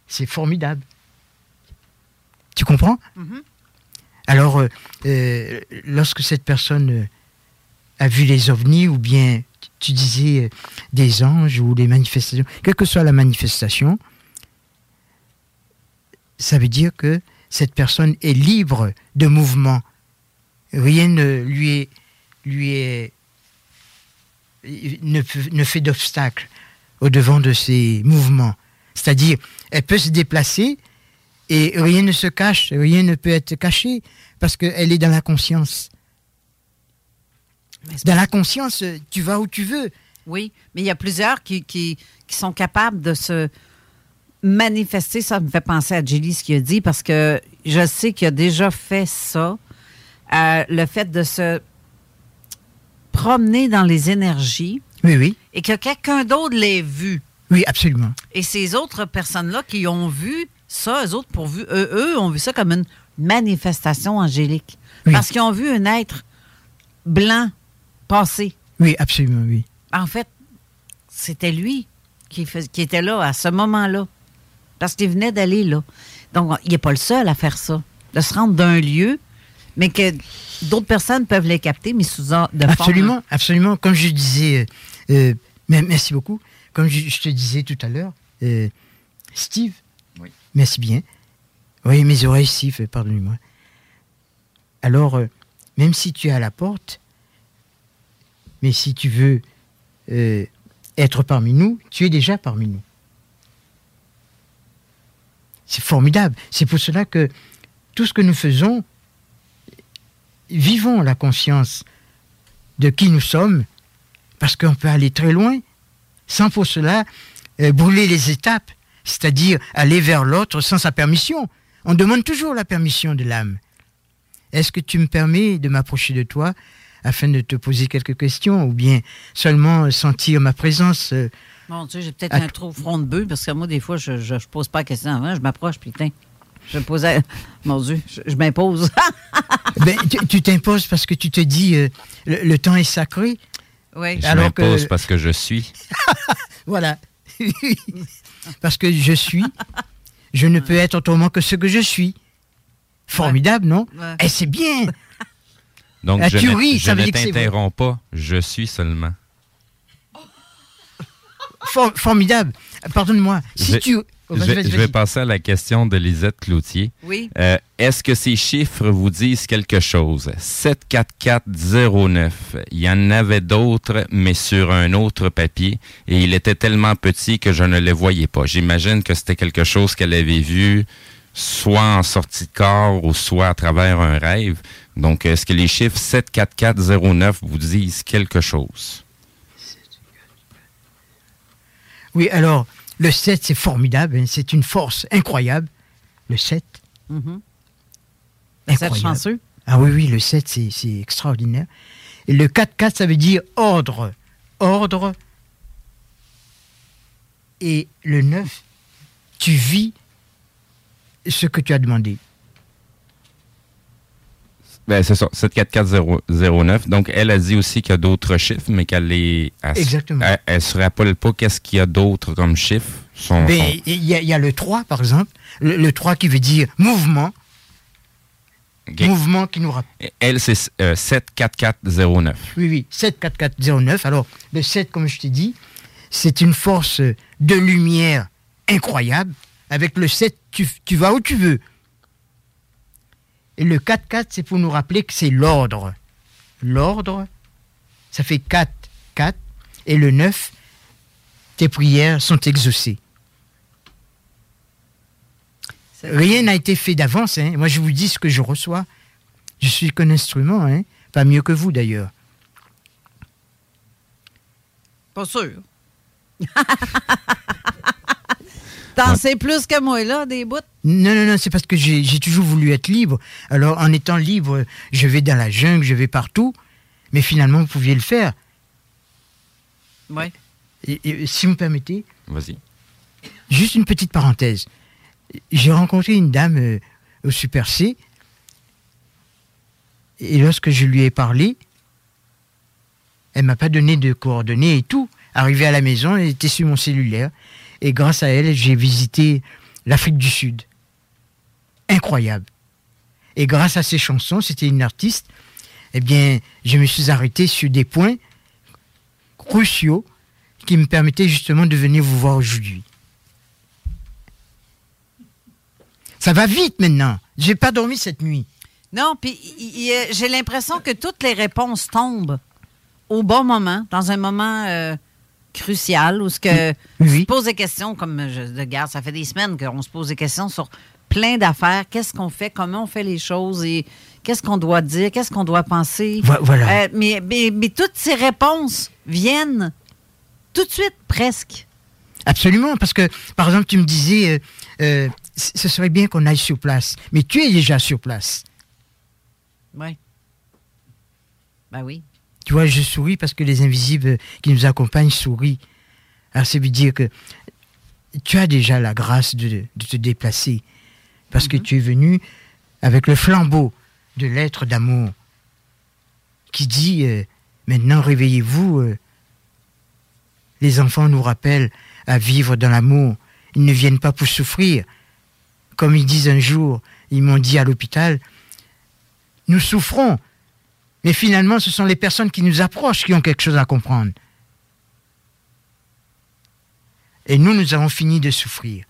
M: C'est formidable. Tu comprends? Alors, euh, euh, lorsque cette personne a vu les ovnis, ou bien tu- disais euh, des anges ou des manifestations, quelle que soit la manifestation, ça veut dire que cette personne est libre de mouvement. Rien ne lui est, ne, ne fait d'obstacle au devant de ses mouvements. C'est-à-dire, elle peut se déplacer et rien ne se cache, rien ne peut être caché parce qu'elle est dans la conscience. Dans la conscience, tu vas où tu veux.
A: Oui, mais il y a plusieurs qui, qui, qui sont capables de se manifester. Ça me fait penser à Julie ce qu'il a dit parce que je sais qu'il a déjà fait ça. Euh, le fait de se promener dans les énergies.
M: Oui, oui.
A: Et que quelqu'un d'autre l'ait vu.
M: Oui, absolument.
A: Et ces autres personnes-là qui ont vu ça, eux autres, pour vu, eux, eux ont vu ça comme une manifestation angélique. Parce qu'ils ont vu un être blanc passer.
M: Oui, absolument, oui.
A: En fait, c'était lui qui, qui était là à ce moment-là. Parce qu'il venait d'aller là. Donc, il n'est pas le seul à faire ça. De se rendre d'un lieu, mais que d'autres personnes peuvent les capter, mais sous de
M: Absolument,
A: forme...
M: absolument. Comme je disais, euh, merci beaucoup. Comme je, te disais tout à l'heure, euh, Steve, merci bien. Oui, mes oreilles sifflent, pardonnez-moi. Alors, euh, même si tu es à la porte, mais si tu veux être parmi nous, tu es déjà parmi nous. C'est formidable. C'est pour cela que tout ce que nous faisons, vivons la conscience de qui nous sommes, parce qu'on peut aller très loin, sans pour cela euh, brûler les étapes, c'est-à-dire aller vers l'autre sans sa permission. On demande toujours la permission de l'âme. Est-ce que tu me permets de m'approcher de toi afin de te poser quelques questions ou bien seulement sentir ma présence euh,
A: Mon Dieu, j'ai peut-être un trop front de bœuf parce que moi, des fois, je ne pose pas la question avant, je m'approche, puis je me posais. Mon Dieu, je, m'impose.
M: ben, tu t'imposes parce que tu te dis euh, le, temps est sacré.
A: Oui.
B: Je m'impose parce que je suis.
M: voilà. parce que je suis. Je ne peux être autrement que ce que je suis. Formidable, non? Et eh, c'est bien.
B: Donc, je ne, t'interromps pas, je suis seulement.
M: formidable. Pardonne-moi. Si tu...
B: Oh, je, vais, passer à la question de Lisette Cloutier.
A: Oui.
B: Euh, est-ce que ces chiffres vous disent quelque chose? 74409. Il y en avait d'autres, mais sur un autre papier. Et il était tellement petit que je ne les voyais pas. J'imagine que c'était quelque chose qu'elle avait vu soit en sortie de corps ou soit à travers un rêve. Donc, est-ce que les chiffres 74409 vous disent quelque chose?
M: Oui, alors, le 7, c'est formidable, hein. c'est une force incroyable. Le 7.
A: Mm Le 7 chanceux.
M: Ah oui, oui, le 7, c'est extraordinaire. Et le 4-4, ça veut dire ordre. Ordre. Et le 9, tu vis ce que tu as demandé.
B: Ben, c'est ça, 74409. Donc, elle a dit aussi qu'il y a d'autres chiffres, mais qu'elle est.
M: Exactement.
B: Elle, ne se rappelle pas qu'est-ce qu'il y a d'autre comme chiffres.
M: Ben, il y, a le 3, par exemple. Le, 3 qui veut dire mouvement. Mouvement qui nous rappelle.
B: Elle, c'est 74409. Euh,
M: oui, oui, 74409. Alors, le 7, comme je t'ai dit, c'est une force de lumière incroyable. Avec le 7, tu, tu vas où tu veux. Et le 4-4, c'est pour nous rappeler que c'est l'ordre. L'ordre, ça fait 4, 4. Et le 9, tes prières sont exaucées. Rien n'a été fait d'avance. Hein. Moi, je vous dis ce que je reçois. Je suis qu'un instrument, hein. pas mieux que vous d'ailleurs.
A: Pas sûr. T'en sais plus que moi, là, des bouts?
M: Non, non, non, c'est parce que j'ai toujours voulu être libre. Alors, en étant libre, je vais dans la jungle, je vais partout. Mais finalement, vous pouviez le faire.
A: Oui.
M: Et, si vous me permettez.
B: Vas-y.
M: Juste une petite parenthèse. J'ai rencontré une dame euh, au Super C. Et lorsque je lui ai parlé, elle m'a pas donné de coordonnées et tout. Arrivé à la maison, elle était sur mon cellulaire. Et grâce à elle, j'ai visité l'Afrique du Sud. Incroyable. Et grâce à ses chansons, c'était une artiste, eh bien, je me suis arrêté sur des points cruciaux qui me permettaient justement de venir vous voir aujourd'hui. Ça va vite maintenant. J'ai pas dormi cette nuit.
A: Non, puis j'ai l'impression que toutes les réponses tombent au bon moment, dans un moment euh, crucial, où ce que on se pose des questions, comme je de garde, ça fait des semaines qu'on se pose des questions sur plein d'affaires. Qu'est-ce qu'on fait, comment on fait les choses? Et qu'est-ce qu'on doit dire, qu'est-ce qu'on doit penser?
M: Vo- voilà.
A: Euh, mais, mais, mais toutes ces réponses viennent tout de suite, presque.
M: Absolument, parce que, par exemple, tu me disais, euh, euh, ce serait bien qu'on aille sur place. Mais tu es déjà sur place.
A: Oui. Ben oui.
M: Tu vois, je souris parce que les invisibles qui nous accompagnent sourient. Alors, ça veut dire que tu as déjà la grâce de, de te déplacer. Parce que tu es venu avec le flambeau de l'être d'amour qui dit euh, maintenant réveillez-vous. euh, les enfants nous rappellent à vivre dans l'amour. Ils ne viennent pas pour souffrir. Comme ils disent un jour, ils m'ont dit à l'hôpital, nous souffrons, mais finalement ce sont les personnes qui nous approchent qui ont quelque chose à comprendre. Et nous, nous avons fini de souffrir.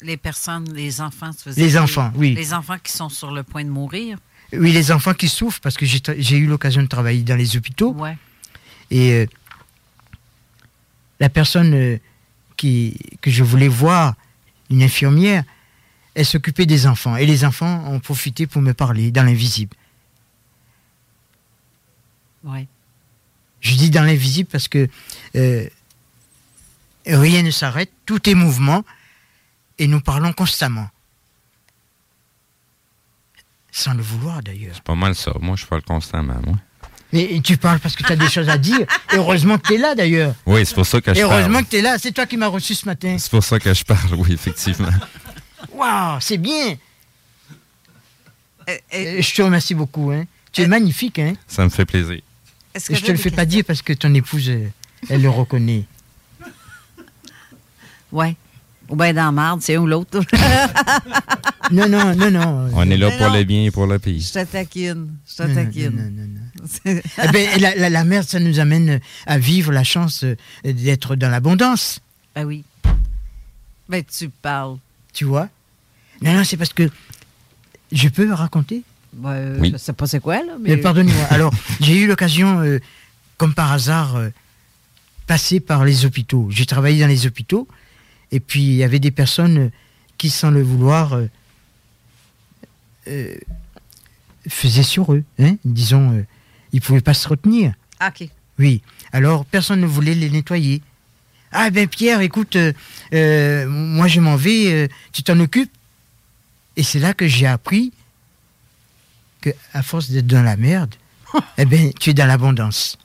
A: Les personnes, les enfants,
M: Les enfants, oui.
A: Les enfants qui sont sur le point de mourir?
M: Oui, les enfants qui souffrent, parce que j'ai eu l'occasion de travailler dans les hôpitaux.
A: Ouais.
M: Et euh, la personne euh, qui, que je voulais voir, une infirmière, elle s'occupait des enfants. Et les enfants ont profité pour me parler dans l'invisible.
A: Ouais.
M: Je dis dans l'invisible parce que euh, rien ne s'arrête, tout est mouvement, et nous parlons constamment. Sans le vouloir d'ailleurs.
B: C'est pas mal ça. Moi, je parle constamment, moi.
M: Et tu parles parce que tu as des choses à dire. Et heureusement que tu es là d'ailleurs.
B: Oui, c'est pour ça que je
M: Et heureusement
B: parle.
M: que tu es là. C'est toi qui m'as reçu ce matin.
B: C'est pour ça que je parle, oui, effectivement.
M: Waouh, c'est bien. Euh, je te remercie beaucoup. Hein. Tu es magnifique. Hein.
B: Ça me fait plaisir.
M: Et je te le fais pas dire parce que ton épouse, euh, elle le reconnaît.
A: Ouais. Ou bien dans la marde, c'est un ou l'autre.
M: non, non, non, non.
B: On est là
A: Mais
B: pour
A: non.
B: le bien et pour le pire.
A: Je te taquine. Je te
M: Non, non, non, Eh ben, la, la- la merde, ça nous amène à vivre la chance euh, d'être dans l'abondance.
A: Ah oui. Ben, tu parles.
M: Tu vois Non, non, c'est parce que je peux raconter
A: Ben, euh,
M: Oui.
A: Pas c'est quoi, là.
M: Mais
A: Mais...
M: pardonnez-moi. Alors, j'ai eu l'occasion, euh, comme par hasard, euh, passer par les hôpitaux. J'ai travaillé dans les hôpitaux, et puis il y avait des personnes qui, sans le vouloir, euh, euh, faisaient sur eux. Hein, disons, euh, ils ne pouvaient pas se retenir.
A: Ah, OK.
M: Oui. Alors, personne ne voulait les nettoyer. Ah ben Pierre, écoute, euh, euh, moi je m'en vais, euh, tu t'en occupes. Et c'est là que j'ai appris que à force d'être dans la merde, eh ben tu es dans l'abondance.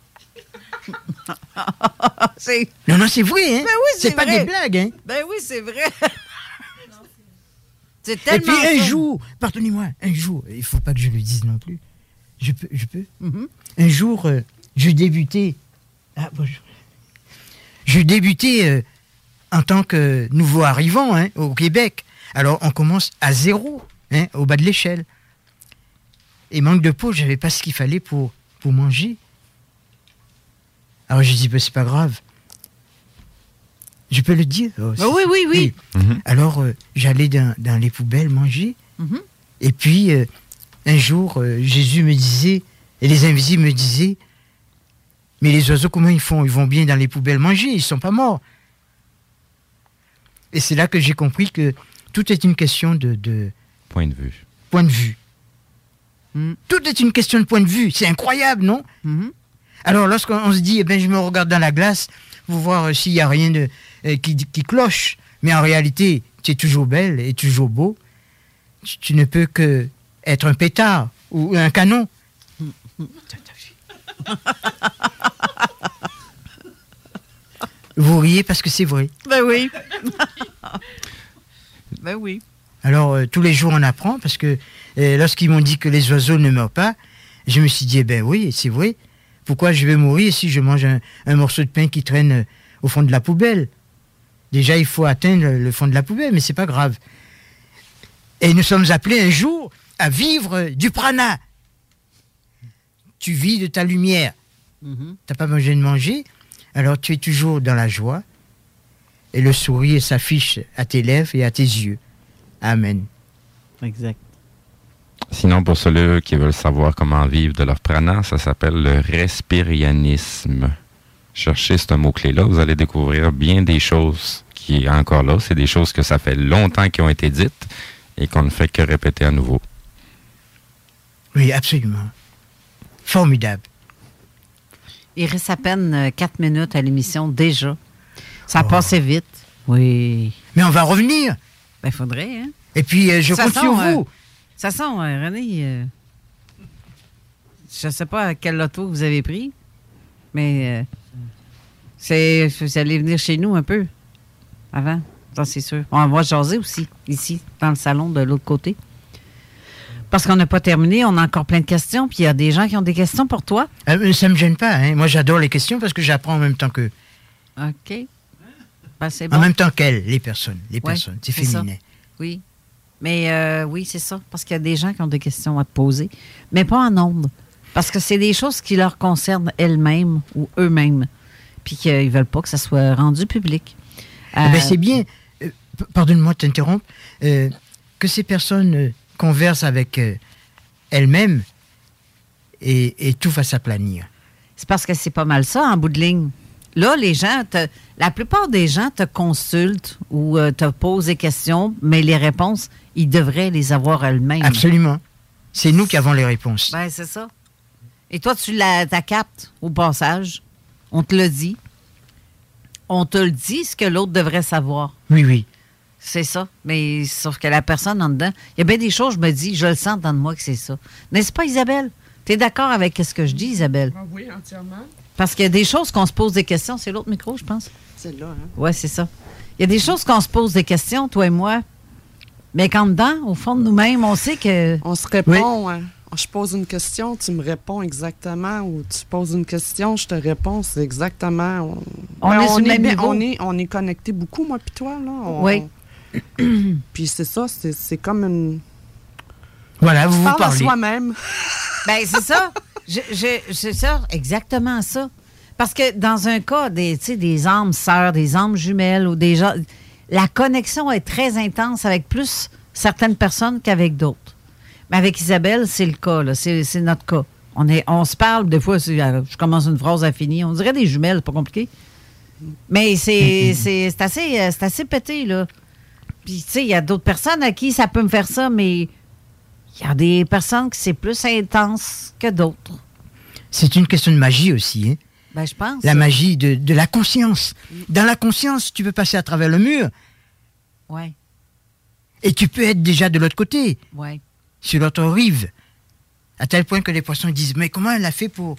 M: Non, non, c'est vrai, hein?
A: Ben oui, c'est,
M: pas
A: vrai.
M: des blagues, hein?
A: Ben oui, c'est vrai. c'est
M: Et
A: tellement.
M: puis un jour, pardonnez-moi, un jour, il faut pas que je le dise non plus. Je peux, je peux.
A: Mhm.
M: Un jour, euh, je débutais. Ah, bonjour. Je débutais euh, en tant que nouveau arrivant hein, au Québec. Alors, on commence à zéro, hein, au bas de l'échelle. Et manque de peau, j'avais pas ce qu'il fallait pour, pour manger. Alors, je dis, bah, c'est pas grave. Je peux le dire oh,
A: Ah oui, oui, oui.
M: Alors, euh, j'allais dans, dans les poubelles manger.
A: Mhm.
M: Et puis, euh, un jour, euh, Jésus me disait, et les invisibles me disaient, mais les oiseaux, comment ils font? Ils vont bien dans les poubelles manger, ils sont pas morts. Et c'est là que j'ai compris que tout est une question de, de
B: Point de vue.
M: point de vue. Tout est une question de point de vue. C'est incroyable, non? Alors, lorsqu'on on se dit, eh ben, je me regarde dans la glace pour voir euh, s'il n'y a rien de, euh, qui, qui cloche, mais en réalité, tu es toujours belle et toujours beau, tu, tu ne peux que être un pétard ou un canon. Vous riez parce que c'est vrai.
A: Ben oui. ben oui.
M: Alors, euh, tous les jours, on apprend, parce que euh, lorsqu'ils m'ont dit que les oiseaux ne meurent pas, je me suis dit, eh ben oui, c'est vrai. Pourquoi je vais mourir si je mange un, un morceau de pain qui traîne euh, au fond de la poubelle? Déjà, il faut atteindre le fond de la poubelle, mais c'est pas grave. Et nous sommes appelés un jour à vivre du prana. Tu vis de ta lumière.
A: Mhm.
M: T'as pas besoin de manger, alors tu es toujours dans la joie. Et le sourire s'affiche à tes lèvres et à tes yeux. Amen.
A: Exact.
B: Sinon, pour ceux qui veulent savoir comment vivre de leur prana, ça s'appelle le respirianisme. Cherchez ce mot-clé-là, vous allez découvrir bien des choses qui est encore là. C'est des choses que ça fait longtemps qui ont été dites et qu'on ne fait que répéter à nouveau.
M: Oui, absolument. Formidable.
A: Il reste à peine 4 minutes à l'émission déjà. Ça a
M: Oh.
A: passé vite. Oui.
M: Mais on va revenir.
A: Ben, faudrait, hein?
M: Et puis, euh, je
A: Ça
M: compte
A: sent,
M: sur
A: euh,
M: vous.
A: ça sent, euh, René. euh, je ne sais pas quel loto vous avez pris, mais euh, c'est, vous allez venir chez nous un peu avant. Ça, c'est sûr. On va jaser aussi, ici, dans le salon de l'autre côté. Parce qu'on n'a pas terminé, on a encore plein de questions, puis il y a des gens qui ont des questions pour toi.
M: Euh, ça me gêne pas. hein. Moi, j'adore les questions parce que j'apprends en même temps qu'eux.
A: OK. Ben, bon.
M: En même temps qu'elles, les personnes. Les
A: Ouais,
M: personnes. C'est
A: ça.
M: féminin.
A: Oui. Mais euh, oui, c'est ça. Parce qu'il y a des gens qui ont des questions à te poser, mais pas en nombre. Parce que c'est des choses qui leur concernent elles-mêmes ou eux-mêmes. Puis qu'ils ne veulent pas que ça soit rendu public.
M: Eh ben,
A: Euh,
M: c'est bien, pardonne-moi de t'interrompre, que ces personnes conversent avec euh, elles-mêmes et, et tout va s'aplanir.
A: C'est parce que c'est pas mal ça en bout de ligne. Là, les gens, te- la plupart des gens te consultent ou euh, te posent des questions, mais les réponses, ils devraient les avoir eux-mêmes.
M: Absolument. C'est nous qui avons les réponses.
A: Ben, c'est ça. Et toi, tu la, la captes au passage. On te le dit. On te le dit, ce que l'autre devrait savoir.
M: Oui, oui.
A: C'est ça. Mais sauf que la personne en dedans, il y a bien des choses, je me dis, je le sens dans moi que c'est ça. N'est-ce pas, Isabelle? Tu es d'accord avec ce que je dis, Isabelle?
O: oui, entièrement.
A: Parce qu'il y a des choses qu'on se pose des questions. C'est l'autre micro, je pense.
O: C'est là, hein?
A: Oui, c'est ça. Il y a des choses qu'on se pose des questions, toi et moi. Mais qu'en dedans, au fond de nous-mêmes, on sait que.
O: On se répond. hein? Je pose une question, tu me réponds exactement, ou tu poses une question, je te réponds, c'est exactement. On,
A: On
O: Ouais,
A: est sur le même
O: bien-
A: niveau.
O: On est, on est connectés beaucoup, moi, puis toi, là. On-
A: Oui.
O: Puis c'est ça, c'est c'est comme une.
M: Voilà, vous vous parlez.
O: soi-même.
A: Ben, c'est ça. Je, je- c'est ça, exactement ça. Parce que dans un cas des, tu sais, des âmes sœurs, des âmes jumelles ou des gens, la connexion est très intense avec plus certaines personnes qu'avec d'autres. Mais avec Isabelle, c'est le cas, là. C'est, c'est notre cas. On, est, on se parle, des fois, euh, je commence une phrase à finir. On dirait des jumelles, c'est pas compliqué. Mais c'est, c'est, c'est assez, euh, c'est assez pété, là. Puis, tu sais, il y a d'autres personnes à qui ça peut me faire ça, mais il y a des personnes qui c'est plus intense que d'autres.
M: C'est une question de magie aussi. hein.
A: Ben, je pense.
M: La magie de, de la conscience. Dans la conscience, tu peux passer à travers le mur
A: Ouais,
M: et tu peux être déjà de l'autre côté,
A: ouais.
M: sur l'autre rive. À tel point que les poissons disent Mais comment elle a fait pour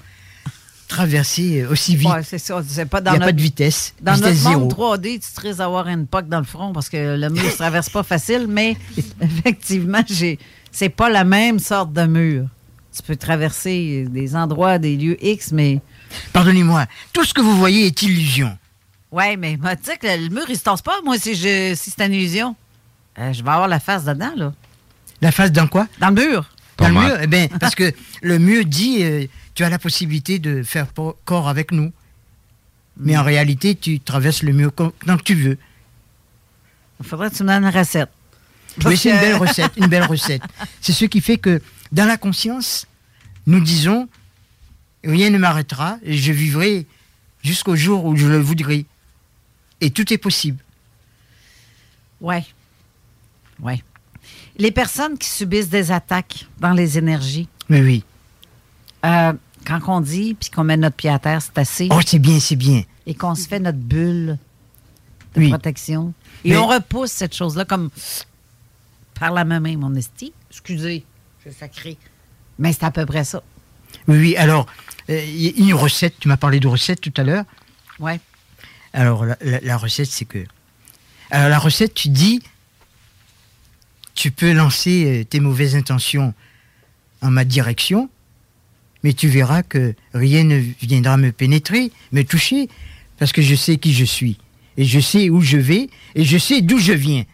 M: traverser euh, aussi vite
A: Ouais, c'est ça. C'est pas
M: Il
A: dans
M: n'y a
A: notre,
M: pas de vitesse.
A: Dans
M: vitesse
A: notre
M: zéro.
A: monde 3D, tu te risques d'avoir une poque dans le front parce que le mur ne se traverse pas facile, mais effectivement, j'ai c'est pas la même sorte de mur. Tu peux traverser des endroits, des lieux X, mais.
M: Pardonnez-moi, tout ce que vous voyez est illusion.
A: Ouais, mais bah, tu sais que le mur, il se tasse pas, moi, si, je, si c'est une illusion. Euh, je vais avoir la face dedans, là.
M: La face dans quoi?
A: Dans le mur.
M: Dans le mur? Eh bien, parce que le mur dit euh, tu as la possibilité de faire corps avec nous. Mais en
A: Mm.
M: réalité, tu traverses le mur quand tu veux.
A: Il faudrait que tu me donnes une recette.
M: Mais c'est une belle recette, une belle recette. C'est ce qui fait que dans la conscience, nous disons rien ne m'arrêtera et je vivrai jusqu'au jour où je le voudrai. Et tout est possible.
A: Ouais. Ouais. Les personnes qui subissent des attaques dans les énergies,
M: Mais oui.
A: euh, quand on dit puis qu'on met notre pied à terre, c'est assez.
M: Oh, c'est bien, c'est bien.
A: Et qu'on se fait notre bulle de
M: Oui.
A: protection. Et
M: Mais-
A: on repousse cette chose-là comme par la main même, mon esti. Excusez, je sacré. Mais c'est à peu près ça.
M: Oui, oui. Alors, euh, il y a une recette, tu m'as parlé de recette tout à l'heure.
A: Ouais.
M: Alors, la, la- la recette, c'est que. Alors, la recette, tu dis. Tu peux lancer euh, tes mauvaises intentions en ma direction, mais tu verras que rien ne viendra me pénétrer, me toucher, parce que je sais qui je suis. Et je sais où je vais, et je sais d'où je viens.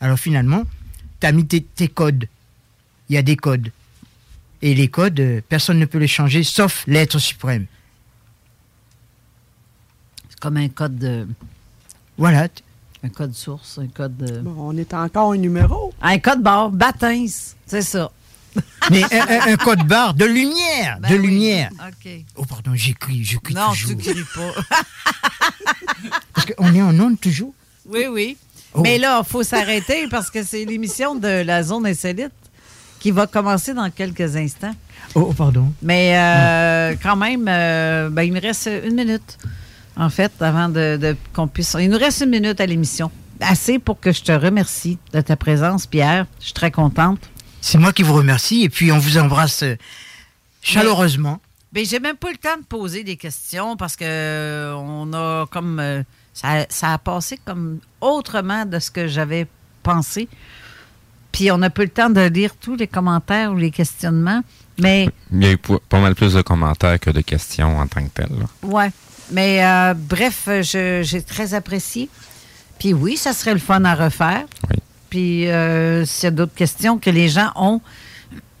M: Alors, finalement, tu as mis tes, tes codes. Il y a des codes. Et les codes, euh, personne ne peut les changer, sauf l'être suprême.
A: C'est comme un code de.
M: Voilà.
A: Un code source, un code. de-
O: Bon, on est encore un numéro.
A: Un code barre, Batins, c'est ça.
M: Mais un, un- un code barre de lumière,
A: Ben
M: de
A: oui.
M: lumière. Oh, pardon, j'écris, j'écris
A: Non,
M: toujours.
A: tu cries pas.
M: Parce qu'on est en onde toujours?
A: Oui, oui.
M: Oh.
A: Mais là, il faut s'arrêter parce que c'est l'émission de la zone insolite qui va commencer dans quelques instants.
M: Oh, oh, pardon.
A: Mais euh, quand même, euh, ben, il me reste une minute, en fait, avant de, de- qu'on puisse. Il nous reste une minute à l'émission. Assez pour que je te remercie de ta présence, Pierre. Je suis très contente.
M: C'est moi qui vous remercie et puis on vous embrasse euh, chaleureusement.
A: Mais j'ai même pas eu le temps de poser des questions parce que euh, on a comme euh, ça, ça a passé comme autrement de ce que j'avais pensé. Puis on n'a pas eu le temps de lire tous les commentaires ou les questionnements. Mais
B: Il y a eu pas mal plus de commentaires que de questions en tant que telles.
A: ouais. Mais euh, bref, je- j'ai très apprécié. Puis oui, ça serait le fun à refaire. Puis euh, s'il y a d'autres questions que les gens ont,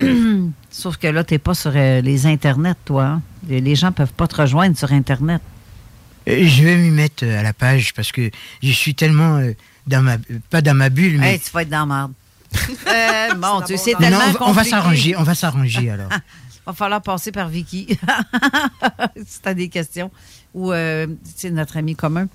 A: sauf que là, tu n'es pas sur euh, les internets, toi. hein. Les, les gens peuvent pas te rejoindre sur Internet.
M: Euh, Je vais m'y mettre euh, à la page parce que je suis tellement euh, dans ma pas dans ma bulle, mais
A: Hey, tu vas être dans la merde. Euh, bon, tu sais,
M: Non,
A: tellement
M: non, on va- on va
A: compliqué.
M: s'arranger, on va s'arranger alors.
A: va falloir passer par Vicky si tu as des questions. Ou, euh, c'est notre ami commun.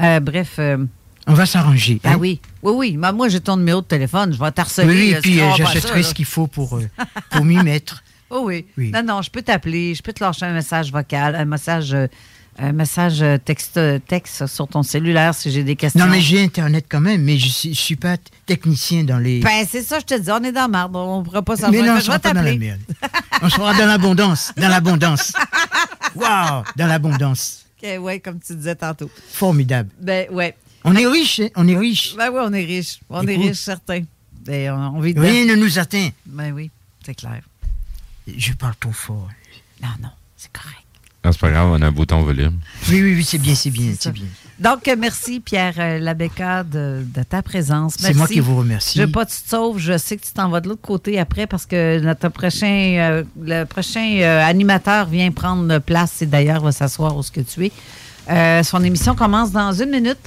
A: Euh, bref. euh,
M: On va s'arranger.
A: ben
M: hein.
A: oui, oui, oui. Mais moi, j'ai ton numéro de téléphone. Je vais t'harceler.
M: Oui, et puis euh,
A: vas pas
M: j'achèterai ce qu'il faut pour, euh, pour m'y mettre.
A: Oh oui.
M: Oui.
A: Non, non, je peux t'appeler, je peux te lâcher un message vocal, un message, euh, un message euh, texte, texte sur ton cellulaire si j'ai des questions.
M: Non, mais j'ai Internet quand même, mais je suis, je suis pas technicien dans les.
A: Ben, c'est ça, je te dis, on est dans la merde. On ne pourra pas s'en
M: mais non, on sera pas dans la merde. On sera dans l'abondance, dans l'abondance. Waouh, dans l'abondance.
A: OK, ouais, comme tu disais tantôt.
M: Formidable.
A: Ben, ouais.
M: On est riche, hein, on est riche.
A: Ben oui, on est riche. On est riche, certain. Ben, on, on vit.
M: Rien ne nous atteint.
A: Ben oui, c'est clair.
M: Je parle trop fort.
A: Non, non, c'est correct.
B: Non, c'est pas grave, on a un bouton volume.
M: Oui, oui, oui, c'est bien, c'est bien,
A: C'est
M: bien.
A: Donc, euh, merci, Pierre euh, Labéca, de, de ta présence.
M: C'est moi qui vous remercie.
A: Je veux pas que tu te sauves. Je sais que tu t'en vas de l'autre côté après parce que notre prochain, euh, le prochain euh, animateur vient prendre place et d'ailleurs va s'asseoir où ce que tu es. Euh, son émission commence dans une minute.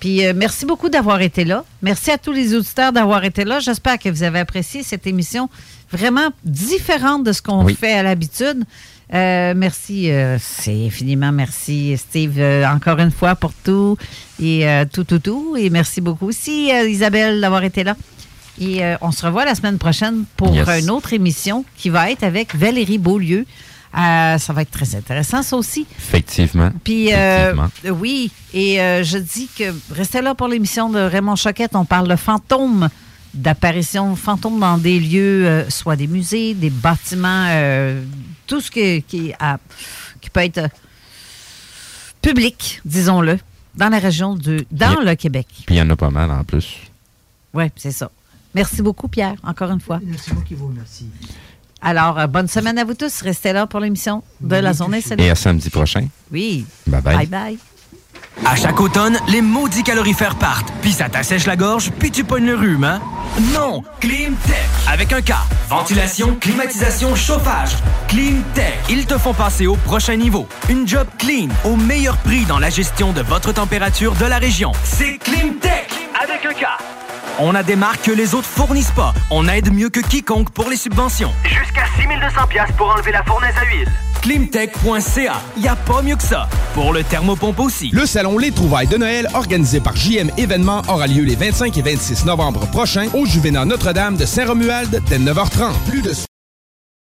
A: Puis euh, merci beaucoup d'avoir été là. Merci à tous les auditeurs d'avoir été là. J'espère que vous avez apprécié cette émission vraiment différente de ce qu'on
B: Oui.
A: fait à l'habitude. Euh, merci, euh, c'est infiniment merci, Steve, encore une fois pour tout et tout, tout, tout. Et merci beaucoup aussi, Isabelle, d'avoir été là. Et on se revoit la semaine prochaine pour
B: Yes.
A: une autre émission qui va être avec Valérie Beaulieu. Euh, ça va être très intéressant, ça aussi.
B: Effectivement.
A: Puis, euh,
B: Effectivement.
A: oui, et euh, je dis que restez là pour l'émission de Raymond Choquette. On parle de fantômes, d'apparitions fantômes dans des lieux, euh, soit des musées, des bâtiments, euh, tout ce qui, qui, a- qui peut être public, disons-le, dans la région de, dans le Québec.
B: Puis il y en a pas mal en plus.
A: Oui, c'est ça. Merci beaucoup, Pierre, encore une fois.
M: C'est moi qui vous remercie.
A: Alors, euh, bonne semaine à vous tous. Restez là pour l'émission de la zone
B: Et à samedi prochain.
A: Oui.
B: Bye bye.
A: Bye bye.
C: À chaque automne, les maudits calorifères partent, puis ça t'assèche la gorge, puis tu pognes le rhume, hein? Non! Climtech! Avec un K. Ventilation, climatisation, chauffage. Climtech. Ils te font passer au prochain niveau. Une job clean, au meilleur prix dans la gestion de votre température de la région. C'est Climtech! Avec un K. On a des marques que les autres fournissent pas. On aide mieux que quiconque pour les subventions.
S: Jusqu'à 6200 pièces pour enlever la fournaise à huile.
C: Climtech.ca. Y a pas mieux que ça. Pour le thermopompe aussi.
H: Le salon Les Trouvailles de Noël, organisé par JM Événements, aura lieu les 25 et 26 novembre prochains au Juvénat Notre-Dame de Saint-Romuald dès 9h30. Plus de